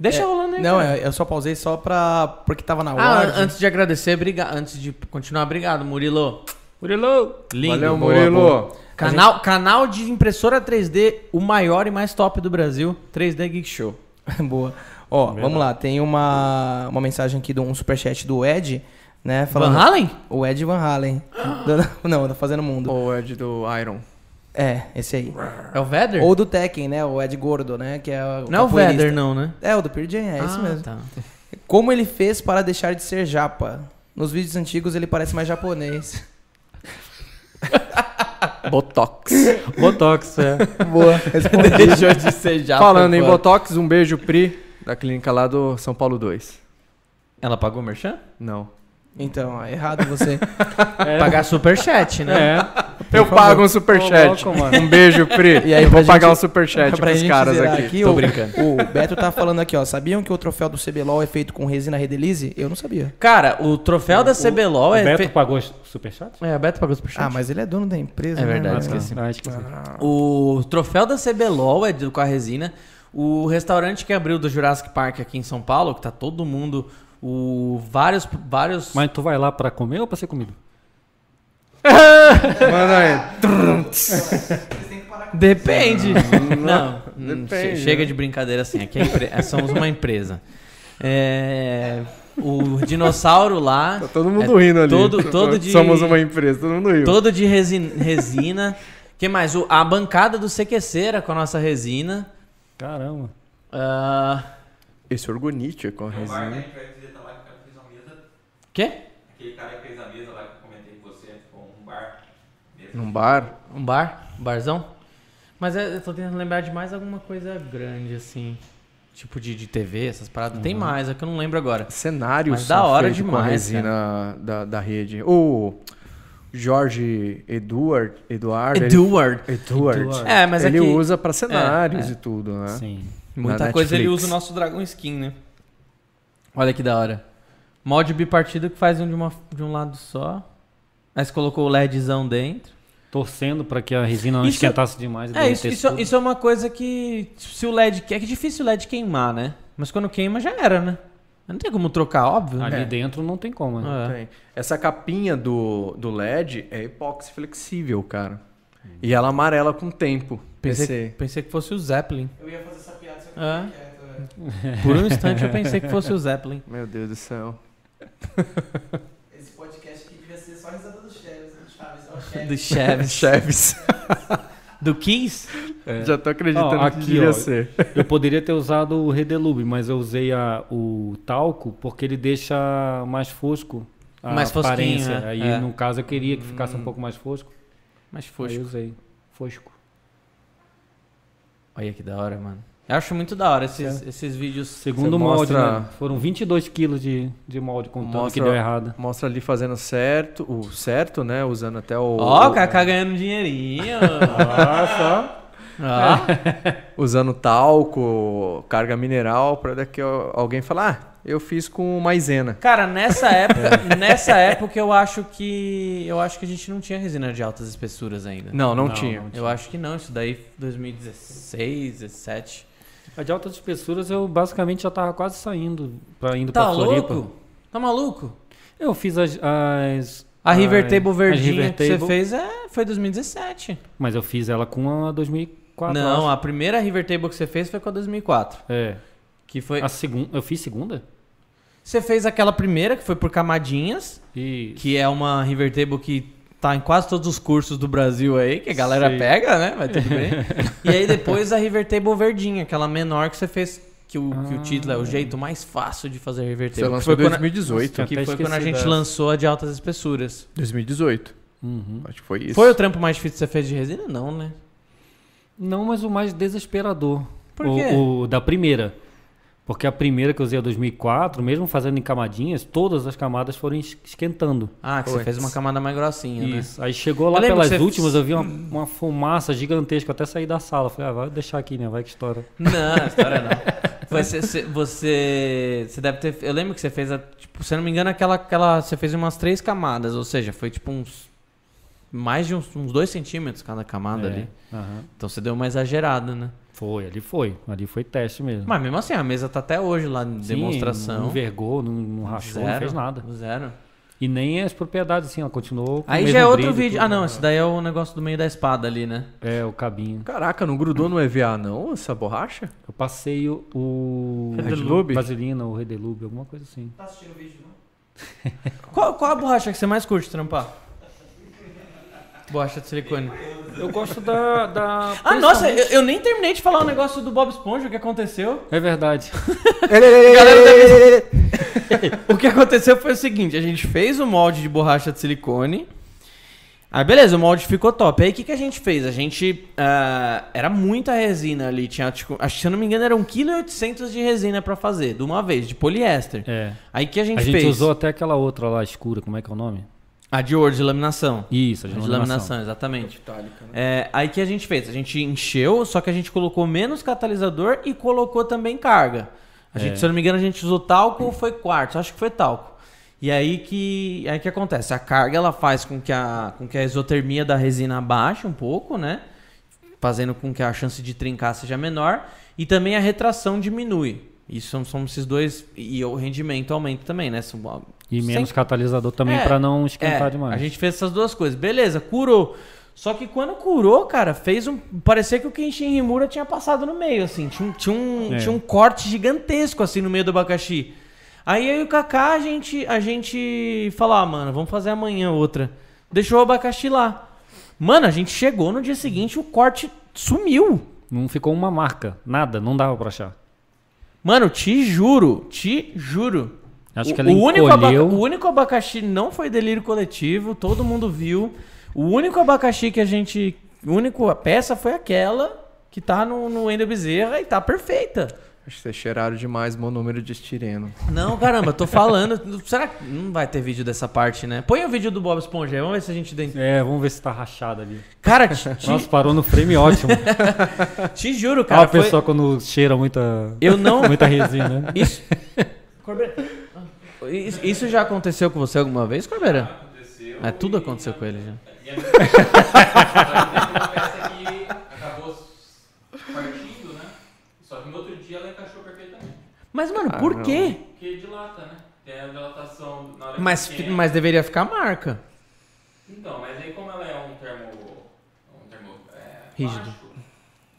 Deixa rolando aí, Não, cara. eu eu só pausei só pra. porque tava na Ah, ordem. antes de agradecer, briga... antes de continuar, obrigado, Murilo. Murilo! Lindo. Valeu, boa, Murilo. boa. Canal, canal de impressora 3D, o maior e mais top do Brasil, 3D Geek Show. Boa. Ó, vamos lá. Tem uma, uma mensagem aqui de um superchat do Ed, né? Falando, Van Halen? O Ed Van Halen. Do- não, tá fazendo mundo. Ou Ed do Iron. É, esse aí. É o Vedder? Ou do Tekken, né? O Ed Gordo, né? Que é o Não é o. Vedder, não, né? É, o do Pearl Jam, é esse Ah, mesmo. tá. Como ele fez para deixar de ser japa? Nos vídeos antigos ele parece mais japonês. Botox. Botox, é. Boa. Deixou de ser já. Falando em. Botox, um beijo, Pri, da clínica lá do São Paulo 2. Ela pagou o merchan? Não. Então, ó, errado você. Pagar superchat, né? É. Eu pago um superchat. Ô, louco, mano. um beijo, Pri. E aí, eu vou pagar gente- um superchat pra pros caras zerar aqui. Tô o, brincando. O Beto tá falando aqui, ó. Sabiam que o troféu do CBLOL é feito com resina Redelize? Eu não sabia. Cara, o troféu da CBLOL O é. Beto fe- pagou o superchat? É, o Beto pagou o superchat. Ah, mas ele é dono da empresa. É né? verdade, Ah, esqueci. Ah, esqueci. O troféu da CBLOL é do, com a resina. O restaurante que abriu do Jurassic Park aqui em São Paulo, que tá todo mundo. O, vários. vários Mas tu vai lá pra comer ou pra ser comido? Manda aí. Depende. Não, Depende, che- chega né? de brincadeira assim. Aqui é empre- é- somos uma empresa. É, o dinossauro lá. Tá todo mundo rindo ali. todo- todo de- Somos uma empresa, todo mundo riu. Todo de resi- resina. que mais? O- a bancada do CQCera com a nossa resina. Caramba. Ah, Esse orgonite com a resina. que o cara fez uma mesa. quê? Aquele cara que fez a mesa lá que eu comentei com você, ficou um bar. Mesa. Num bar. Um bar? Um barzão? Mas é, eu tô tentando lembrar de mais alguma coisa grande, assim. Tipo de, de TV, essas paradas. Tem mais, é que eu não lembro agora. Cenários Mas da hora feitos com a demais, resina da, da rede. O Jorge Eduard. Eduard. ele- Edward. Eduard. Eduard. É, mas ele aqui, usa pra cenários É, é. e tudo, né? Sim. muita na coisa ele usa o nosso Dragon Skin, né? Olha que da hora. Mod bipartido que faz um de, uma, de um lado só. Você colocou o LEDzão dentro. Torcendo pra que a resina não Isso- esquentasse demais. e É, isso, isso, isso é uma coisa que. Se o LED. É que é difícil o LED queimar, né? Mas quando queima já era, né? Não tem como trocar, óbvio. Ali É. dentro não tem como. né? É. Tem. Essa capinha do, do LED é epóxi flexível, cara. E ela amarela com o tempo. Pensei, pensei que fosse o Zeppelin. Eu ia fazer essa piada, só que É. eu fiquei quieto, velho. Por um instante eu pensei que fosse o Zeppelin. Meu Deus do céu. Esse podcast aqui devia ser só risada do Chaves, do Chaves, ó, Chaves. Do Chaves. Chaves. Do Kiss? Já tô acreditando Ó, que aqui, devia ó. ser. Eu poderia ter usado o Redelube, mas eu usei a- o talco porque ele deixa mais fosco a Mais aparência. né? Aí, É. no caso, eu queria que ficasse Hum. um pouco mais fosco. Mas Aí foi. eu usei fosco. Olha que da hora, mano. Eu acho muito da hora esses, esses vídeos. Segundo molde, mostra- né? Foram 22 quilos de, de molde contando Mostra- que deu errado. Mostra ali fazendo certo, o certo, né? Usando até o. Ó, o o- Kaká ganhando dinheirinho. Nossa! Ó. Usando talco, carga mineral, pra daqui a- alguém falar, ah, eu fiz com maisena. Cara, nessa época, nessa época eu acho que eu acho que a gente não tinha resina de altas espessuras ainda. Não, não, Não, tinha. não. Eu acho que não, isso daí 2016, 17. A de altas espessuras eu basicamente já tava quase saindo pra indo Tá pra Floripa. louco? Tá maluco? Eu fiz as. as A River as- Table verdinha River que você Table, fez é, foi 2017. Mas eu fiz ela com a 2004. não, a primeira River Table que você fez foi com a 2004. É. Que foi. A segunda. Eu fiz segunda? Você fez aquela primeira que foi por camadinhas, E. que é uma River Table que tá em quase todos os cursos do Brasil aí, que a galera Sim. pega, né? Mas tudo bem. e aí depois a River Table verdinha, aquela menor que você fez, que o, que o Ah. título é o jeito mais fácil de fazer River Você Table. que lançou foi em quando, 2018. Tinha que foi quando a gente essa. lançou a de altas espessuras. 2018. Uhum. Acho que foi isso. Foi o trampo mais difícil que você fez de resina? Não, né? Não, mas o mais desesperador. Por o, quê? o da primeira. Porque a primeira que eu usei a 2004, mesmo fazendo em camadinhas, todas as camadas foram es- esquentando. Ah, que você fez uma camada mais grossinha, né? Isso. Aí chegou lá pelas que você- últimas, eu vi uma, uma fumaça gigantesca, eu até saí da sala. Falei, ah, vai deixar aqui, né? Vai que estoura. Não, história não. Você, você, você, você deve ter. Eu lembro que você fez, a, tipo, se eu não me engano, aquela, aquela. Você fez umas três camadas, ou seja, foi tipo uns. Mais de uns, uns dois centímetros cada camada É, ali. aham. Então você deu uma exagerada, né? Foi, ali foi. Ali foi teste mesmo. Mas mesmo assim, a mesa tá até hoje lá em Sim, demonstração. Não envergou, não, não rachou, não fez nada. Zero. E nem as propriedades, assim, ela continuou com o Aí mesmo já é outro vídeo. tudo. Ah, não, esse daí é o negócio do meio da espada ali, né? É, o cabinho. Caraca, não grudou no EVA não, essa borracha? Eu passei o... o Redelube? Vaselina, o Redelube, alguma coisa assim. Tá assistindo o vídeo, não? Qual, qual a borracha que você mais curte trampar? Borracha de silicone. Eu gosto da... da Ah, nossa, eu, eu nem terminei de falar o negócio do Bob Esponja, o que aconteceu. É verdade. O que aconteceu foi o seguinte, a gente fez o molde de borracha de silicone. Aí beleza, o molde ficou top. Aí o que, que a gente fez? A gente. ah, era muita resina ali. Tinha, tipo, acho que se eu não me engano, era 1,8 kg de resina pra fazer, de uma vez, de poliéster. É. Aí que a gente A gente fez? usou até aquela outra lá escura, como é que é o nome? A de ouro de laminação. Isso, a A de de laminação. laminação, exatamente. É, aí que a gente fez? A gente encheu, só que a gente colocou menos catalisador e colocou também carga. A gente, É. se eu não me engano, a gente usou talco ou foi quartzo? Acho que foi talco. E aí que, aí que acontece? A carga ela faz com que a, com que a isotermia da resina baixe um pouco, né? Fazendo com que a chance de trincar seja menor. E também a retração diminui. Isso são, são esses dois. E o rendimento aumenta também, né? São- E menos Sem- catalisador também É, pra não esquentar é, demais. A gente fez essas duas coisas. Beleza, curou. Só que quando curou, cara, fez um. Parecia que o Kenshin Himura tinha passado no meio, assim. Tinha, um- tinha, um, É. tinha um corte gigantesco, assim, no meio do abacaxi. Aí eu e o Kaká, a gente, a gente falou, ah, mano, vamos fazer amanhã outra. Deixou o abacaxi lá. Mano, a gente chegou no dia seguinte, o corte sumiu. Não ficou uma marca, nada, não dava pra achar. Mano, te juro, te juro. Acho o, que ela o único, abaca- o único abacaxi não foi delírio coletivo, todo mundo viu. O único abacaxi que a gente. A única peça foi aquela que tá no, no Wendel Bezerra e tá perfeita. Acho que vocês cheiraram demais monômero de estireno. Não, caramba, tô falando. Será que não vai ter vídeo dessa parte, né? Põe o vídeo do Bob Esponja aí, vamos ver se a gente tem. É, vamos ver se tá rachado ali. Cara, te, Nossa, parou no frame ótimo. te juro, Cara, cara. a foi- pessoa quando cheira muita, Eu não. muita resina. né? Isso. Corbeira. Isso, já aconteceu com você alguma vez, Corbeira? Aconteceu. É, tudo aconteceu com ele já. E a minha peça que acabou partindo, né? Só que no outro dia ela encaixou perfeitamente. Mas, mano, Ah, por quê? porque dilata, né? Tem a dilatação na hora Mas, que mas deveria ficar marca. Então, mas aí como ela é um termo. Um termo é, Rígido. baixo,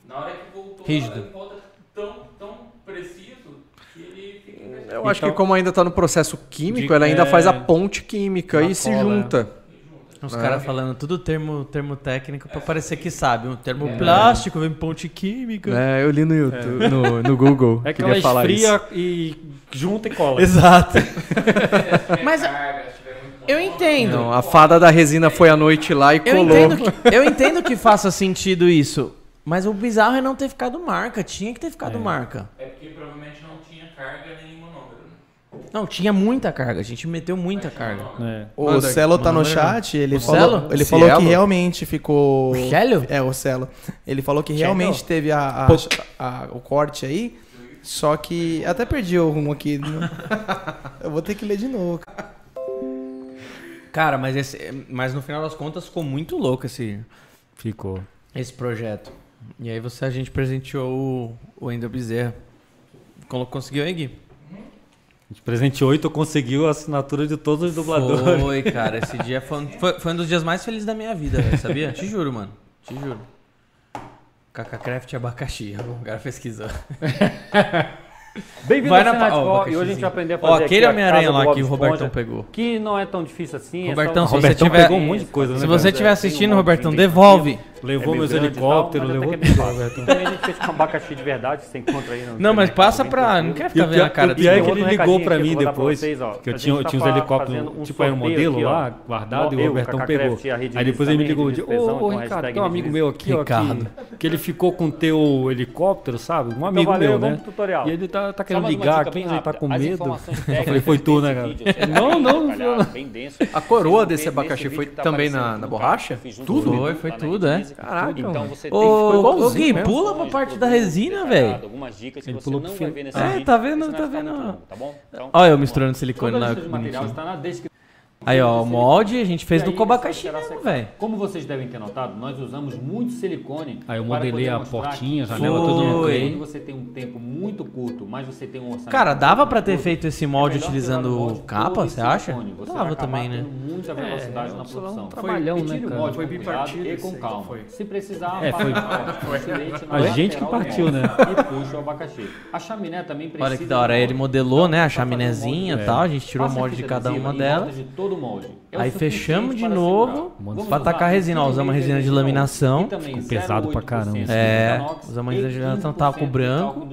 na hora que voltou, Rígido. ela volta tão, tão preciso que ele fica. Eu acho Então- que como ainda tá no processo químico, De- ela ainda é, faz a ponte química e se cola, junta. Os É. caras falando tudo termo, termo técnico pra parecer que sabe. Um termo plástico, vem ponte química. É, eu li no YouTube, no, no Google. É que ela falar esfria isso. e junta e cola. Exato. Mas. Eu entendo. Não, a fada da resina foi à noite lá e Eu colou. entendo, que, eu entendo que faça sentido isso. Mas o bizarro é não ter ficado marca. Tinha que ter ficado marca. É porque provavelmente não tinha carga nem manômetro. né? Não, tinha muita carga. A gente meteu muita carga. É. O Manda- Celo tá no chat, ele O falou, Celo? ele Cielo? falou que realmente ficou. O Célio? É, o Celo. Ele falou que realmente teve a, a- a- o corte aí, só que. Até perdi o rumo aqui. né? Eu vou ter que ler de novo. Cara, mas, esse, mas no final das contas ficou muito louco esse, Ficou. esse projeto. E aí você, a gente presenteou o, o Ender Bezerra. Conseguiu aí, Gui? Gente presenteou e tu conseguiu a assinatura de todos os dubladores. Foi, cara. Esse dia foi, um- foi, foi um dos dias mais felizes da minha vida, velho, sabia? Te juro, mano. Te juro. Cacacraft abacaxi. O cara pesquisou. Bem-vindo Vai ao na pa- ó, e hoje a gente vai aprender a Ó, fazer aquele aqui a Homem-Aranha lá que o Robertão pegou. Que não é tão difícil assim. Robertão, é se só... você Robertão tiver- pegou um monte de coisa, né? Se cara? você estiver um assistindo, monte, Robertão, devolve. Levou é meus e tal, helicópteros, levou que é tudo. Também a gente fez com abacaxi de verdade, você encontra aí no Não, mas passa pra. Não quero E ficar o vendo a cara o pior é dele. que ele ligou pra mim depois. que eu tinha, tá uns helicópteros, um tipo aeromodelo aqui, ó. lá, guardado, e o Robertão pegou. E Aí depois ele me ligou Rede Visão, ô, então Ricardo, tem um amigo meu aqui, ó, Ricardo. que, ele ficou com teu helicóptero, sabe? Um amigo valeu, meu, né? E ele tá, tá querendo ligar aqui, ele tá com medo. Eu falei, foi tu, né, cara? Não, vai não, não. A coroa desse abacaxi foi também na- borracha? Tudo? o Foi, tudo, é. Caraca, Então mano. você tem Ô, igualzinho Gui, pula pra parte da resina, velho. Algumas dicas que Ele você não vai ver nesse É, vídeo. tá vendo, tá vendo. Tá bom? Então, Olha eu misturando silicone Toda a lá. lista de materiais bonitinho. está na descrição. Aí, ó, o molde a gente fez E do Kobacashi mesmo, velho. Como vocês devem ter notado, nós usamos muito silicone. Aí eu para modelei poder a mostrar portinha, a que janela, tudo no Foi. Quando você tem um tempo muito curto, mas você tem um orçamento. Cara, dava muito pra ter curto, feito esse é molde melhor utilizando o molde capa, todo você acha? silicone. Você Dava vai acabar também, né? tendo muita velocidade É, na só produção. um trabalhão, Retire né, o cara? molde Foi com bipartido e esse com aí, calma. foi. Se precisar, É, foi- um na A gente que partiu, né? E puxa o abacaxi. A chaminé também precisa. Olha que da hora. de Aí ele molde. modelou, né, a Pra fazer um chaminézinha e molde, tal. A gente tirou o molde de fita cada adesiva uma em delas. volta de todo o molde. É Aí fechamos de para novo usar tacar a resina. Ó, usamos a resina de laminação. também Ficou pesado pra 0,8% caramba. É, usamos resina de laminação, 15% tava com branco.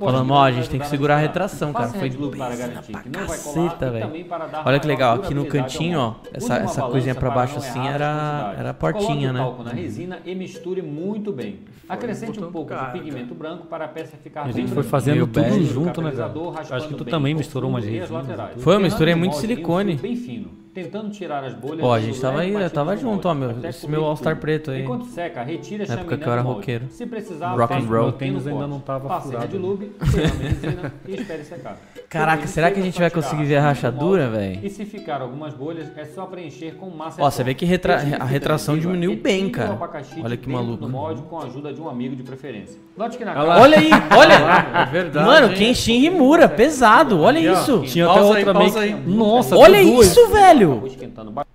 Falando, ó, a gente tem que segurar a retração, cara. Foi garantir pra que não vai colar caceta, velho. Olha que legal, aqui no cantinho, ó, essa- uma essa coisinha pra para baixo assim era- era a portinha, Coloque o né? talco na resina e misture muito bem. Acrescente um pouco de pigmento branco para a peça ficar A bem gente foi fazendo tudo junto, né, cara? Acho que tu também misturou laterais. tudo. Foi, eu misturei muito silicone. Bem fino, tentando tirar as bolhas. Ó, a gente tava aí, eu tava junto, molde, ó, meu, esse meu All-Star preto aí. Enquanto seca, retire a época que eu era roqueiro. Se precisar, Rock and roll. tênis ainda não tava Passe furado. Red Lube, derrame resina e espere secar. Caraca, será que a gente vai conseguir ver a rachadura, velho? E se ficar algumas bolhas, é só preencher com massa Ó, você vê que retra- a retração diminuiu bem, cara. de Olha que maluco. molde com a ajuda de um amigo de preferência. Note que na Olha aí, olha! É verdade. Mano? Kenshin Rimura, pesado, olha isso! Tinha até outra meio. Nossa, Olha isso, velho!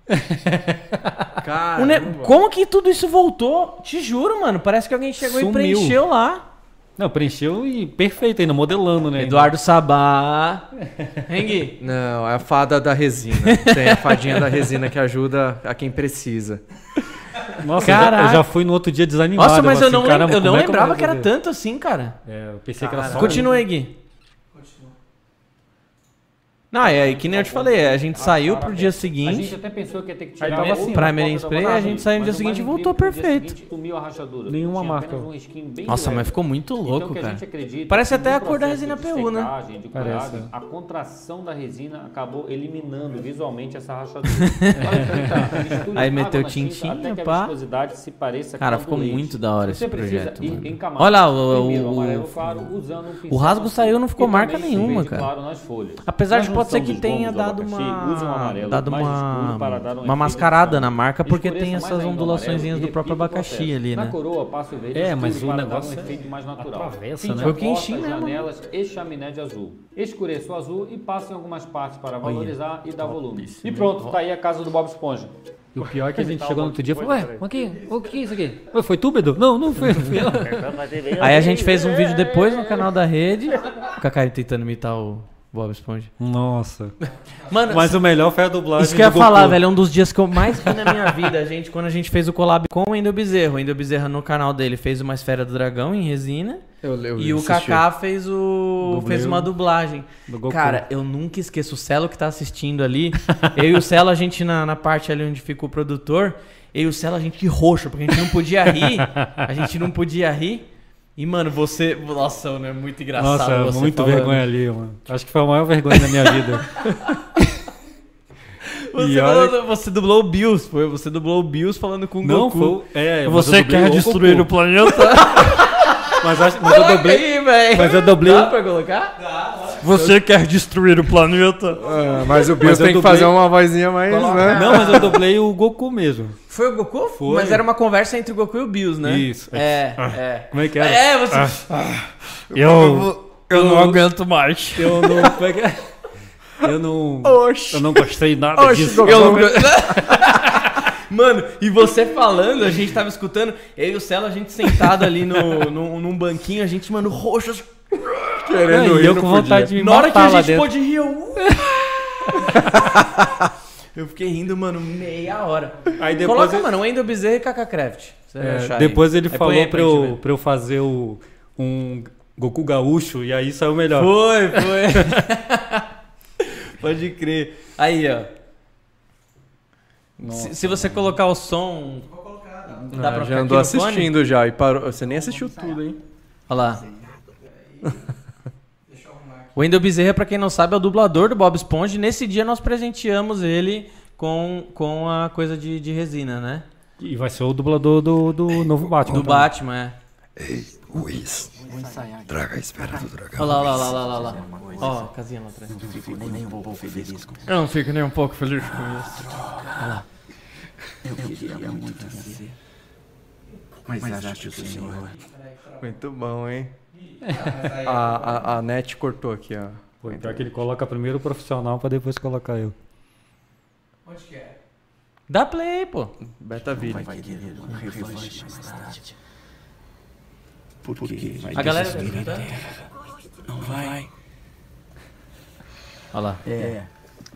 Ne-. Como que tudo isso voltou? Te juro, mano, parece que alguém chegou e Sumiu. preencheu lá. Não, preencheu e perfeito ainda, modelando, né? Eduardo Sabá. Hein, Gui? Não, é a fada da resina. Tem a fadinha da resina que ajuda a quem precisa. Nossa, eu já, Caraca. eu já fui no outro dia desanimado. Nossa, mas eu assim, não, caramba, eu não é eu lembrava que era tanto assim, cara. É, eu pensei que era só... Continua aí, Gui. Não, é aí que nem eu te falei, a gente saiu pro dia A gente seguinte. até pensou que ia ter que Aí tirar tava assim, primer foto and da spray, a gente saiu no dia o seguinte e voltou perfeito. seguinte, sumiu a rachadura. Nenhuma Tinha marca. um Nossa, leve. mas ficou muito Então, louco, o que a cara. gente acredita Parece é até a cor da resina de PU, né? Parece. A contração da resina acabou eliminando visualmente essa rachadura. Tá. Misture Aí meteu tintinha, até que a pá. viscosidade se pareça Cara, com a do ficou muito da hora Você esse projeto, em. Olha lá, o- o- pincel rasgo saiu, não ficou E marca nenhuma, cara. Apesar de pode ser que tenha dado abacaxi, uma, um amarelo dado uma, escuro para dar um uma mascarada na marca, porque tem essas ondulaçõezinhas do próprio abacaxi ali, Na né? coroa, passa o verde É, mas o um negócio é- efeito mais natural. atravessa, né? a Foi o que enchi né? janelas e chaminé de azul. Escureça o azul e passe em algumas partes para valorizar e dar volume. E pronto, tá aí a casa do Bob Esponja. E o pior é que a gente chegou no outro dia e falou, ué, o que, o que é isso aqui? Ué, foi tu, Bedu? Não, não foi. Aí a gente fez um vídeo depois no canal da rede. O Kaká tentando imitar o Bob Esponja. Nossa. Mano, Mas o melhor foi a dublagem Isso que eu ia Goku. falar, velho, é um dos dias que eu mais vi na minha vida, a gente, quando a gente fez o collab com o Endo Bezerro. O Endo Bezerro no canal dele fez uma esfera do dragão em resina. Eu, eu e o. Kaká fez o fez uma dublagem. do Goku. Cara, eu nunca esqueço o Celo que tá assistindo ali. eu e o Celo, a gente na, na parte ali onde fica o produtor, eu e o Celo, a gente roxo, porque a gente não podia rir. A gente não podia rir. E, mano, você. Nossa, mano, é muito engraçado. Nossa, você muito falando. vergonha ali, mano. Acho que foi a maior vergonha da minha vida. Você, E olha- falando- você dublou o Bills, foi? Você dublou o Bills falando com o Não, Goku. foi. É, Você quer destruir o planeta? Mas, acho- mas eu dublei. aí. Mas eu dublei. Dá pra colocar? Você quer destruir o planeta? Ah, mas o Bill eu tem que dublei- fazer uma vozinha mais, né? Não, mas eu dublei o Goku mesmo. Foi o Goku? Foi. Mas era uma conversa entre o Goku e o Bills, né? Isso. É, é. Como é que era? É, você. Eu, eu não aguento mais. Eu não. Como é que é? Eu não. Oxi. Eu não gostei nada Oxi, disso. Goku. Eu não... Mano, e você falando, a gente tava escutando, eu e o Celo, a gente sentado ali no, no, num banquinho, a gente, mano, roxo. Querendo Não, e rir, eu com vontade de me Na hora que a gente dentro. pôde rir, eu. uh. eu fiquei rindo, mano, meia hora. Aí depois Coloca, ele- mano, Wendel Bezerra e Kaká Craft. É, achar aí. depois ele Aí falou aí pra gente eu, pra eu fazer o, um Goku gaúcho e aí saiu melhor. Foi, foi. Pode crer. Aí, ó. Se, se você colocar o som. Dá Ah, pra já andou no fone? assistindo já e parou. Você nem assistiu tudo, hein? Olha lá. O Wendel Bezerra, pra quem não sabe, é o dublador do Bob Esponja. E nesse dia nós presenteamos ele com, com a coisa de, de resina, né? E vai ser o dublador do, do novo Batman. Do também. Batman, é. Luiz, traga a esfera do dragão. Olha lá, olha lá, olha lá, olha lá. Ó, casinha lá atrás. Fico nem um pouco feliz com Eu não fico nem um pouco feliz com isso. Eu queria muito vencer. Mas acho que o senhor. Muito bom, hein? A, a, a net cortou aqui, ó. Pô, pior que ele coloca primeiro o profissional pra depois colocar eu. Dá play, pô. Beta vídeo. Vai querer uma revanche mais tarde. Porque vai A galera tá. Não vai. Olha lá. É.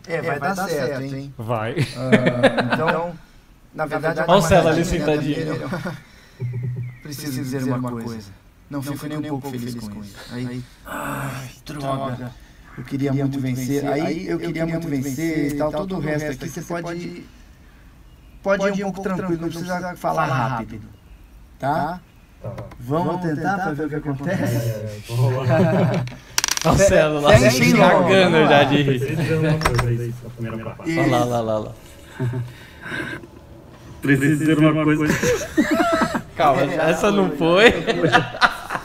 É, vai, dar, certo, hein? Vai. Ah, então, na verdade... Olha o Celo ali a caminhada sentadinho. eu Preciso dizer uma coisa. Não fico nem um pouco feliz com isso. Aí, ai, droga. Eu queria muito vencer. Aí eu queria muito vencer e tal. Todo o resto aqui você pode... Pode ir um pouco tranquilo, não precisa falar rápido. Tá? Vamos tentar pra ver o que acontece? Olha o Celo lá se cagando já de rir. Olha lá, olha lá, olha lá. Preciso dizer uma coisa. Calma, essa não foi.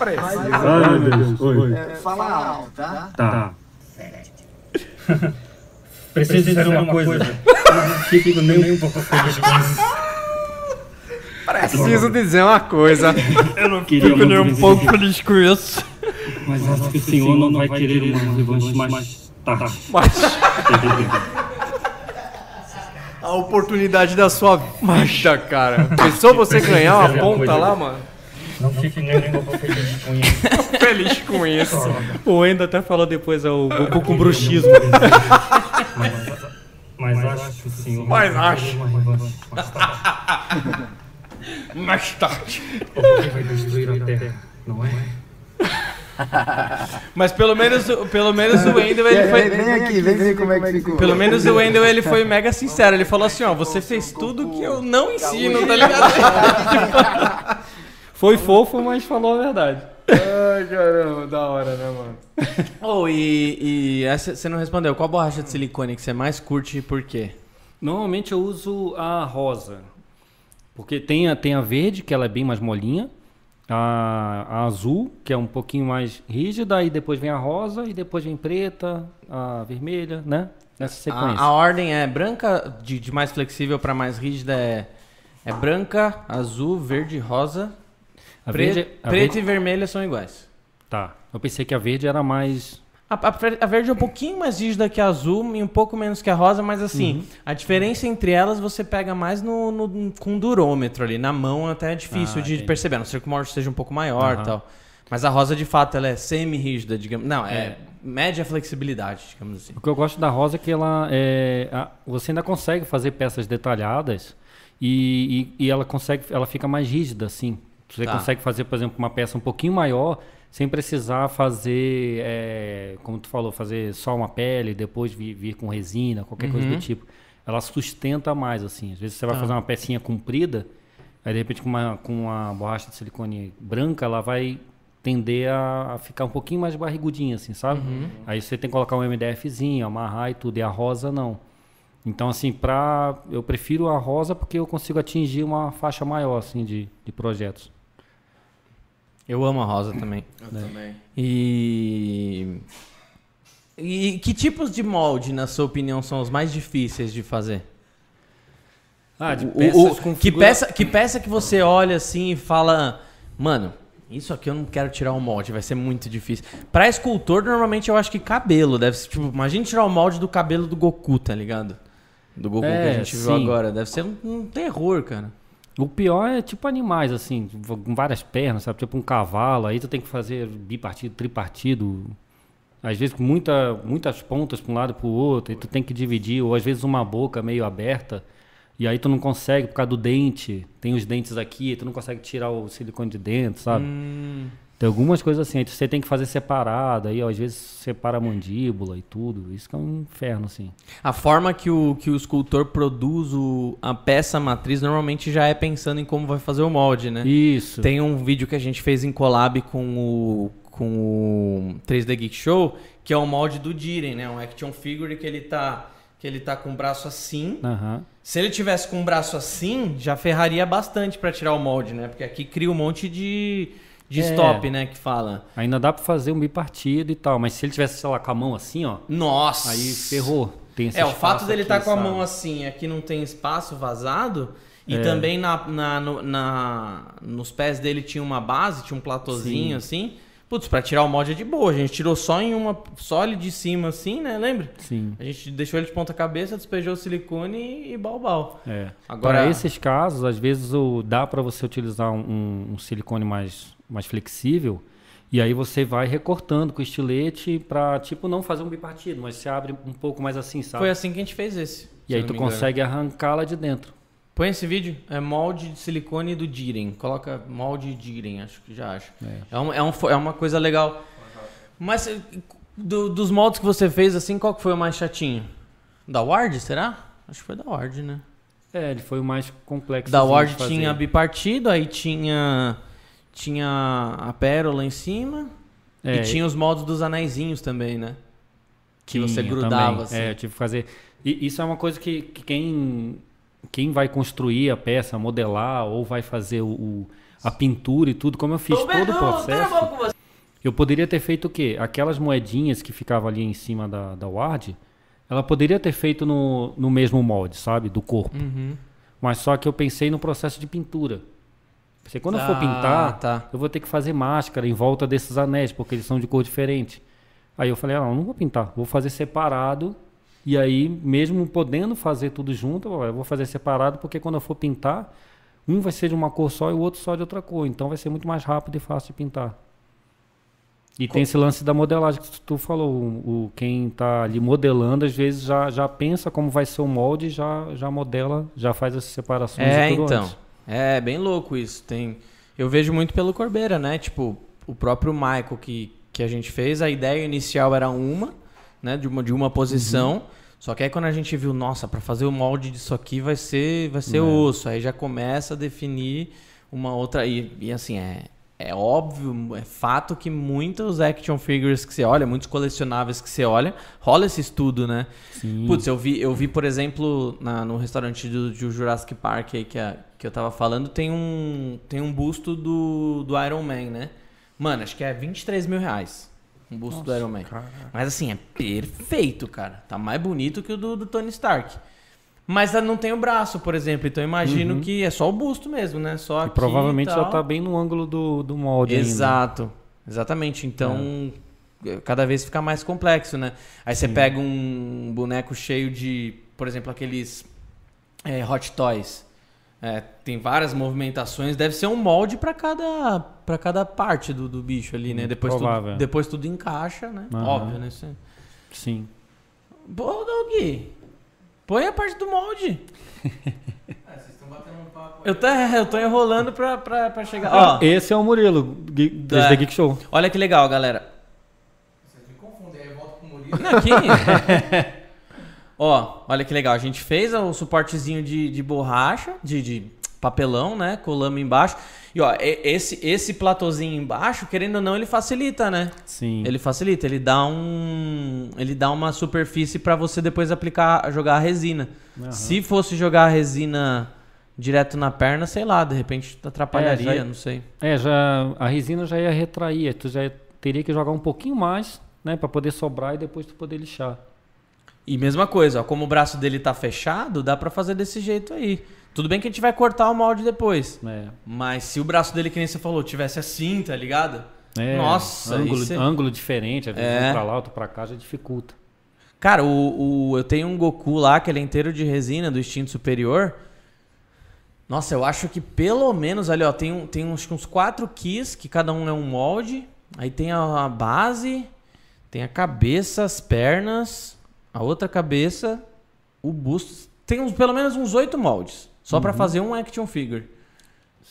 Ai, meu Deus. Oi. é, Fala alto, tá? Tá. Preciso dizer uma coisa. Eu não fico nem um pouco feliz com isso. Preciso dizer uma coisa. Eu não Queria fico nem um pouco feliz com isso. Mas acho que o senhor não vai querer uma revanche mais tarde. A oportunidade da sua vida, cara. Pensou você ganhar uma ponta lá, mano? Não fico nem feliz com isso. Feliz com isso. O Endo até falou depois, é o Goku com bruxismo. Mas, mas acho que o senhor Mas acho. mais tarde. Mais tarde. Porque vai destruir a terra, não é? Mas pelo menos, pelo menos o Wendel ele Vem, foi. vem aqui, vem ver como é que ficou. Pelo menos o Wendel ele foi mega sincero. Ele falou assim: ó, você fez tudo que eu não ensino, tá ligado? Foi fofo, mas falou a verdade. Ai, caramba, da hora, né, mano? Oh, e, e essa você não respondeu. Qual borracha de silicone que você mais curte e por quê? Normalmente eu uso a rosa. Porque tem a, tem a verde, que ela é bem mais molinha. A, a azul, que é um pouquinho mais rígida, aí depois vem a rosa, e depois vem preta, a vermelha, né? Nessa sequência. A, a ordem é branca, de, de mais flexível para mais rígida é, é branca, azul, verde, rosa. A Pre- verde- a preto verde- e vermelha são iguais. Tá. Eu pensei que a verde era mais. A, a verde é um pouquinho mais rígida que a azul e um pouco menos que a rosa, mas assim, Uhum. a diferença entre elas você pega mais no, no- com durômetro ali. Na mão até é difícil Ah, de entendi. perceber, a não ser que o molde seja um pouco maior e Aham. tal. Mas a rosa, de fato, ela é semi-rígida, digamos. Não, é, É. média flexibilidade, digamos assim. O que eu gosto da rosa é que ela é. a- você ainda consegue fazer peças detalhadas e, e, e ela consegue. Ela fica mais rígida, assim. Você Tá. consegue fazer, por exemplo, uma peça um pouquinho maior sem precisar fazer, é, como tu falou, fazer só uma pele, depois vir, vir com resina, qualquer coisa Uhum. do tipo. Ela sustenta mais, assim. Às vezes você vai Tá. fazer uma pecinha comprida, aí de repente com uma, com uma borracha de silicone branca, ela vai tender a, a ficar um pouquinho mais barrigudinha, assim, sabe? Uhum. Aí você tem que colocar um MDFzinho, amarrar e tudo, e a rosa não. Então, assim, pra, eu prefiro a rosa porque eu consigo atingir uma faixa maior, assim, de, de projetos. Eu amo a rosa também. Eu também. E. E que tipos de molde, na sua opinião, são os mais difíceis de fazer? Ah, de O- peças o- com que, figura- peça, que peça que você olha assim e fala, mano, isso aqui eu não quero tirar o molde, vai ser muito difícil. Pra escultor, normalmente eu acho que cabelo deve ser. Tipo, imagina tirar o molde do cabelo do Goku, tá ligado? Do Goku que a É, gente viu sim. agora. Deve ser um, um terror, cara. O pior é tipo animais, assim, com várias pernas, sabe? Tipo um cavalo, aí tu tem que fazer bipartido, tripartido. Às vezes com muita, muitas pontas para um lado para o outro, e tu tem que dividir, ou às vezes uma boca meio aberta, e aí tu não consegue por causa do dente, tem os dentes aqui, tu não consegue tirar o silicone de dentro, sabe? Hum. Tem algumas coisas assim, você tem que fazer separado, aí ó, às vezes separa a mandíbula e tudo, isso que é um inferno, assim. A forma que o, que o escultor produz o, a peça matriz normalmente já é pensando em como vai fazer o molde, né? Isso. Tem um vídeo que a gente fez em collab com o, com o 3D Geek Show, que é o molde do Diren, né? Um action figure que ele tá, que ele tá com o braço assim. Aham. Se ele tivesse com o braço assim, já ferraria bastante pra tirar o molde, né? Porque aqui cria um monte de, de É. stop, né? Que fala. Ainda dá pra fazer um bipartido e tal, mas se ele tivesse, sei lá, com a mão assim, ó, Nossa! aí ferrou. Tem esse É, o fato dele estar com a sabe? mão assim, aqui não tem espaço vazado, e É. também na, na, no- na- nos pés dele tinha uma base, tinha um platôzinho assim. Putz, pra tirar o molde é de boa. A gente tirou só em uma. Só ele de cima assim, né? Lembra? Sim. A gente deixou ele de ponta cabeça, despejou o silicone e, e balbal. É. Agora- Para esses casos, às vezes o, dá para você utilizar um- um silicone mais, mais flexível e aí você vai recortando com estilete para tipo não fazer um bipartido, mas você abre um pouco mais assim, sabe? Foi assim que a gente fez esse. e aí tu consegue arrancá-la de dentro. Põe esse vídeo, é molde de silicone do Diren. Coloca molde Diren, acho que já acho. É, um- é, um é uma coisa legal. Mas eh, do- dos moldes que você fez, assim, qual que foi o mais chatinho? Da Ward, será? Acho que foi da Ward, né? É, ele foi o mais complexo. Da Ward tinha bipartido, aí tinha tinha a pérola em cima É, e tinha os moldes dos anéisinhos também, né? Que você Tinha grudava também. assim. É, eu tive que fazer. E isso é uma coisa que, que quem, quem vai construir a peça, modelar ou vai fazer o, o- a pintura e tudo, como eu fiz todo o processo. Eu poderia ter feito o quê? Aquelas moedinhas que ficavam ali em cima da, da ward, ela poderia ter feito no, no mesmo molde, sabe? Do corpo. Uhum. Mas só que eu pensei no processo de pintura. Pensei, quando eu for Ah, pintar, tá. eu vou ter que fazer máscara em volta desses anéis, porque eles são de cor diferente. Aí eu falei, ah, não, não vou pintar, vou fazer separado. E aí, mesmo podendo fazer tudo junto, eu vou fazer separado, porque quando eu for pintar, um vai ser de uma cor só e o outro só de outra cor. Então vai ser muito mais rápido e fácil de pintar. E tem esse lance da modelagem que tu falou. O, o- quem está ali modelando, às vezes já, já pensa como vai ser o molde, já, já modela, já faz as separações É, tudo então. antes. É bem louco isso. Tem, eu vejo muito pelo Corbeira, né? Tipo, o próprio Michael que, que a gente fez, a ideia inicial era uma, né? De uma, de uma posição. Uhum. Só que aí quando a gente viu, nossa, para fazer o molde disso aqui vai ser, vai ser É. osso. Aí já começa a definir uma outra. E, e assim, é, é óbvio, é fato que muitos action figures que você olha, muitos colecionáveis que você olha, rola esse estudo, né? Sim. Putz, eu vi, eu vi por exemplo, na- no restaurante do, do Jurassic Park aí que, a- que eu tava falando, tem um, tem um busto do, do Iron Man, né? Mano, acho que é 23 mil reais. Um busto do Iron Man. Mas assim, é perfeito, cara. Tá mais bonito que o do, do Tony Stark. Mas não tem o braço, por exemplo. Então eu imagino que é só o busto mesmo, né? Só E aqui provavelmente e tal. tá bem no ângulo do, do molde ainda. Exato. Exatamente. Então, cada vez fica mais complexo, né? Aí você pega um boneco cheio de, por exemplo, aqueles é, Hot Toys. É, tem várias movimentações. Deve ser um molde para cada, pra cada parte do, do bicho ali, né? Depois provável. tudo, depois tudo encaixa, né? Aham. Óbvio, né? É- Sim. Pô, Doug, põe a parte do molde. Eu tô, eu tô enrolando pra, pra, pra chegar. Ó, Esse é o Murilo, desde É. The Geek Show. olha que legal, galera. Vocês me confundem, aí eu volto pro Murilo. Não, Aqui. Ó, olha que legal. A gente fez o suportezinho de, de borracha, de, de papelão, né? Colamos embaixo. E ó, esse, esse platôzinho embaixo, querendo ou não, ele facilita, né? Sim. Ele facilita, ele dá um. Ele dá uma superfície pra você depois aplicar, jogar a resina. Se fosse jogar a resina direto na perna, sei lá, de repente atrapalharia, É, já- não sei. É, já, a resina já ia retrair, tu já teria que jogar um pouquinho mais, né, Pra poder sobrar e depois tu poder lixar. E mesma coisa, ó, como o braço dele tá fechado, dá pra fazer desse jeito aí. Tudo bem que a gente vai cortar o molde depois. É. Mas se o braço dele, que nem você falou, tivesse assim, tá ligado? É, Nossa, ângulo, é- ângulo diferente, às vezes É. um pra lá, outro pra cá já dificulta. Cara, o, o- eu tenho um Goku lá, que ele é inteiro de resina, do instinto superior. Nossa, eu acho que pelo menos ali, ó, tem, tem uns, uns quatro keys, que cada um é um molde. Aí tem a, a base, tem a cabeça, as pernas, a outra cabeça, o busto. Tem uns, pelo menos uns oito moldes. Só pra fazer um action figure.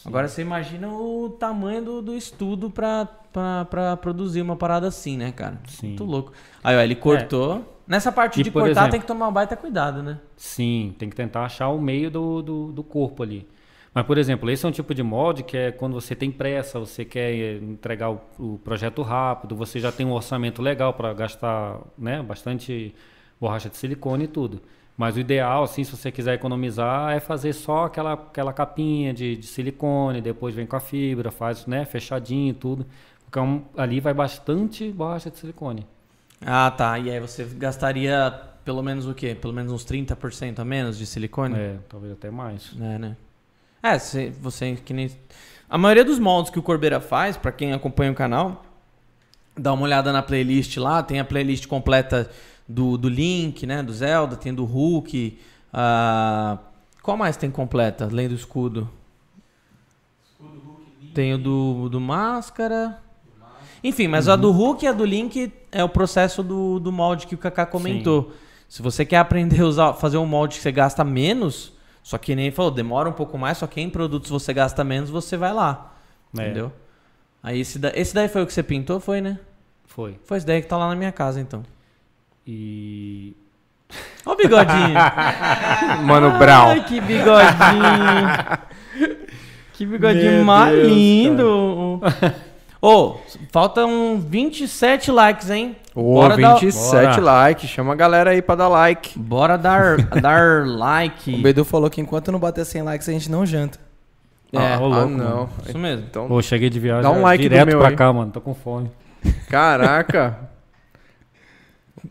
Agora você imagina o tamanho do, do estudo pra, pra, pra produzir uma parada assim, né, cara? Sim. Muito louco. Aí, ó, ele cortou. Nessa parte E, de cortar exemplo- tem que tomar um baita cuidado, né? Sim, tem que tentar achar o meio do, do, do corpo ali. Mas, por exemplo, esse é um tipo de molde que é quando você tem pressa, você quer eh, entregar o, o projeto rápido, você já tem um orçamento legal para gastar né, bastante borracha de silicone e tudo. Mas o ideal, assim, se você quiser economizar, é fazer só aquela, aquela capinha de, de silicone, depois vem com a fibra, faz né, fechadinho e tudo. Porque é ali vai bastante borracha de silicone. Ah, tá. E aí você gastaria pelo menos o quê? Pelo menos uns 30% a menos de silicone? É, talvez até mais. É, né? É, você, você que nem. A maioria dos moldes que o Corbeira faz, pra quem acompanha o canal, dá uma olhada na playlist lá, tem a playlist completa do, do Link, né? Do Zelda, tem do Hulk. ah, qual mais tem completa, além do escudo? Tem o do, do Máscara. Enfim, mas a do Hulk e a do Link é o processo do, do molde que o Kaká comentou. Se você quer aprender a usar, fazer um molde que você gasta menos, só que nem ele falou, demora um pouco mais, só que em produtos você gasta menos, você vai lá. É. Entendeu? Aí esse, da- esse daí foi o que você pintou, foi, né? Foi. Foi esse daí que tá lá na minha casa, então. E Ó o bigodinho. Mano Brown. Ai, que bigodinho. que bigodinho Meu mais Deus, lindo. Ô, faltam 27 likes, hein? Ô, dar- 27 likes. Chama a galera aí pra dar like. Bora dar, dar like. O Bedu falou que enquanto não bater 100 likes, a gente não janta. É, Ah, ô, ah, não. Isso mesmo. Então, Pô, cheguei de viagem Dá um like do direto meu pra aí. cá, mano. Tô com fome. caraca.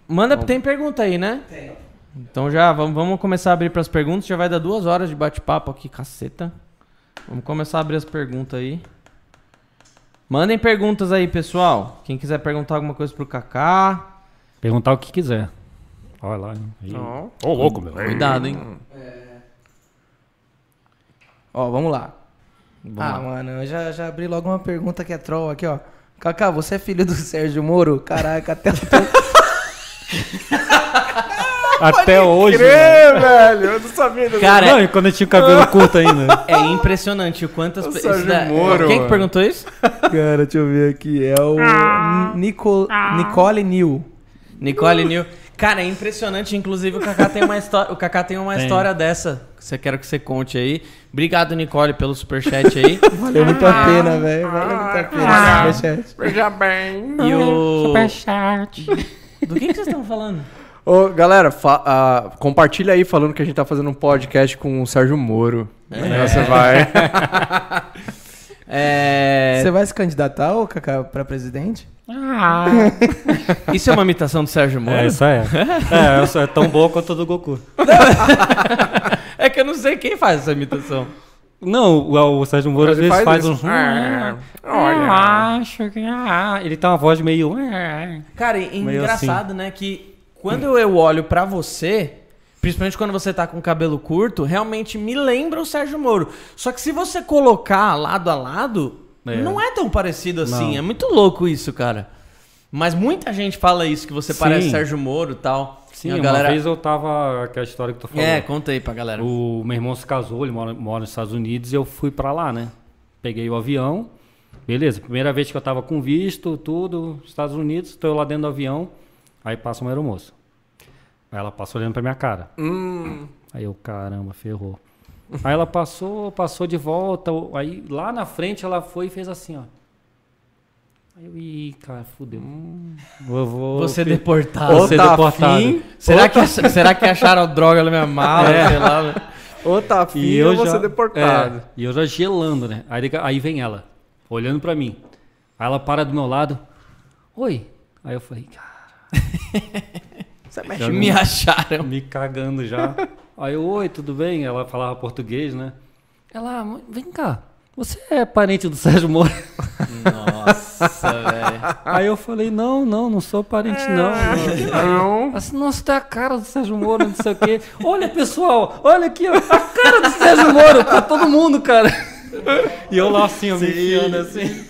Manda, tem pergunta aí, né? Tem. Então já, vamos, vamos começar a abrir pras perguntas. Já vai dar duas horas de bate-papo aqui, caceta. Vamos começar a abrir as perguntas aí. Mandem perguntas aí, pessoal. Quem quiser perguntar alguma coisa pro Kaká. Perguntar o que quiser. Olha lá. hein. Aí. Ó. Ô, louco, meu. Cuidado, hein? Ó, vamos lá. Vamos ah, lá. mano, eu já, já abri logo uma pergunta que é troll aqui, ó. Kaká, você é filho do Sérgio Moro? Caraca, até o teu... Até hoje. mano. Crê, velho. Eu não sabia dessa Cara, Não, e quando eu tinha o cabelo curto ainda. é impressionante o quantas O pe- Sérgio isso da- Moro, Quem que perguntou isso? Cara, deixa eu ver aqui. É o Nico... Nicole New. Nicole New. Cara, é impressionante. Inclusive, o Kaká tem uma história. O Kaká tem uma Tem. história dessa. você quero que você conte aí. Obrigado, Nicole, pelo superchat aí. Valeu muito a pena, velho. Valeu muito a pena. superchat. Veja bem. e o. Superchat. Do que, que vocês estão falando? Ô, galera, fa- ah, compartilha aí falando que a gente tá fazendo um podcast com o Sérgio Moro. É. Você vai. É. Você vai se candidatar, ô Kaká, pra presidente? Isso é uma imitação do Sérgio Moro? É, isso aí. É, essa é tão boa quanto a do Goku. É que eu não sei quem faz essa imitação. Não, o, o Sérgio Moro às vezes faz faz, uns. Ah, Eu acho que. ah", Ele tem uma voz meio. "Ah". Cara, Meio engraçado, né? Que quando eu olho pra você, principalmente quando você tá com cabelo curto, realmente me lembra o Sérgio Moro. Só que se você colocar lado a lado, É. não é tão parecido assim. Não. É muito louco isso, cara. Mas muita gente fala isso, que você Sim. parece Sérgio Moro e tal. Sim, a uma galera... vez eu tava. Aquela história que tu falou. É, conta aí pra galera. O meu irmão se casou, ele mora, mora nos Estados Unidos e eu fui pra lá, né? Peguei o avião, beleza. Primeira vez que eu tava com visto, tudo, Estados Unidos, tô eu lá dentro do avião, aí passa uma aeromoça. Aí ela passa olhando pra minha cara. Hum. Aí eu, caramba, ferrou. Aí ela passou, passou de volta, aí lá na frente ela foi e fez assim, ó. Aí eu, ih, cara, fudeu. Eu vou... Você deportado. Vou ser Ou tá deportado. afim, Será, que, ach- será que acharam droga na minha mala? É. Sei lá. né? Ou tá afim E eu vou já, ser deportado. é, e eu já gelando, né? Aí, aí vem ela, olhando pra mim. Aí ela para do meu lado. Oi. Aí eu falei, cara, Você já mexe Me acharam. me cagando já. Aí eu, oi, tudo bem? Ela falava português, né? Ela, "Mas vem cá, você é parente do Sérgio Moro? Nossa, velho. Aí eu falei, não, não, não sou parente, não. não. Não. Assim, nossa, tá a cara do Sérgio Moro, não sei o quê. Olha, pessoal, olha aqui, ó, a cara do Sérgio Moro, pra todo mundo, cara. E eu lá assim, ó, me enfiando assim.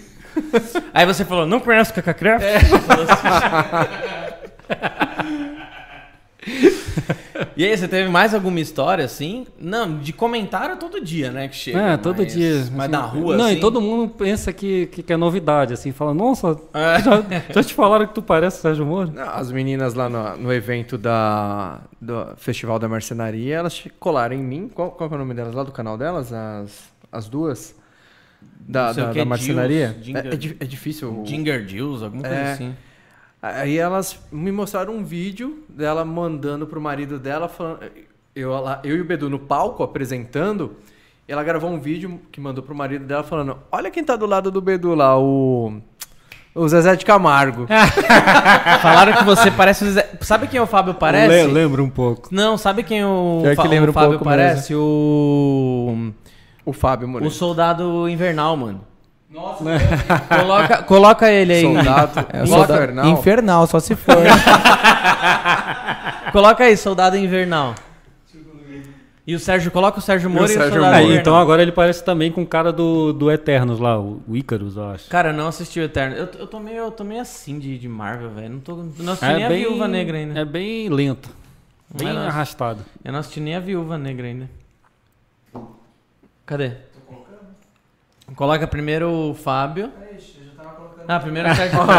Aí você falou, não conhece o Cacacraft? e aí, você teve mais alguma história assim? Não, de comentário todo dia, né? Que chega. É, todo mas- dia. Mas assim, na rua, Não, assim. e todo mundo pensa que, que, que é novidade, assim, fala, nossa, É. já, já te falaram que tu parece o Sérgio Moro? As meninas lá no, no evento da, do Festival da Marcenaria, elas colaram em mim. Qual, qual é o nome delas lá do canal delas? As, as duas? Da, da, da marcenaria? Dills, Ginger- é, é é difícil. Ginger Jules, alguma coisa É. assim. Aí elas me mostraram um vídeo dela mandando pro marido dela, falando, eu, lá- eu e o Bedu no palco apresentando. Ela gravou um vídeo que mandou pro marido dela falando: Olha quem tá do lado do Bedu lá, o. O Zezé de Camargo. Falaram que você parece. o Zé- Sabe quem o Fábio parece? Le- lembra um pouco. Não, sabe quem o, Pior que lembra o um Fábio pouco parece? O. O Fábio Moreira. O soldado invernal, mano. Nossa, coloca, coloca ele aí. Soldado É o Infernal. soldado- infernal, só se for. Coloca aí, soldado invernal. E o Sérgio, coloca o Sérgio Moro e o, Sérgio soldado Moro. Invernal. então agora ele parece também com o cara do, do Eternos lá, o o Icarus, eu acho. Cara, eu não assisti o Eterno. Eu, eu, tô, meio, eu tô meio assim de, de Marvel, velho. Não, tô, não assisti nem a Viúva Negra ainda. É bem lento. Bem é não. arrastado. Eu não assisti nem a Viúva Negra ainda. Cadê? Coloca primeiro o Fábio. Ah, primeiro o Sérgio Moro.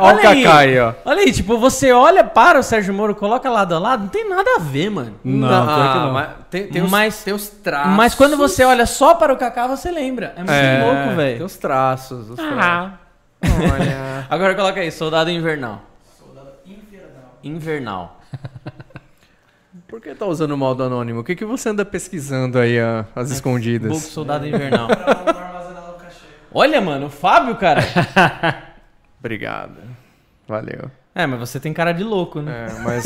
Olha o Kaká aí, ó. Olha aí, tipo, você olha para o Sérgio Moro, coloca lado a lado, não tem nada a ver, mano. Não, Ah, pior que não. mas tem, tem, os, Mas- tem os traços. Mas quando você olha só para o Kaká, você lembra. É muito É, louco, Tem velho. os traços. Os Ah. traços. Olha. Agora coloca aí, Soldado Invernal. Soldado Invernal. Invernal. Por que tá usando o modo anônimo? O que, que você anda pesquisando aí, ó, as escondidas? Book Soldado Invernal. Olha, mano, o Fábio, cara. Obrigado. Valeu. É, mas você tem cara de louco, né? É, mas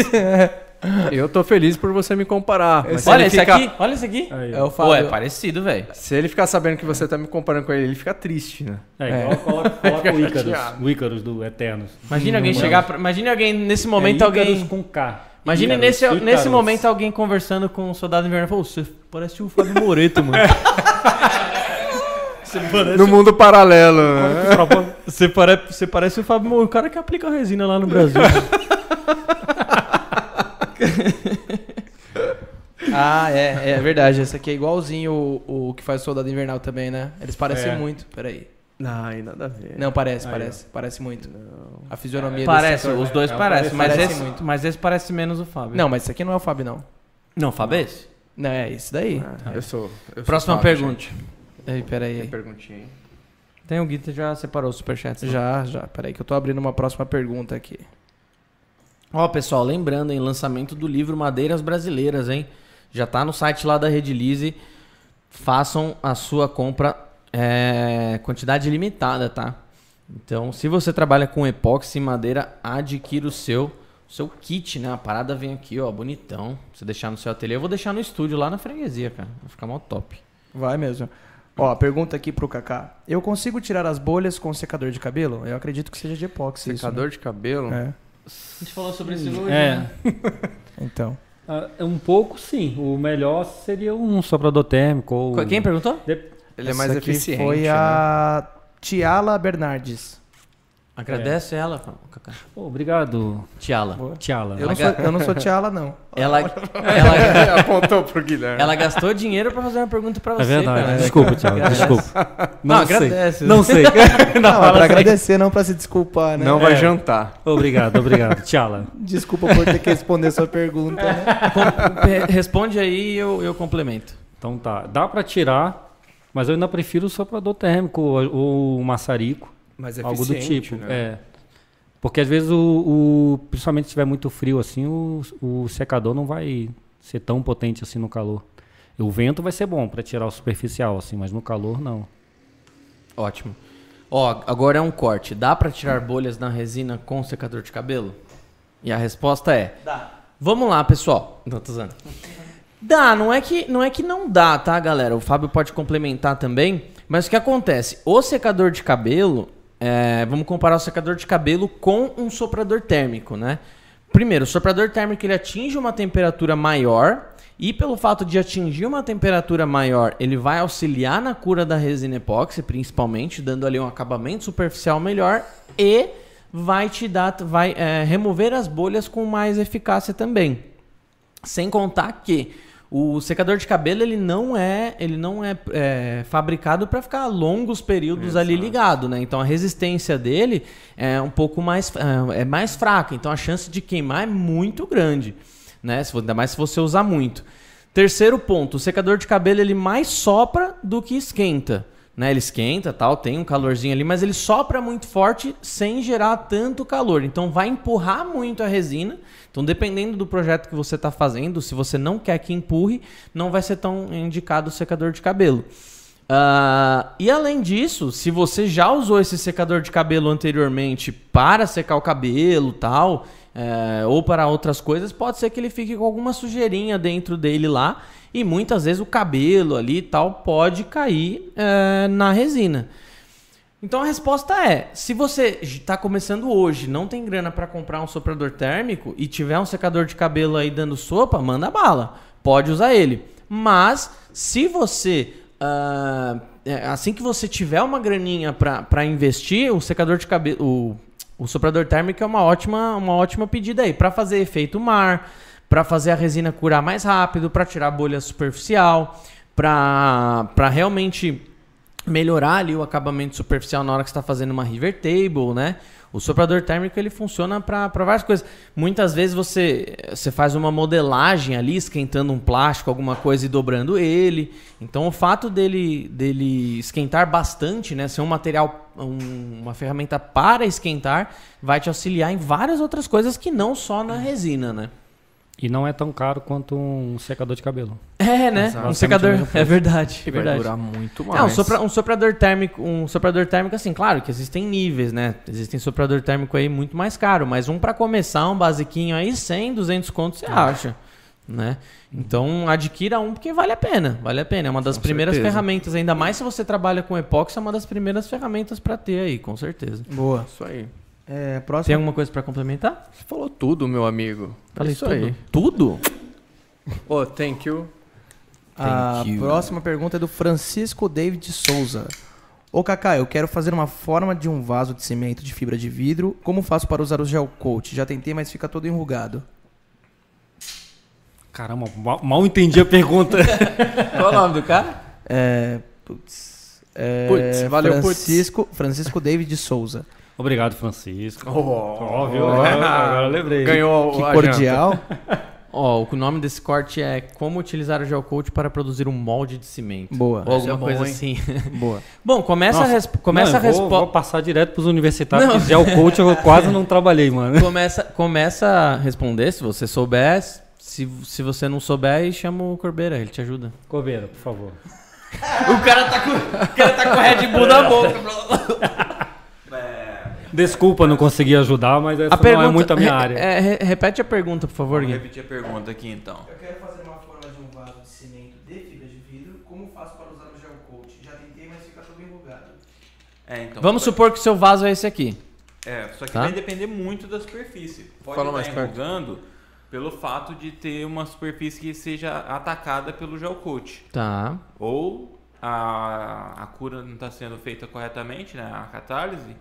eu tô feliz por você me comparar. Mas se olha ele esse fica- aqui, olha esse aqui. Aí, É o Pô, Fábio. é parecido, velho. Se ele ficar sabendo que você tá me comparando com ele, ele fica triste, né? É, igual coloca, coloca o chateado. o Icarus do Eternos. Imagina alguém chegar. Pra, imagine alguém nesse momento é Icarus alguém. com K. Imagine Icarus, nesse, Icarus. nesse momento alguém conversando com o soldado invernal. Pô, você parece o Fábio Moreto, mano. Você, parece, No mundo paralelo, né? você, pare, você parece o Fábio o cara que aplica resina lá no Brasil. ah, é, é verdade. Esse aqui é igualzinho o, o que faz o Soldado Invernal também, né? Eles parecem É. muito. Peraí. Ai, nada a ver. Não, parece, Aí, parece. Parece muito. A fisionomia parece, desse os dois É, parecem, mas, parece esse, muito. mas esse parece menos o Fábio. Não, mas esse aqui não é o Fábio, não. Não, o Fábio é esse? Não, é isso daí. Ah, eu sou. eu sou Próxima fácil, pergunta. Ei, peraí. Tem perguntinha aí. Tem o Guita já separou o superchat. Já, já. Peraí que eu tô abrindo uma próxima pergunta aqui. Ó, pessoal, lembrando, em lançamento do livro Madeiras Brasileiras, hein? Já tá no site lá da Redilize. Façam a sua compra é, quantidade limitada, tá? Então, se você trabalha com epóxi e madeira, adquira o seu, o seu kit, né? A parada vem aqui, ó, bonitão. Você deixar no seu ateliê. Eu vou deixar no estúdio lá na freguesia, cara. Vai ficar mó top. Vai mesmo. Ó, pergunta aqui pro Kaká. Eu consigo tirar as bolhas com secador de cabelo? Eu acredito que seja de epóxi. Secador de cabelo? Isso, né? A gente falou sobre isso hoje, É. né? é. Então. Ah, um pouco sim. O melhor seria um soprador térmico. Ou... Quem perguntou? Ele é mais Essa eficiente. Foi né? a Tiala Bernardes. Agradece ela, Kaká. Pô, obrigado, Tiala. Tiala. Eu não, sou, eu não sou Tiala, não. Ela, ela, apontou pro Guilherme. ela gastou dinheiro pra fazer uma pergunta pra você, É verdade. cara. Desculpa, Tiala. Desculpa. Não, Não, sei. agradece. Não sei. Não, é fala pra assim. agradecer, não pra se desculpar, né? Não vai É. jantar. Obrigado, obrigado. Tiala. Desculpa por ter que responder sua pergunta, né? Responde aí e eu, eu complemento. Então tá. Dá pra tirar, mas eu ainda prefiro o soprador térmico ou o maçarico. Mas é algo do tipo. né? É. Porque às vezes o, o- principalmente se estiver muito frio assim, o, o secador não vai ser tão potente assim no calor. O vento vai ser bom para tirar o superficial assim, mas no calor não. Ótimo. Ó, agora é um corte. Dá pra tirar bolhas na resina com secador de cabelo? E a resposta é: Dá. Vamos lá, pessoal. Não, tô usando. Dá, não é que não é que não dá, tá, galera? O Fábio pode complementar também. Mas o que acontece? O secador de cabelo, é, vamos comparar o secador de cabelo com um soprador térmico, né? Primeiro, o soprador térmico ele atinge uma temperatura maior e pelo fato de atingir uma temperatura maior, ele vai auxiliar na cura da resina epóxi, principalmente, dando ali um acabamento superficial melhor e vai te dar, vai é, remover as bolhas com mais eficácia também. Sem contar que o secador de cabelo ele não é, ele não é, é, fabricado para ficar longos períodos ali ligado, né? Então a resistência dele é um pouco mais é, é mais fraca, então a chance de queimar é muito grande, né? Se, ainda mais se você usar muito. Terceiro ponto, o secador de cabelo ele mais sopra do que esquenta. Né, ele esquenta, tal, tem um calorzinho ali, mas ele sopra muito forte sem gerar tanto calor. Então vai empurrar muito a resina. Então, dependendo do projeto que você está fazendo, se você não quer que empurre, não vai ser tão indicado o secador de cabelo. Ah, e além disso, se você já usou esse secador de cabelo anteriormente para secar o cabelo tal, é, ou para outras coisas, pode ser que ele fique com alguma sujeirinha dentro dele lá. E muitas vezes o cabelo ali tal pode cair é, na resina. Então a resposta é: se você está começando hoje, não tem grana para comprar um soprador térmico e tiver um secador de cabelo aí dando sopa, manda bala. Pode usar ele. Mas se você é, assim que você tiver uma graninha para investir, o secador de cabelo, o, o soprador térmico é uma ótima, uma ótima pedida aí para fazer efeito mar, para fazer a resina curar mais rápido, para tirar bolha superficial, para realmente melhorar ali o acabamento superficial na hora que está fazendo uma river table, né? O soprador térmico ele funciona para várias coisas. Muitas vezes você, você faz uma modelagem ali, esquentando um plástico, alguma coisa e dobrando ele. Então o fato dele, dele esquentar bastante, né? Ser um material, um- uma ferramenta para esquentar, vai te auxiliar em várias outras coisas que não só na resina, né? E não é tão caro quanto um secador de cabelo. É, né? Exato. Um secador. É verdade. É vai verdade. durar muito É, um, mais. sopra- um soprador térmico, um soprador térmico, assim, claro que existem níveis, né? Existem soprador térmico aí muito mais caro, mas um pra começar, um basiquinho aí, 100, 200 contos você acha, né? Então adquira um porque vale a pena, vale a pena. É uma das Com primeiras certeza. ferramentas, ainda mais se você trabalha com epóxi, é uma das primeiras ferramentas pra ter aí, com certeza. Boa. Isso aí. É, Tem alguma coisa pra complementar? Você falou tudo, meu amigo. Falei Isso tudo. aí. Tudo? Oh, thank you. A Thank you. próxima pergunta é do Francisco David Souza. Ô Kaká, eu quero fazer uma forma de um vaso de cimento de fibra de vidro. Como faço para usar o gel coat? Já tentei, mas fica todo enrugado. Caramba, mal, mal entendi a pergunta. Qual o nome do cara? É. Putz. É, Putz, valeu, putz. Francisco, Francisco David Souza. Óbvio, Francisco. Oh, Óbvio, agora eu lembrei. Ganhou Que a cordial. Ó, o nome desse corte é Como utilizar o gel coat para produzir um molde de cimento. Boa. Ou alguma é bom, coisa hein? assim. Boa. Bom, começa Nossa, a, começa não, a vou, passar direto pros universitários, Não. porque gel coach eu quase não trabalhei, mano. Começa, começa a responder, se você souber. Se, se você não souber, chama o Corbeira, ele te ajuda. Corbeira, por favor. O cara tá com, o cara tá com Red Bull na boca. Desculpa não conseguir ajudar, mas essa A pergunta, não é muito a minha re- área. é, re- repete a pergunta, por favor, Vamos Gui. repetir a pergunta aqui então. Eu quero fazer uma forma de um vaso de cimento de fibra de vidro. Como faço para usar o gel coat? Já tentei, mas fica todo enrugado. É, então, Vamos supor que o seu vaso é esse aqui. É, só que Tá? vai depender muito da superfície. Pode Fala estar mais perto. enrugando pelo fato de ter uma superfície que seja atacada pelo gel coat. Tá. Ou a, a cura não está sendo feita corretamente, né? A catálise.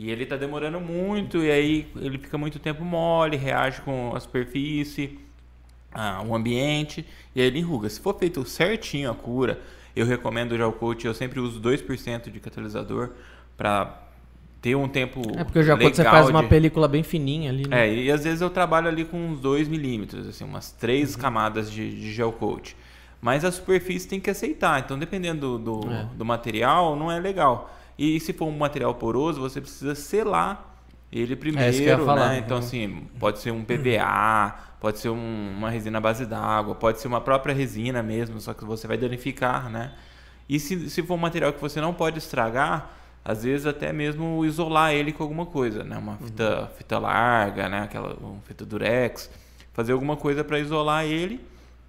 E ele está demorando muito, e aí ele fica muito tempo mole, reage com a superfície, o ambiente, e aí ele enruga. Se for feito certinho a cura, eu recomendo o gel coat, eu sempre uso 2% de catalisador para ter um tempo É porque já quando você faz uma película bem fininha ali, né? é, e às vezes eu trabalho ali com uns 2 milímetros, assim, umas três Uhum. camadas de, de gel coat. Mas a superfície tem que aceitar, então dependendo do, do, É. do material, não é legal. E se for um material poroso, você precisa selar ele primeiro, É isso que eu ia falar. né? Então, Uhum. assim, pode ser um PVA, pode ser um- uma resina à base d'água, pode ser uma própria resina mesmo, só que você vai danificar, né? E se, se for um material que você não pode estragar, às vezes até mesmo isolar ele com alguma coisa, né? Uma fita, fita larga, né? Aquela fita durex, fazer alguma coisa para isolar ele,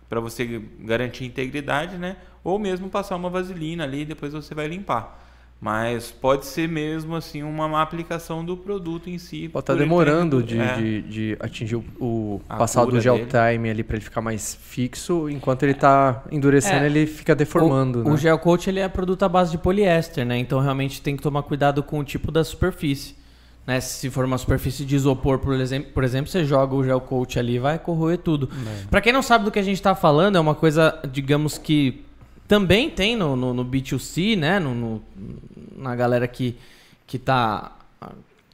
para você garantir integridade, né? Ou mesmo passar uma vaselina ali e depois você vai limpar. Mas pode ser mesmo assim uma má aplicação do produto em si. Pode estar ele demorando de, é. de, de atingir o, o A passar do gel dele. time ali para ele ficar mais fixo, enquanto ele tá endurecendo, É. ele fica deformando, o, né? o gel coat ele é produto à base de poliéster, né? Então realmente tem que tomar cuidado com o tipo da superfície. Né? Se for uma superfície de isopor, por exemplo, por exemplo, você joga o gel coat ali vai corroer tudo. Pra quem não sabe do que a gente tá falando, é uma coisa, digamos que também tem no, no, no B2C, né? No, no- na galera que, que tá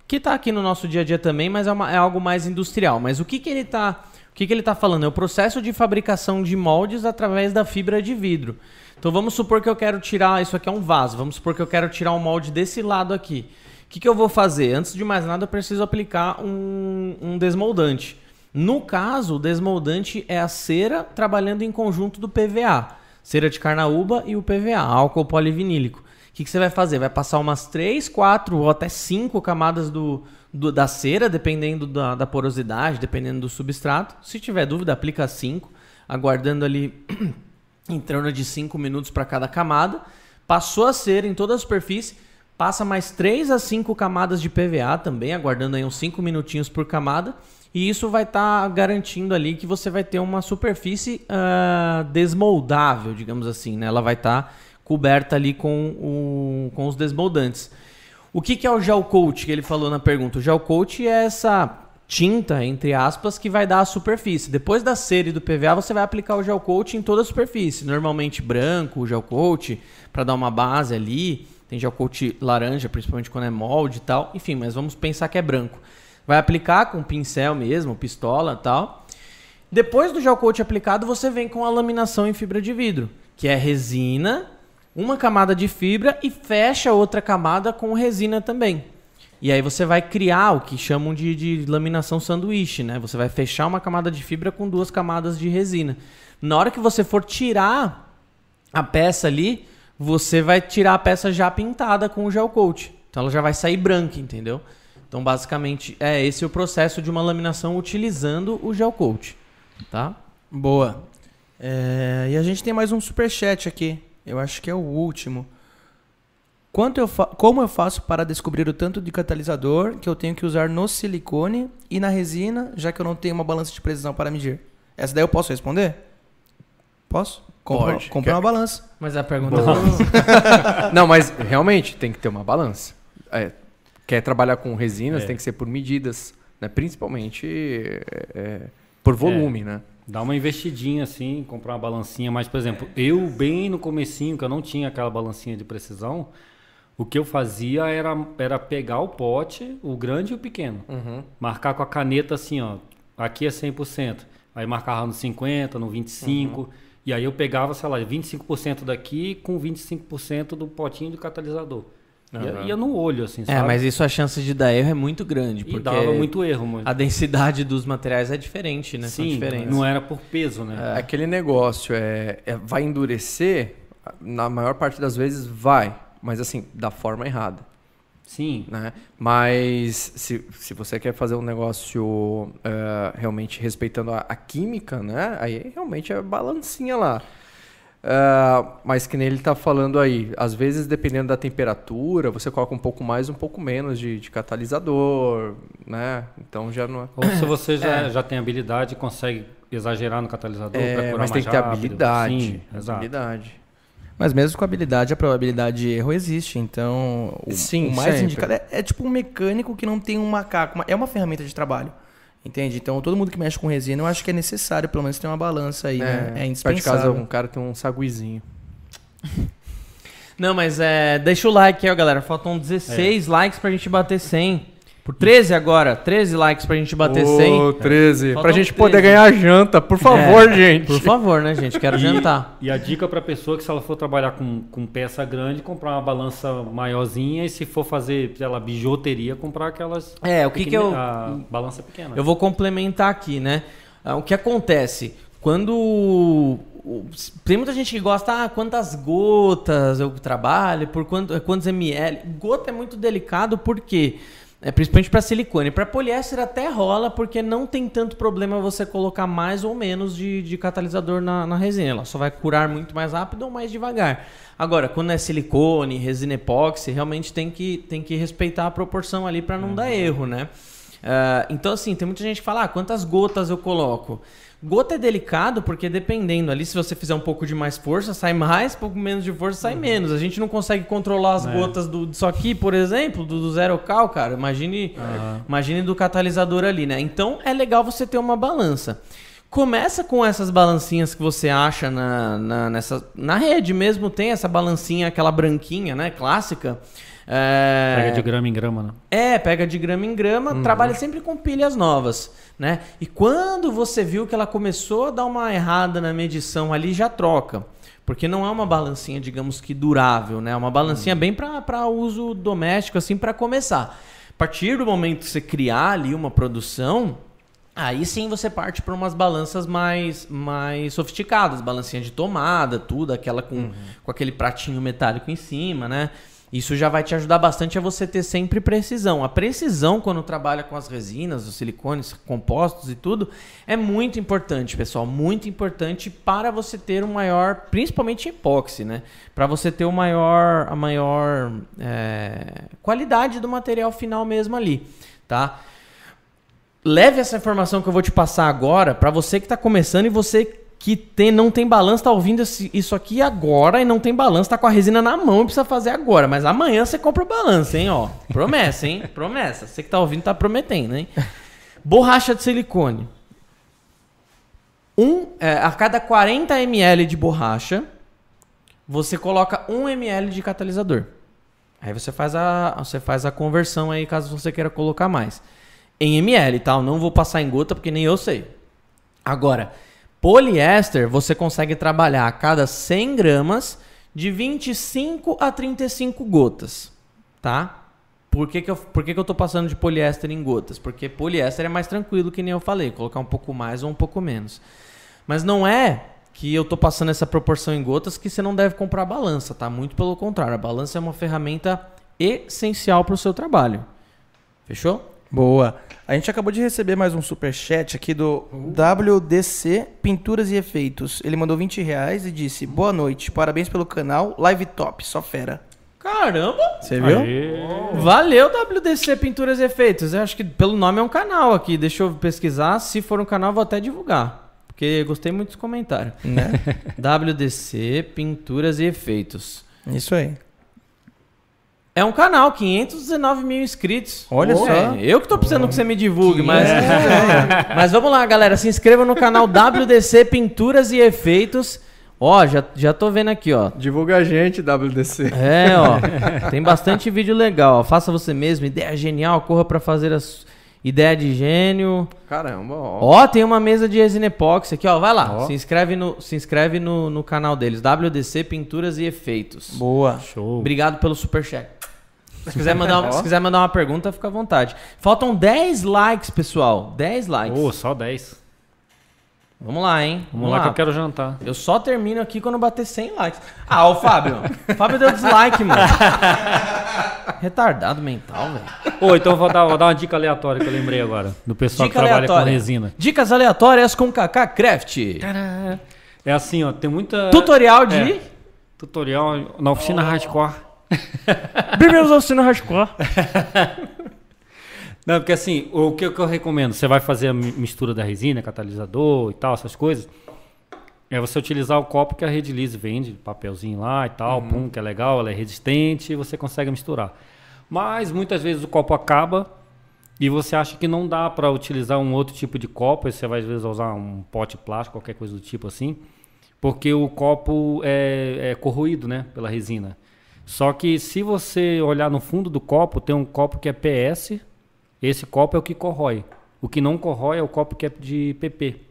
que tá aqui no nosso dia a dia também, mas é, uma- é algo mais industrial. Mas o que, que ele tá. O que, que ele tá falando? É o processo de fabricação de moldes através da fibra de vidro. Então vamos supor que eu quero tirar. Isso aqui é um vaso. Vamos supor que eu quero tirar um molde desse lado aqui. O que, que eu vou fazer? Antes de mais nada, eu preciso aplicar um, um desmoldante. No caso, o desmoldante é a cera trabalhando em conjunto do PVA. Cera de carnaúba e o PVA, álcool polivinílico. O que, que você vai fazer? Vai passar umas 3, 4 ou até 5 camadas do, do- da cera, dependendo da, da porosidade, dependendo do substrato. Se tiver dúvida, aplica 5, aguardando ali em torno de 5 minutos para cada camada. Passou a cera em toda a superfície, passa mais 3 a 5 camadas de PVA também, aguardando aí uns 5 minutinhos por camada. E isso vai estar garantindo ali que você vai ter uma superfície ah, desmoldável, digamos assim, né? Ela vai estar coberta ali com, o- com os desmoldantes. O que, que é o gel coat que ele falou na pergunta? O gel coat é essa tinta, entre aspas, que vai dar a superfície. Depois da cera e do PVA, você vai aplicar o gel coat em toda a superfície. Normalmente branco, o gel coat, para dar uma base ali. Tem gel coat laranja, principalmente quando é molde e tal. Enfim, mas vamos pensar que é branco. Vai aplicar com pincel mesmo, pistola e tal. Depois do gel coat aplicado, você vem com a laminação em fibra de vidro, que é resina, uma camada de fibra e fecha outra camada com resina também. E aí você vai criar o que chamam de, de laminação sanduíche, né? Você vai fechar uma camada de fibra com duas camadas de resina. Na hora que você for tirar a peça ali, você vai tirar a peça já pintada com o gel coat. Então ela já vai sair branca, entendeu? Então basicamente é esse o processo de uma laminação utilizando o gel coat, tá? Boa. É, e a gente tem mais um superchat aqui. Eu acho que é o último. Quanto eu Como eu faço para descobrir o tanto de catalisador que eu tenho que usar no silicone e na resina, já que eu não tenho uma balança de precisão para medir? Essa daí eu posso responder? Posso? Compra, Pode. compra Quer- uma balança. Mas a pergunta Não, mas realmente tem que ter uma balança. É, quer trabalhar com resinas, É. tem que ser por medidas, né? principalmente é, é, por volume, né? Dá uma investidinha assim, comprar uma balancinha, mas por exemplo, eu bem no comecinho, que eu não tinha aquela balancinha de precisão, o que eu fazia era, era pegar o pote, o grande e o pequeno, Uhum. marcar com a caneta assim, ó, aqui é 100%, Aí marcava no 50, no 25. Uhum. E aí eu pegava, sei lá, 25% daqui com 25% do potinho do catalisador. Ia, Uhum. ia no olho, assim, É, sabe? mas isso a chance de dar erro é muito grande. E Porque dava muito erro, mano. a densidade dos materiais é diferente, né? Sim, não era por peso, né? É Aquele negócio é, é- vai endurecer, na maior parte das vezes vai, mas assim, da forma errada. Sim. Né? Mas se, se você quer fazer um negócio é, realmente respeitando a, a química, né? Aí realmente é balancinha lá. É, mas que nem ele tá falando aí, às vezes dependendo da temperatura, você coloca um pouco mais, um pouco menos de, de catalisador, né? Então já não é. Ou se você já, já tem habilidade e consegue exagerar no catalisador É, pra curar mas tem mais que ter habilidade. Sim, exato. habilidade. Mas mesmo com habilidade, a probabilidade de erro existe. Então, o, Sim, o mais sempre. indicado é, é tipo um mecânico que não tem um macaco. é uma ferramenta de trabalho. Entende? Então, todo mundo que mexe com resina, eu acho que é necessário, pelo menos, ter uma balança aí, né? É perto de indispensável. casa um cara tem um saguizinho. Não, mas é. Deixa o like aí, ó, galera. Faltam 16 É. likes pra gente bater 100. Por 13 agora. 13 likes pra gente bater Ô, 100. 13. Faltam Pra gente 13. poder ganhar janta, por favor, É, gente. Por favor, né, gente? Quero E- jantar. E a dica para pessoa que se ela for trabalhar com, com peça grande, comprar uma balança maiorzinha e se for fazer, sei lá, bijuteria, comprar aquelas É, o que que eu- a balança pequena. Eu vou complementar aqui, né? Ah, O que acontece? Quando. Tem muita gente que gosta, ah, quantas gotas eu trabalho, por quanto, quantos ml. Gota é muito delicado porque. É, principalmente para silicone. Para poliéster até rola, porque não tem tanto problema você colocar mais ou menos de, de catalisador na, na resina. Ela só vai curar muito mais rápido ou mais devagar. Agora, quando é silicone, resina epóxi, realmente tem que, tem que respeitar a proporção ali para não dar erro, né? Ah, então, assim, tem muita gente que fala, ah, quantas gotas eu coloco? Gota é delicado porque dependendo ali, se você fizer um pouco de mais força, sai mais, um pouco menos de força, sai menos. A gente não consegue controlar as É. gotas do, disso aqui, por exemplo, do, do zero cal, cara. Imagine, imagine do catalisador ali, né? Então é legal você ter uma balança. Começa com essas balancinhas que você acha na, na, nessa, na rede mesmo, tem essa balancinha, aquela branquinha, né? Clássica. É... Pega de grama em grama, né? É, pega de grama em grama, Uhum. trabalha sempre com pilhas novas, né? E quando você viu que ela começou a dar uma errada na medição ali, já troca. Porque não é uma balancinha, digamos que durável, né? É uma balancinha Uhum. bem para uso doméstico, assim, para começar. A partir do momento que você criar ali uma produção, aí sim você parte para umas balanças mais, mais sofisticadas, balancinha de tomada, tudo, aquela com, com aquele pratinho metálico em cima, né? Isso já vai te ajudar bastante a você ter sempre precisão. A precisão, quando trabalha com as resinas, os silicones compostos e tudo, é muito importante, pessoal. Muito importante para você ter um maior, principalmente epóxi, né? Para você ter o maior, a maior é, qualidade do material final mesmo ali, tá? Leve essa informação que eu vou te passar agora para você que está começando e você que tem, não tem balanço, tá ouvindo isso aqui agora e não tem balanço, tá com a resina na mão e precisa fazer agora. Mas amanhã você compra o balanço, hein, ó. Promessa, hein? Promessa. Você que tá ouvindo tá prometendo, hein? Borracha de silicone. Um, é, a cada 40 ml de borracha, você coloca 1 ml de catalisador. Aí você faz a, você faz a conversão aí, caso você queira colocar mais. Em ml, tá? Eu não vou passar em gota, porque nem eu sei. Agora, poliéster, você consegue trabalhar a cada 100 gramas de 25 a 35 gotas, tá? Por que, que, eu, por que, que eu tô passando de poliéster em gotas? Porque poliéster é mais tranquilo, que nem eu falei, colocar um pouco mais ou um pouco menos. Mas não é que eu tô passando essa proporção em gotas que você não deve comprar balança, tá? Muito pelo contrário, a balança é uma ferramenta essencial para o seu trabalho. Fechou? Boa. A gente acabou de receber mais um superchat aqui do WDC Pinturas e Efeitos. Ele mandou 20 reais e disse: Boa noite, parabéns pelo canal, live top, só fera. Caramba! Você viu? Valeu, WDC Pinturas e Efeitos. Eu acho que pelo nome é um canal aqui. Deixa eu pesquisar. Se for um canal, vou até divulgar. Porque gostei muito dos comentários. Né? WDC Pinturas e Efeitos. Isso aí. É um canal, 519 mil inscritos. Olha Pô, só. é, eu que tô precisando que você me divulgue, mas. É. mas vamos lá, galera. Se inscreva no canal WDC Pinturas e Efeitos. Ó, já, já tô vendo aqui, ó. Divulga a gente, WDC. É, ó. Tem bastante vídeo legal. ó. Faça você mesmo, ideia genial, corra pra fazer as Ideia de gênio. Caramba, ó. Ó, tem uma mesa de resina epóxi aqui, ó. Vai lá. Ó. Se inscreve, no, se inscreve no, no canal deles. WDC Pinturas e Efeitos. Boa. Show. Obrigado pelo superchat. Se quiser, mandar, se quiser mandar uma pergunta, fica à vontade. Faltam 10 likes, pessoal. 10 likes. Ô, só 10. Vamos lá, hein? Vamos lá que eu quero jantar. Eu só termino aqui quando bater 100 likes. Ah, o Fábio. o Fábio deu dislike, mano. Retardado mental, velho. Ô, então vou dar, vou dar uma dica aleatória que eu lembrei agora. Do pessoal Dica que trabalha aleatória. com resina. Dicas aleatórias com Kaká Craft. É assim, ó, tem muita. Tutorial de. É, tutorial na oficina hardcore. Bem-vindos ao Cine Hardcore. Não, porque assim, o que, eu recomendo? Você vai fazer a mi- mistura da resina, catalisador e tal, essas coisas. É você utilizar o copo que a Rede Lise vende, papelzinho lá e tal, pum, que é legal, ela é resistente e você consegue misturar. Mas muitas vezes o copo acaba e você acha que não dá para utilizar um outro tipo de copo, você vai às vezes usar um pote plástico, qualquer coisa do tipo assim, porque o copo é, é corroído, né, pela resina. Só que se você olhar no fundo do copo, tem um copo que é PS, esse copo é o que corrói. O que não corrói é o copo que é de PP.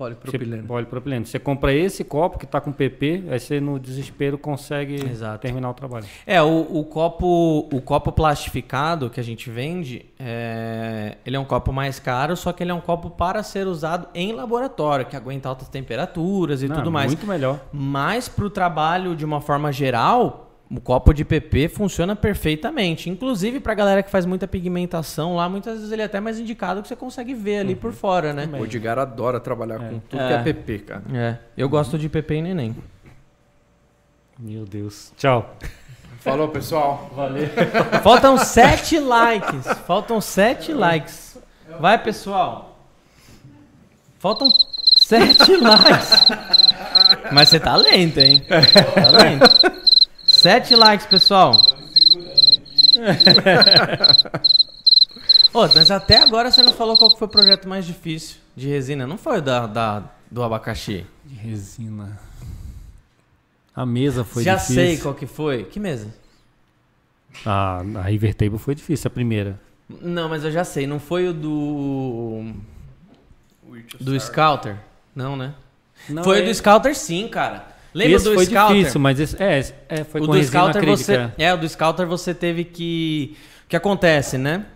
Polipropileno. Você, polipropileno. Você compra esse copo que está com PP, aí você no desespero consegue Exato. terminar o trabalho. É, o, o copo o copo plastificado que a gente vende, é, ele é um copo mais caro, só que ele é um copo para ser usado em laboratório, que aguenta altas temperaturas e Não, tudo mais. Muito melhor. Mas para o trabalho de uma forma geral, o copo de PP funciona perfeitamente. Inclusive para galera que faz muita pigmentação lá, muitas vezes ele é até mais indicado que você consegue ver ali por fora, né? O Edgar adora trabalhar com tudo É. que é PP, cara. É, eu gosto de PP e neném. Meu Deus. Tchau. Falou, pessoal. Faltam sete likes. Faltam sete likes. Vai, pessoal. Faltam sete likes. Mas você tá lento, hein? Tá lento. Sete likes, pessoal. Ô, mas até agora você não falou qual foi o projeto mais difícil de resina. Não foi o da, da- do abacaxi. De resina. A mesa foi Já difícil. sei qual que foi. Que mesa? A, a River Table foi difícil, a primeira. Não, mas eu já sei. Não foi o do. Do Scouter? Não, né? Não, foi é- o do Scouter, sim, cara. Lembra esse do foi Scouter? difícil, mas esse, é, é, foi o com do Scouter você. É, o do Scouter você teve que. O que acontece, né?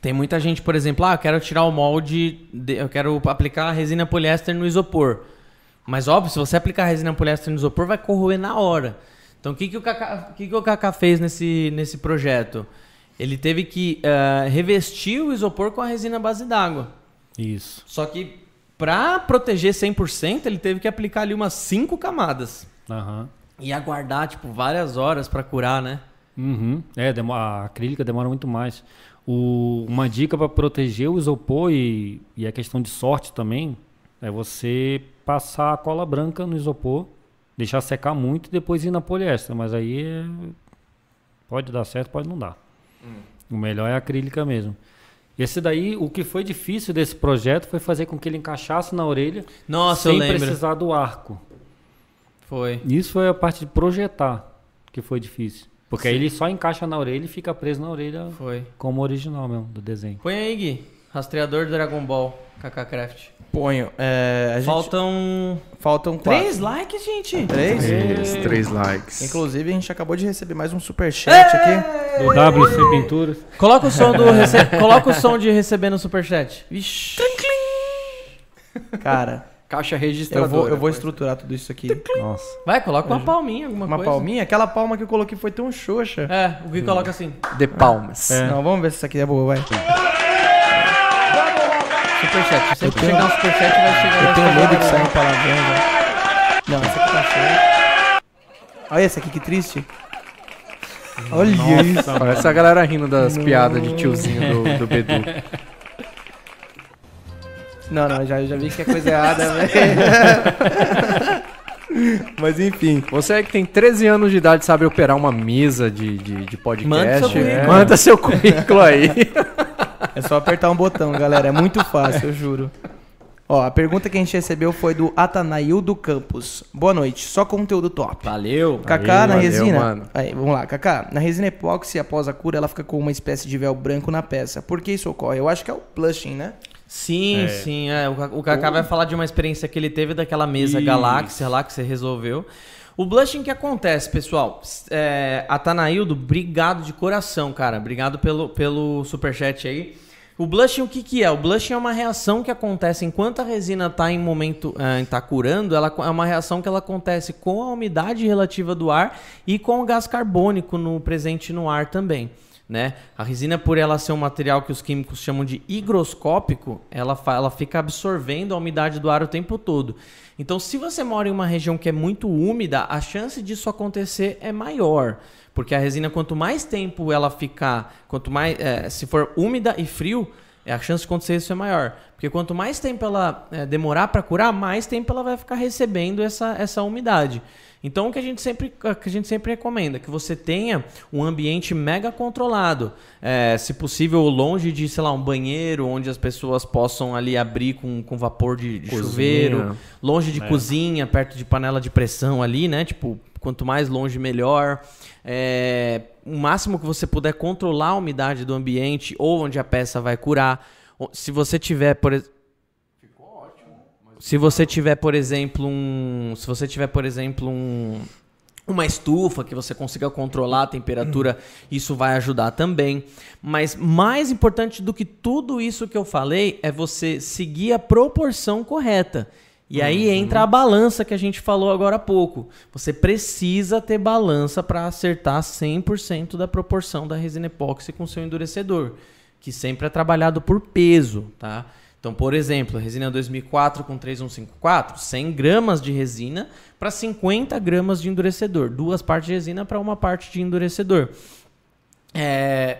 Tem muita gente, por exemplo, ah, eu quero tirar o molde, de- eu quero aplicar a resina poliéster no isopor. Mas óbvio, se você aplicar a resina poliéster no isopor, vai corroer na hora. Então o que, que, o, Kaká, que, que o Kaká fez nesse, nesse projeto? Ele teve que eh, revestir o isopor com a resina base d'água. Isso. Só que para proteger 100%, ele teve que aplicar ali umas 5 camadas. Aham. E aguardar, tipo, várias horas para curar, né? Uhum. É, a acrílica demora muito mais. O- uma dica para proteger o isopor e, e a questão de sorte também é você passar a cola branca no isopor, deixar secar muito e depois ir na poliéster. Mas aí é- pode dar certo, pode não dar. O melhor é a acrílica mesmo. Esse daí, o que foi difícil desse projeto foi fazer com que ele encaixasse na orelha Nossa, sem precisar do arco. Foi. Isso foi a parte de projetar que foi difícil. Porque aí ele só encaixa na orelha e fica preso na orelha Foi. como original mesmo do desenho. Põe aí, Gui. Rastreador do Dragon Ball, KK Craft. Ponho. É, a gente- Faltam Faltam quatro. três likes, gente. Três? Três, três likes. Inclusive, a gente acabou de receber mais um superchat aqui. Do WC Pinturas. Coloca o som do rece... Coloca o som de receber no superchat. Vixe. Cara, Caixa eu registradora. vou, eu vou estruturar tudo isso aqui. Nossa. Vai, coloca uma palminha, alguma Uma coisa. palminha? Aquela palma que eu coloquei foi tão xoxa. É, o Gui coloca assim. De palmas. Não, vamos ver se essa aqui é boa, vai. Superchat. Que tenho- chegar um superchat, vai chegar Eu tenho medo que saia um palavrão já. Não, essa aqui tá feia. Olha essa aqui, que triste. Olha isso. Parece a galera rindo das piadas de tiozinho do, do Bedu. Não, não, já, já vi que é coisa errada, velho. Mas enfim. Você que tem 13 anos de idade e sabe operar uma mesa de, de, de podcast, Manda seu currículo. manda seu currículo aí. É só apertar um botão, galera. É muito fácil, eu juro. Ó, a pergunta que a gente recebeu foi do Atanaildo Campos. Boa noite, só conteúdo top. Valeu. Kaká, na Valeu, resina. mano. Aí, vamos lá, Kaká. Na resina epóxi, após a cura, ela fica com uma espécie de véu branco na peça. Por que isso ocorre? Eu acho que é o plushing, né? Sim, sim. É. O, o Kaká vai falar de uma experiência que ele teve daquela mesa Isso. Galáxia lá que você resolveu. O blushing que acontece, pessoal. É, Atanaildo, obrigado de coração, cara. Obrigado pelo, pelo superchat aí. O blushing, o que, que é? O blushing é uma reação que acontece enquanto a resina está em momento. está curando, ela é uma reação que ela acontece com a umidade relativa do ar e com o gás carbônico no presente no ar também. Né? A resina, por ela ser um material que os químicos chamam de higroscópico, ela, ela fica absorvendo a umidade do ar o tempo todo. Então, se você mora em uma região que é muito úmida, a chance disso acontecer é maior. Porque a resina, quanto mais tempo ela ficar, quanto mais. eh, se for úmida e frio, a chance de acontecer isso é maior. Porque quanto mais tempo ela eh, demorar para curar, mais tempo ela vai ficar recebendo essa, essa umidade. Então o que a gente sempre, que a gente sempre recomenda, que você tenha um ambiente mega controlado. É, se possível, longe de, sei lá, um banheiro onde as pessoas possam ali abrir com, com vapor de, de chuveiro, longe de É. cozinha, perto de panela de pressão ali, né? Tipo, quanto mais longe, melhor. É, o máximo que você puder controlar a umidade do ambiente ou onde a peça vai curar. Se você tiver, por exemplo. Se você tiver, por exemplo, um. Se você tiver, por exemplo, um. Uma estufa que você consiga controlar a temperatura, isso vai ajudar também. Mas mais importante do que tudo isso que eu falei é você seguir a proporção correta. E aí entra a balança que a gente falou agora há pouco. Você precisa ter balança para acertar 100% da proporção da resina epóxi com seu endurecedor, que sempre é trabalhado por peso, tá? Então, por exemplo, resina 2004 com 3154, 100 gramas de resina para 50 gramas de endurecedor. Duas partes de resina para uma parte de endurecedor. É,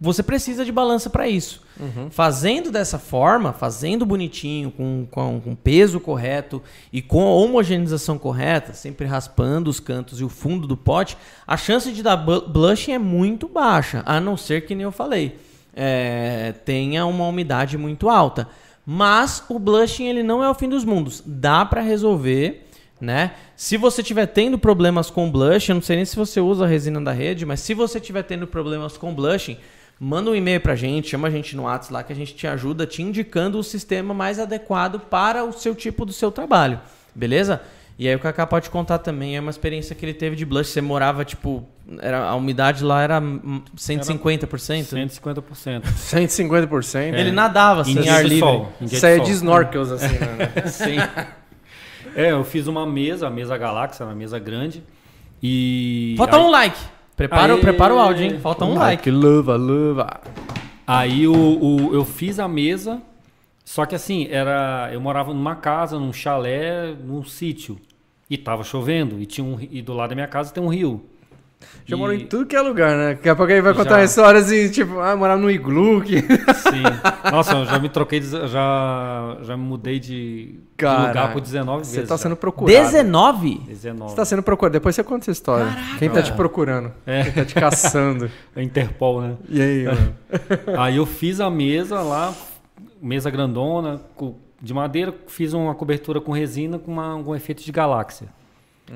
Você precisa de balança para isso. Fazendo dessa forma, fazendo bonitinho, com, com, com peso correto e com a homogeneização correta, sempre raspando os cantos e o fundo do pote, a chance de dar blushing é muito baixa, a não ser que nem eu falei, é, tenha uma umidade muito alta. Mas o blushing ele não é o fim dos mundos. Dá para resolver, né? Se você estiver tendo problemas com blushing, não sei nem se você usa a resina da rede, mas se você estiver tendo problemas com blushing, manda um e-mail pra gente, chama a gente no WhatsApp lá que a gente te ajuda te indicando o sistema mais adequado para o seu tipo do seu trabalho, beleza? E aí o Kaká pode contar também, é uma experiência que ele teve de blush, você morava tipo, era, a umidade lá era hum, 150%? né? 150%. 150%. Ele nadava assim, Em ar livre. é sol. de snorkels, assim, né? Sim. É, eu fiz uma mesa, a mesa Galáxia, uma mesa grande. E. Falta aí, um like. Prepara, o- Aê. prepara o áudio, hein? Falta um like. Que luva, luva. Aí o, o- eu fiz a mesa, só que assim, era. Eu morava numa casa, num chalé, num sítio. E tava chovendo. E, tinha um, e do lado da minha casa tem um rio. Já E- morou em tudo que é lugar, né? Daqui a pouco ele vai contar Já. histórias e, tipo, ah, morava no iglu. Que... Sim. Nossa, eu já me troquei, de, já, já me mudei de, Caraca, lugar por 19 vezes. Você tá já. sendo procurado. 19? 19. Você tá sendo procurado. Depois você conta essa história. Quem tá te procurando? É. Quem tá te caçando? A Interpol, né? E aí, mano? Aí eu fiz a mesa lá, mesa grandona, de madeira, fiz uma cobertura com resina com uma, um efeito de galáxia.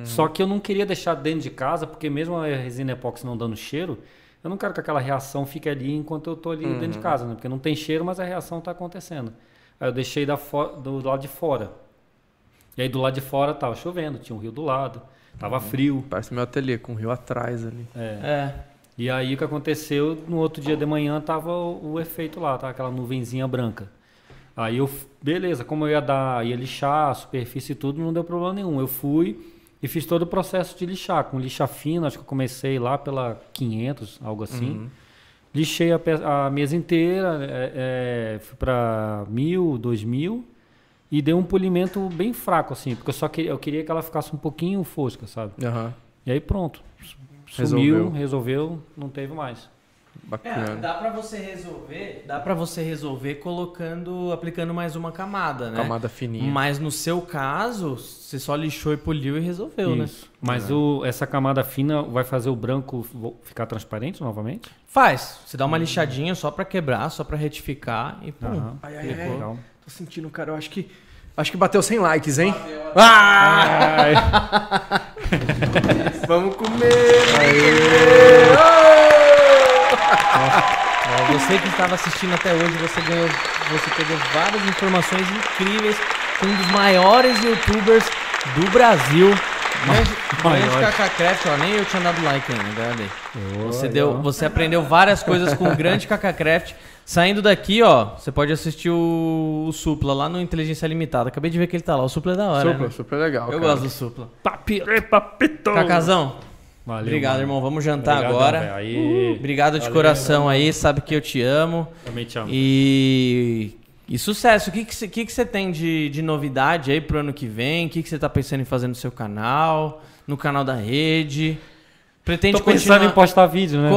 Só que eu não queria deixar dentro de casa, porque mesmo a resina epóxi não dando cheiro, eu não quero que aquela reação fique ali enquanto eu tô ali dentro de casa, né? Porque não tem cheiro, mas a reação tá acontecendo. Aí eu deixei da do lado de fora. E aí do lado de fora tava chovendo, tinha um rio do lado, tava frio. Parece meu ateliê, com o rio atrás ali. É. É. E aí o que aconteceu, no outro dia de manhã tava o, o efeito lá, tá? Aquela nuvenzinha branca. Aí eu, beleza, como eu ia dar, ia lixar a superfície e tudo, não deu problema nenhum. Eu fui e fiz todo o processo de lixar, com lixa fina, acho que eu comecei lá pela 500, algo assim. Lixei a, a mesa inteira, é, é, fui para mil, dois mil e dei um polimento bem fraco, assim, porque eu só queria, eu queria que ela ficasse um pouquinho fosca, sabe? Aham. E aí pronto. Sumiu, Resolveu. resolveu, não teve mais. É, Bacana. dá pra você resolver, dá para você resolver colocando, aplicando mais uma camada, né? Camada fininha. Mas no seu caso, você só lixou e poliu e resolveu, né? Isso. Mas o, essa camada fina vai fazer o branco ficar transparente novamente? Faz. Você dá uma lixadinha só pra quebrar, só pra retificar e pum. Aham. ficou. Legal. Tô sentindo, cara, eu acho que. Acho que bateu 100 likes, hein? Ah! Vamos comer! Você que estava assistindo até hoje, você ganhou, você pegou várias informações incríveis com um dos maiores youtubers do Brasil. Grande, Cacacraft, ó, nem eu tinha dado like ainda, agradei. Você, deu, você aprendeu várias coisas com o grande Cacacraft. Saindo daqui, ó, você pode assistir o, o Supla lá no Inteligência Limitada. Acabei de ver que ele tá lá. O Supla é da hora. Super, né? super legal. Eu cara. gosto do Supla. Papire, papito. Cacazão, Valeu, obrigado, mano. irmão. Vamos jantar Obrigadão, agora. Aí, Obrigado de Valeu, coração aí, sabe que eu te amo. também te amo. E, e sucesso. O que que você que que você tem de, de novidade aí pro ano que vem? O que que você tá pensando em fazer no seu canal? No canal da rede? Pretende Tô pensando continuar... em postar vídeo, né?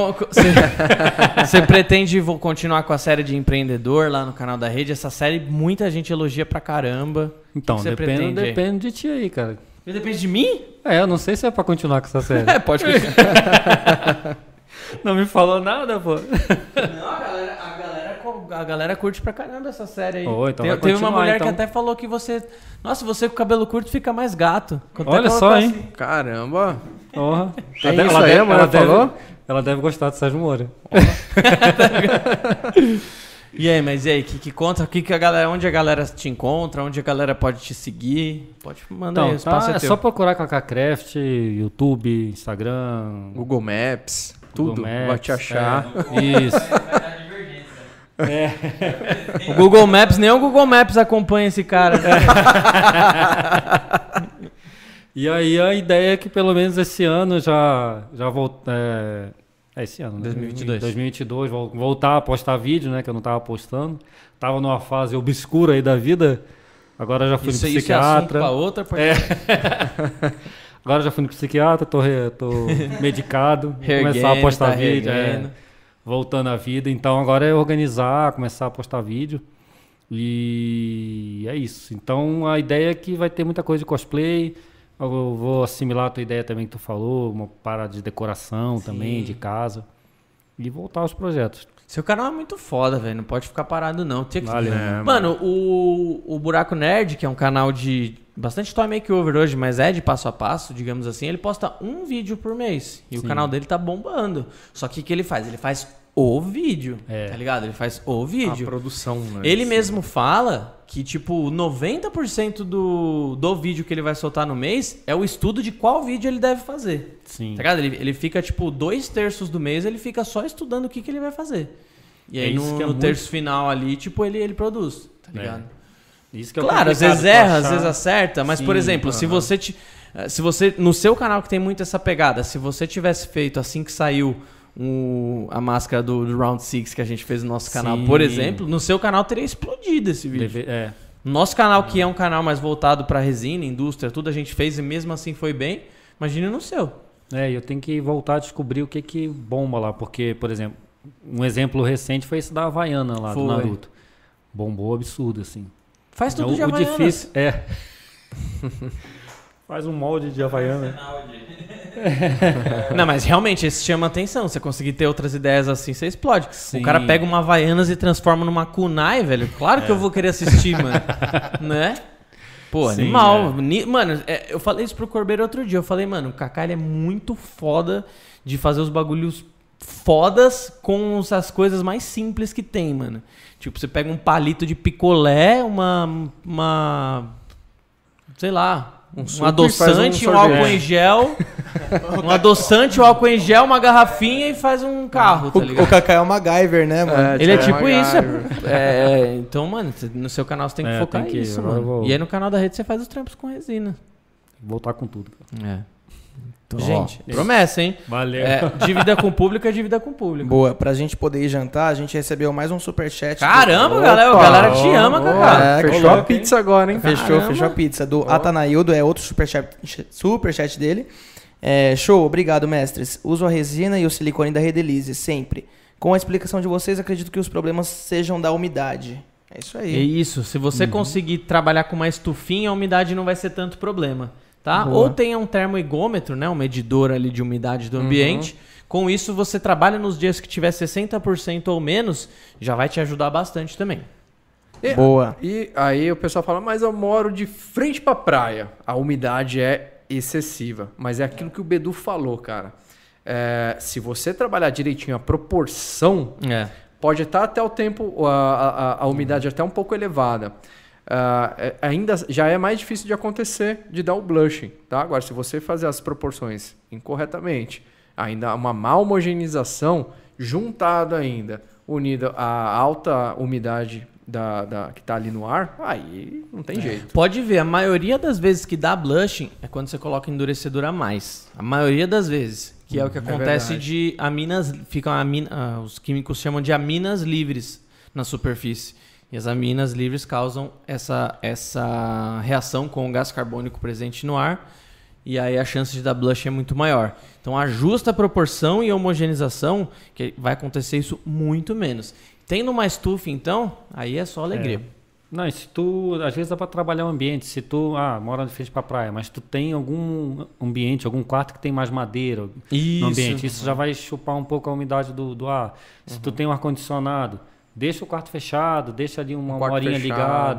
Você pretende continuar com a série de empreendedor lá no canal da rede? Essa série muita gente elogia pra caramba. Então, que depende, depende de ti aí, cara. Depende de mim? É, eu não sei se é pra continuar com essa série. É, pode continuar. não me falou nada, pô. Não, a galera, a, galera, a galera curte pra caramba essa série aí. Ô, então Tem- vai teve uma mulher então. que até falou que você. Nossa, você com cabelo curto fica mais gato. Até Olha só, hein? assim. Caramba! Porra. Tem Ela isso deve- aí, a ela mulher deve- falou? Ela deve gostar do Sérgio Moura. E aí, mas e aí, que, que conta? Que que a galera, onde a galera te encontra? Onde a galera pode te seguir? Pode mandar aí, o Então, espaço tá, é é só procurar Cacacraft, YouTube, Instagram, Google Maps, Google tudo Maps, vai te achar. é, isso. O Google Maps, nem o Google Maps acompanha esse cara. né? E aí a ideia é que pelo menos esse ano já já voltar é, é esse ano, né? 2022. 2022 vol- voltar a postar vídeo, né, que eu não tava postando. Tava numa fase obscura aí da vida. Agora já fui Isso, no isso é psiquiatra. outra. Pode... É. Agora já fui no psiquiatra, tô, re- tô medicado, começar a postar tá vídeo, é, voltando à vida. Então agora é organizar, começar a postar vídeo. E é isso. Então a ideia é que vai ter muita coisa de cosplay. Eu vou assimilar a tua ideia também que tu falou, uma parada de decoração também, de casa. E voltar aos projetos. Seu canal é muito foda, velho. Não pode ficar parado, não. Tinha que... Valeu. É, Mano, o, o Buraco Nerd, que é um canal de bastante toy makeover hoje, mas é de passo a passo, digamos assim, ele posta um vídeo por mês. E o Sim. canal dele tá bombando. Só que o que ele faz? Ele faz o vídeo, É. tá ligado? Ele faz o A vídeo. produção, né? Ele mesmo fala que, tipo, 90% do, do vídeo que ele vai soltar no mês é o estudo de qual vídeo ele deve fazer. Sim. Tá ligado? Ele, ele fica, tipo, dois terços do mês, ele fica só estudando o que, que ele vai fazer. E É aí, isso no, é no muito- terço final ali, tipo, ele, ele produz, tá É. ligado? Isso que é Claro, às vezes erra, às achar. vezes acerta, mas, por Sim, exemplo, se você te, eh, se você no seu canal que tem muito essa pegada, se você tivesse feito assim que saiu o- a máscara do, do Round Six que a gente fez no nosso canal, Sim. por exemplo, no seu canal teria explodido esse vídeo. Deve- é. Nosso canal que é um canal mais voltado pra resina, indústria, tudo a gente fez e mesmo assim foi bem. Imagina no seu. É, e eu tenho que voltar a descobrir o que que bomba lá, porque, por exemplo, um exemplo recente foi esse da Havaiana lá Foi. do Naruto. Bombou absurdo, assim. Faz tudo o, de o Havaianas. difícil é. Faz um molde de Havaiana. Não, mas realmente, esse chama atenção. Você conseguir ter outras ideias assim, você explode. Sim. O cara pega uma Havaianas e transforma numa kunai, velho. Claro que eu vou querer assistir, mano. né? Pô, Sim, animal. Ni- Mano, é, eu falei isso pro Corbeiro outro dia. Eu falei, mano, o Kaká ele é muito foda de fazer os bagulhos fodas com as coisas mais simples que tem, mano. Tipo, você pega um palito de picolé, uma. uma sei lá. Um, e adoçante, um um, álcool em gel. um adoçante, um álcool em gel, uma garrafinha e faz um carro, tá O, ligado? o Kaká é o MacGyver, né, mano? Ele é tipo tipo isso. MacGyver. É, é, então, mano, no seu canal você tem que É, focar tem que- nisso, mano. vou- E aí no canal da rede você faz os trampos com resina. Voltar com tudo. cara. É. Então, Gente, ó, promessa, hein? Valeu. É, dívida com público é dívida com público. Boa, pra gente poder ir jantar, a gente recebeu mais um superchat. do- Caramba, galera, a galera te ama, Ó, Kaká. É, Fechou a pizza agora, hein? Fechou, Caramba. fechou a pizza. Do Atanaildo, é outro superchat, superchat dele. É, show, obrigado, mestres. Uso a resina e o silicone da Redelize, sempre. Com a explicação de vocês, acredito que os problemas sejam da umidade. É isso É aí. isso, se você conseguir trabalhar com uma estufinha, a umidade não vai ser tanto problema, tá? Boa. Ou tenha um termoigômetro, né, um medidor ali de umidade do ambiente. Com isso, você trabalha nos dias que tiver 60% ou menos, já vai te ajudar bastante também. E- Boa. E aí o pessoal fala, mas eu moro de frente pra praia. A umidade é excessiva. Mas é aquilo que o Bedu falou, cara. É, se você trabalhar direitinho a proporção, É. pode estar até o tempo, a, a, a umidade até um pouco elevada. É- ainda já é mais difícil de acontecer de dar o blushing, tá? Agora, se você fazer as proporções incorretamente, ainda uma má homogeneização, juntado ainda, unido à alta umidade da, da- que está ali no ar, aí não tem jeito. Pode ver, a maioria das vezes que dá blushing é quando você coloca endurecedor a mais. A maioria das vezes. Que é o que acontece verdade. de aminas. Ficam amina, ah, os químicos chamam de aminas livres na superfície. E as aminas livres causam essa, essa reação com o gás carbônico presente no ar. E aí a chance de dar blush é muito maior. Então ajusta a proporção e a homogeneização, que vai acontecer isso muito menos. Tendo uma estufa, então, aí é só alegria. Não, e se tu, às vezes dá para trabalhar o ambiente, se tu, ah, mora de frente para praia, mas tu tem algum ambiente, algum quarto que tem mais madeira Isso. no ambiente, isso já vai chupar um pouco a umidade do, do ar. Se tu tem um ar-condicionado, deixa o quarto fechado, deixa ali uma, Um horinha fechado.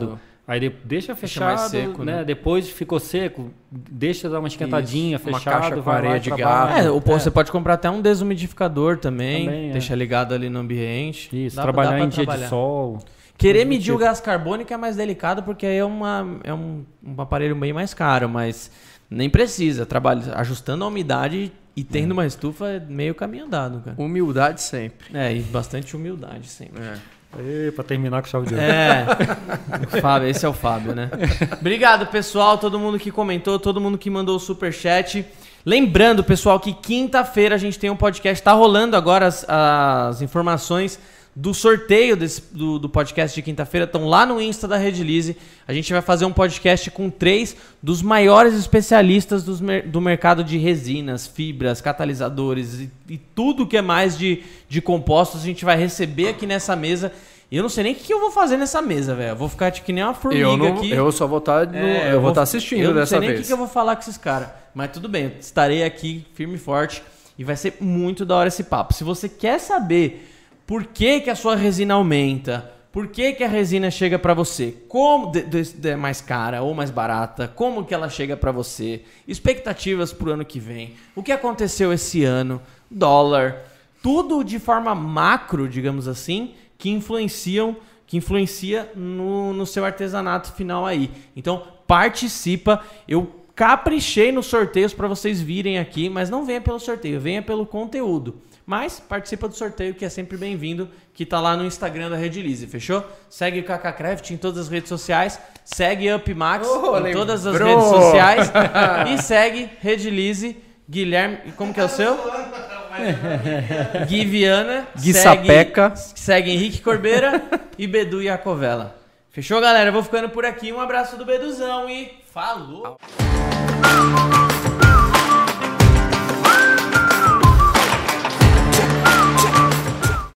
ligado, aí de- deixa fechado, mais seco, né? né? Depois ficou seco, deixa dar uma esquentadinha, Isso, uma fechado, caixa com areia de trabalha. gato. É, ou pô, você pode comprar até um desumidificador também, Também, é. deixa ligado ali no ambiente. Isso, Dá pra- trabalhar dá em dia trabalhar. de sol. Querer medir o tipo. gás carbônico é mais delicado porque aí é, uma, é um, um aparelho bem mais caro, mas nem precisa. Trabalho, ajustando a umidade e tendo uma estufa é meio caminho andado, cara. Humildade sempre. É, e bastante humildade sempre. É. Para terminar com chave de ouro. É, Fábio, esse é o Fábio, né? Obrigado, pessoal, todo mundo que comentou, todo mundo que mandou o superchat. Lembrando, pessoal, que quinta-feira a gente tem um podcast, tá rolando agora as, as informações do sorteio desse- do, do podcast de quinta-feira, estão lá no Insta da Redilize. A gente vai fazer um podcast com três dos maiores especialistas dos do mercado de resinas, fibras, catalisadores e, e tudo que é mais de, de compostos. A gente vai receber aqui nessa mesa. E eu não sei nem o que, que eu vou fazer nessa mesa, velho. Eu vou ficar tipo, que nem uma formiga Eu, não, aqui. eu só vou estar É, eu vou estar assistindo eu não dessa sei nem o vez. que, que eu vou falar com esses caras. Mas tudo bem, estarei aqui firme e forte. E vai ser muito da hora esse papo. Se você quer saber por que, que a sua resina aumenta, por que, que a resina chega para você, como de, de- de- mais cara ou mais barata, como que ela chega para você, expectativas pro ano que vem, o que aconteceu esse ano, dólar, tudo de forma macro, digamos assim, que influenciam que influencia no, no seu artesanato final aí. Então, participa. Eu caprichei nos sorteios para vocês virem aqui, mas não venha pelo sorteio, venha pelo conteúdo. Mas participa do sorteio que é sempre bem-vindo, que tá lá no Instagram da Redilize, fechou? Segue o KKCraft em todas as redes sociais, segue UpMax Oh, em todas as redes sociais e segue Redilize Guilherme, como que é o seu? Gui Viana, Gui segue- Sapeca. segue Henrique Corbeira e Bedu Iacovella. Fechou, galera? Eu vou ficando por aqui. Um abraço do Beduzão e falou!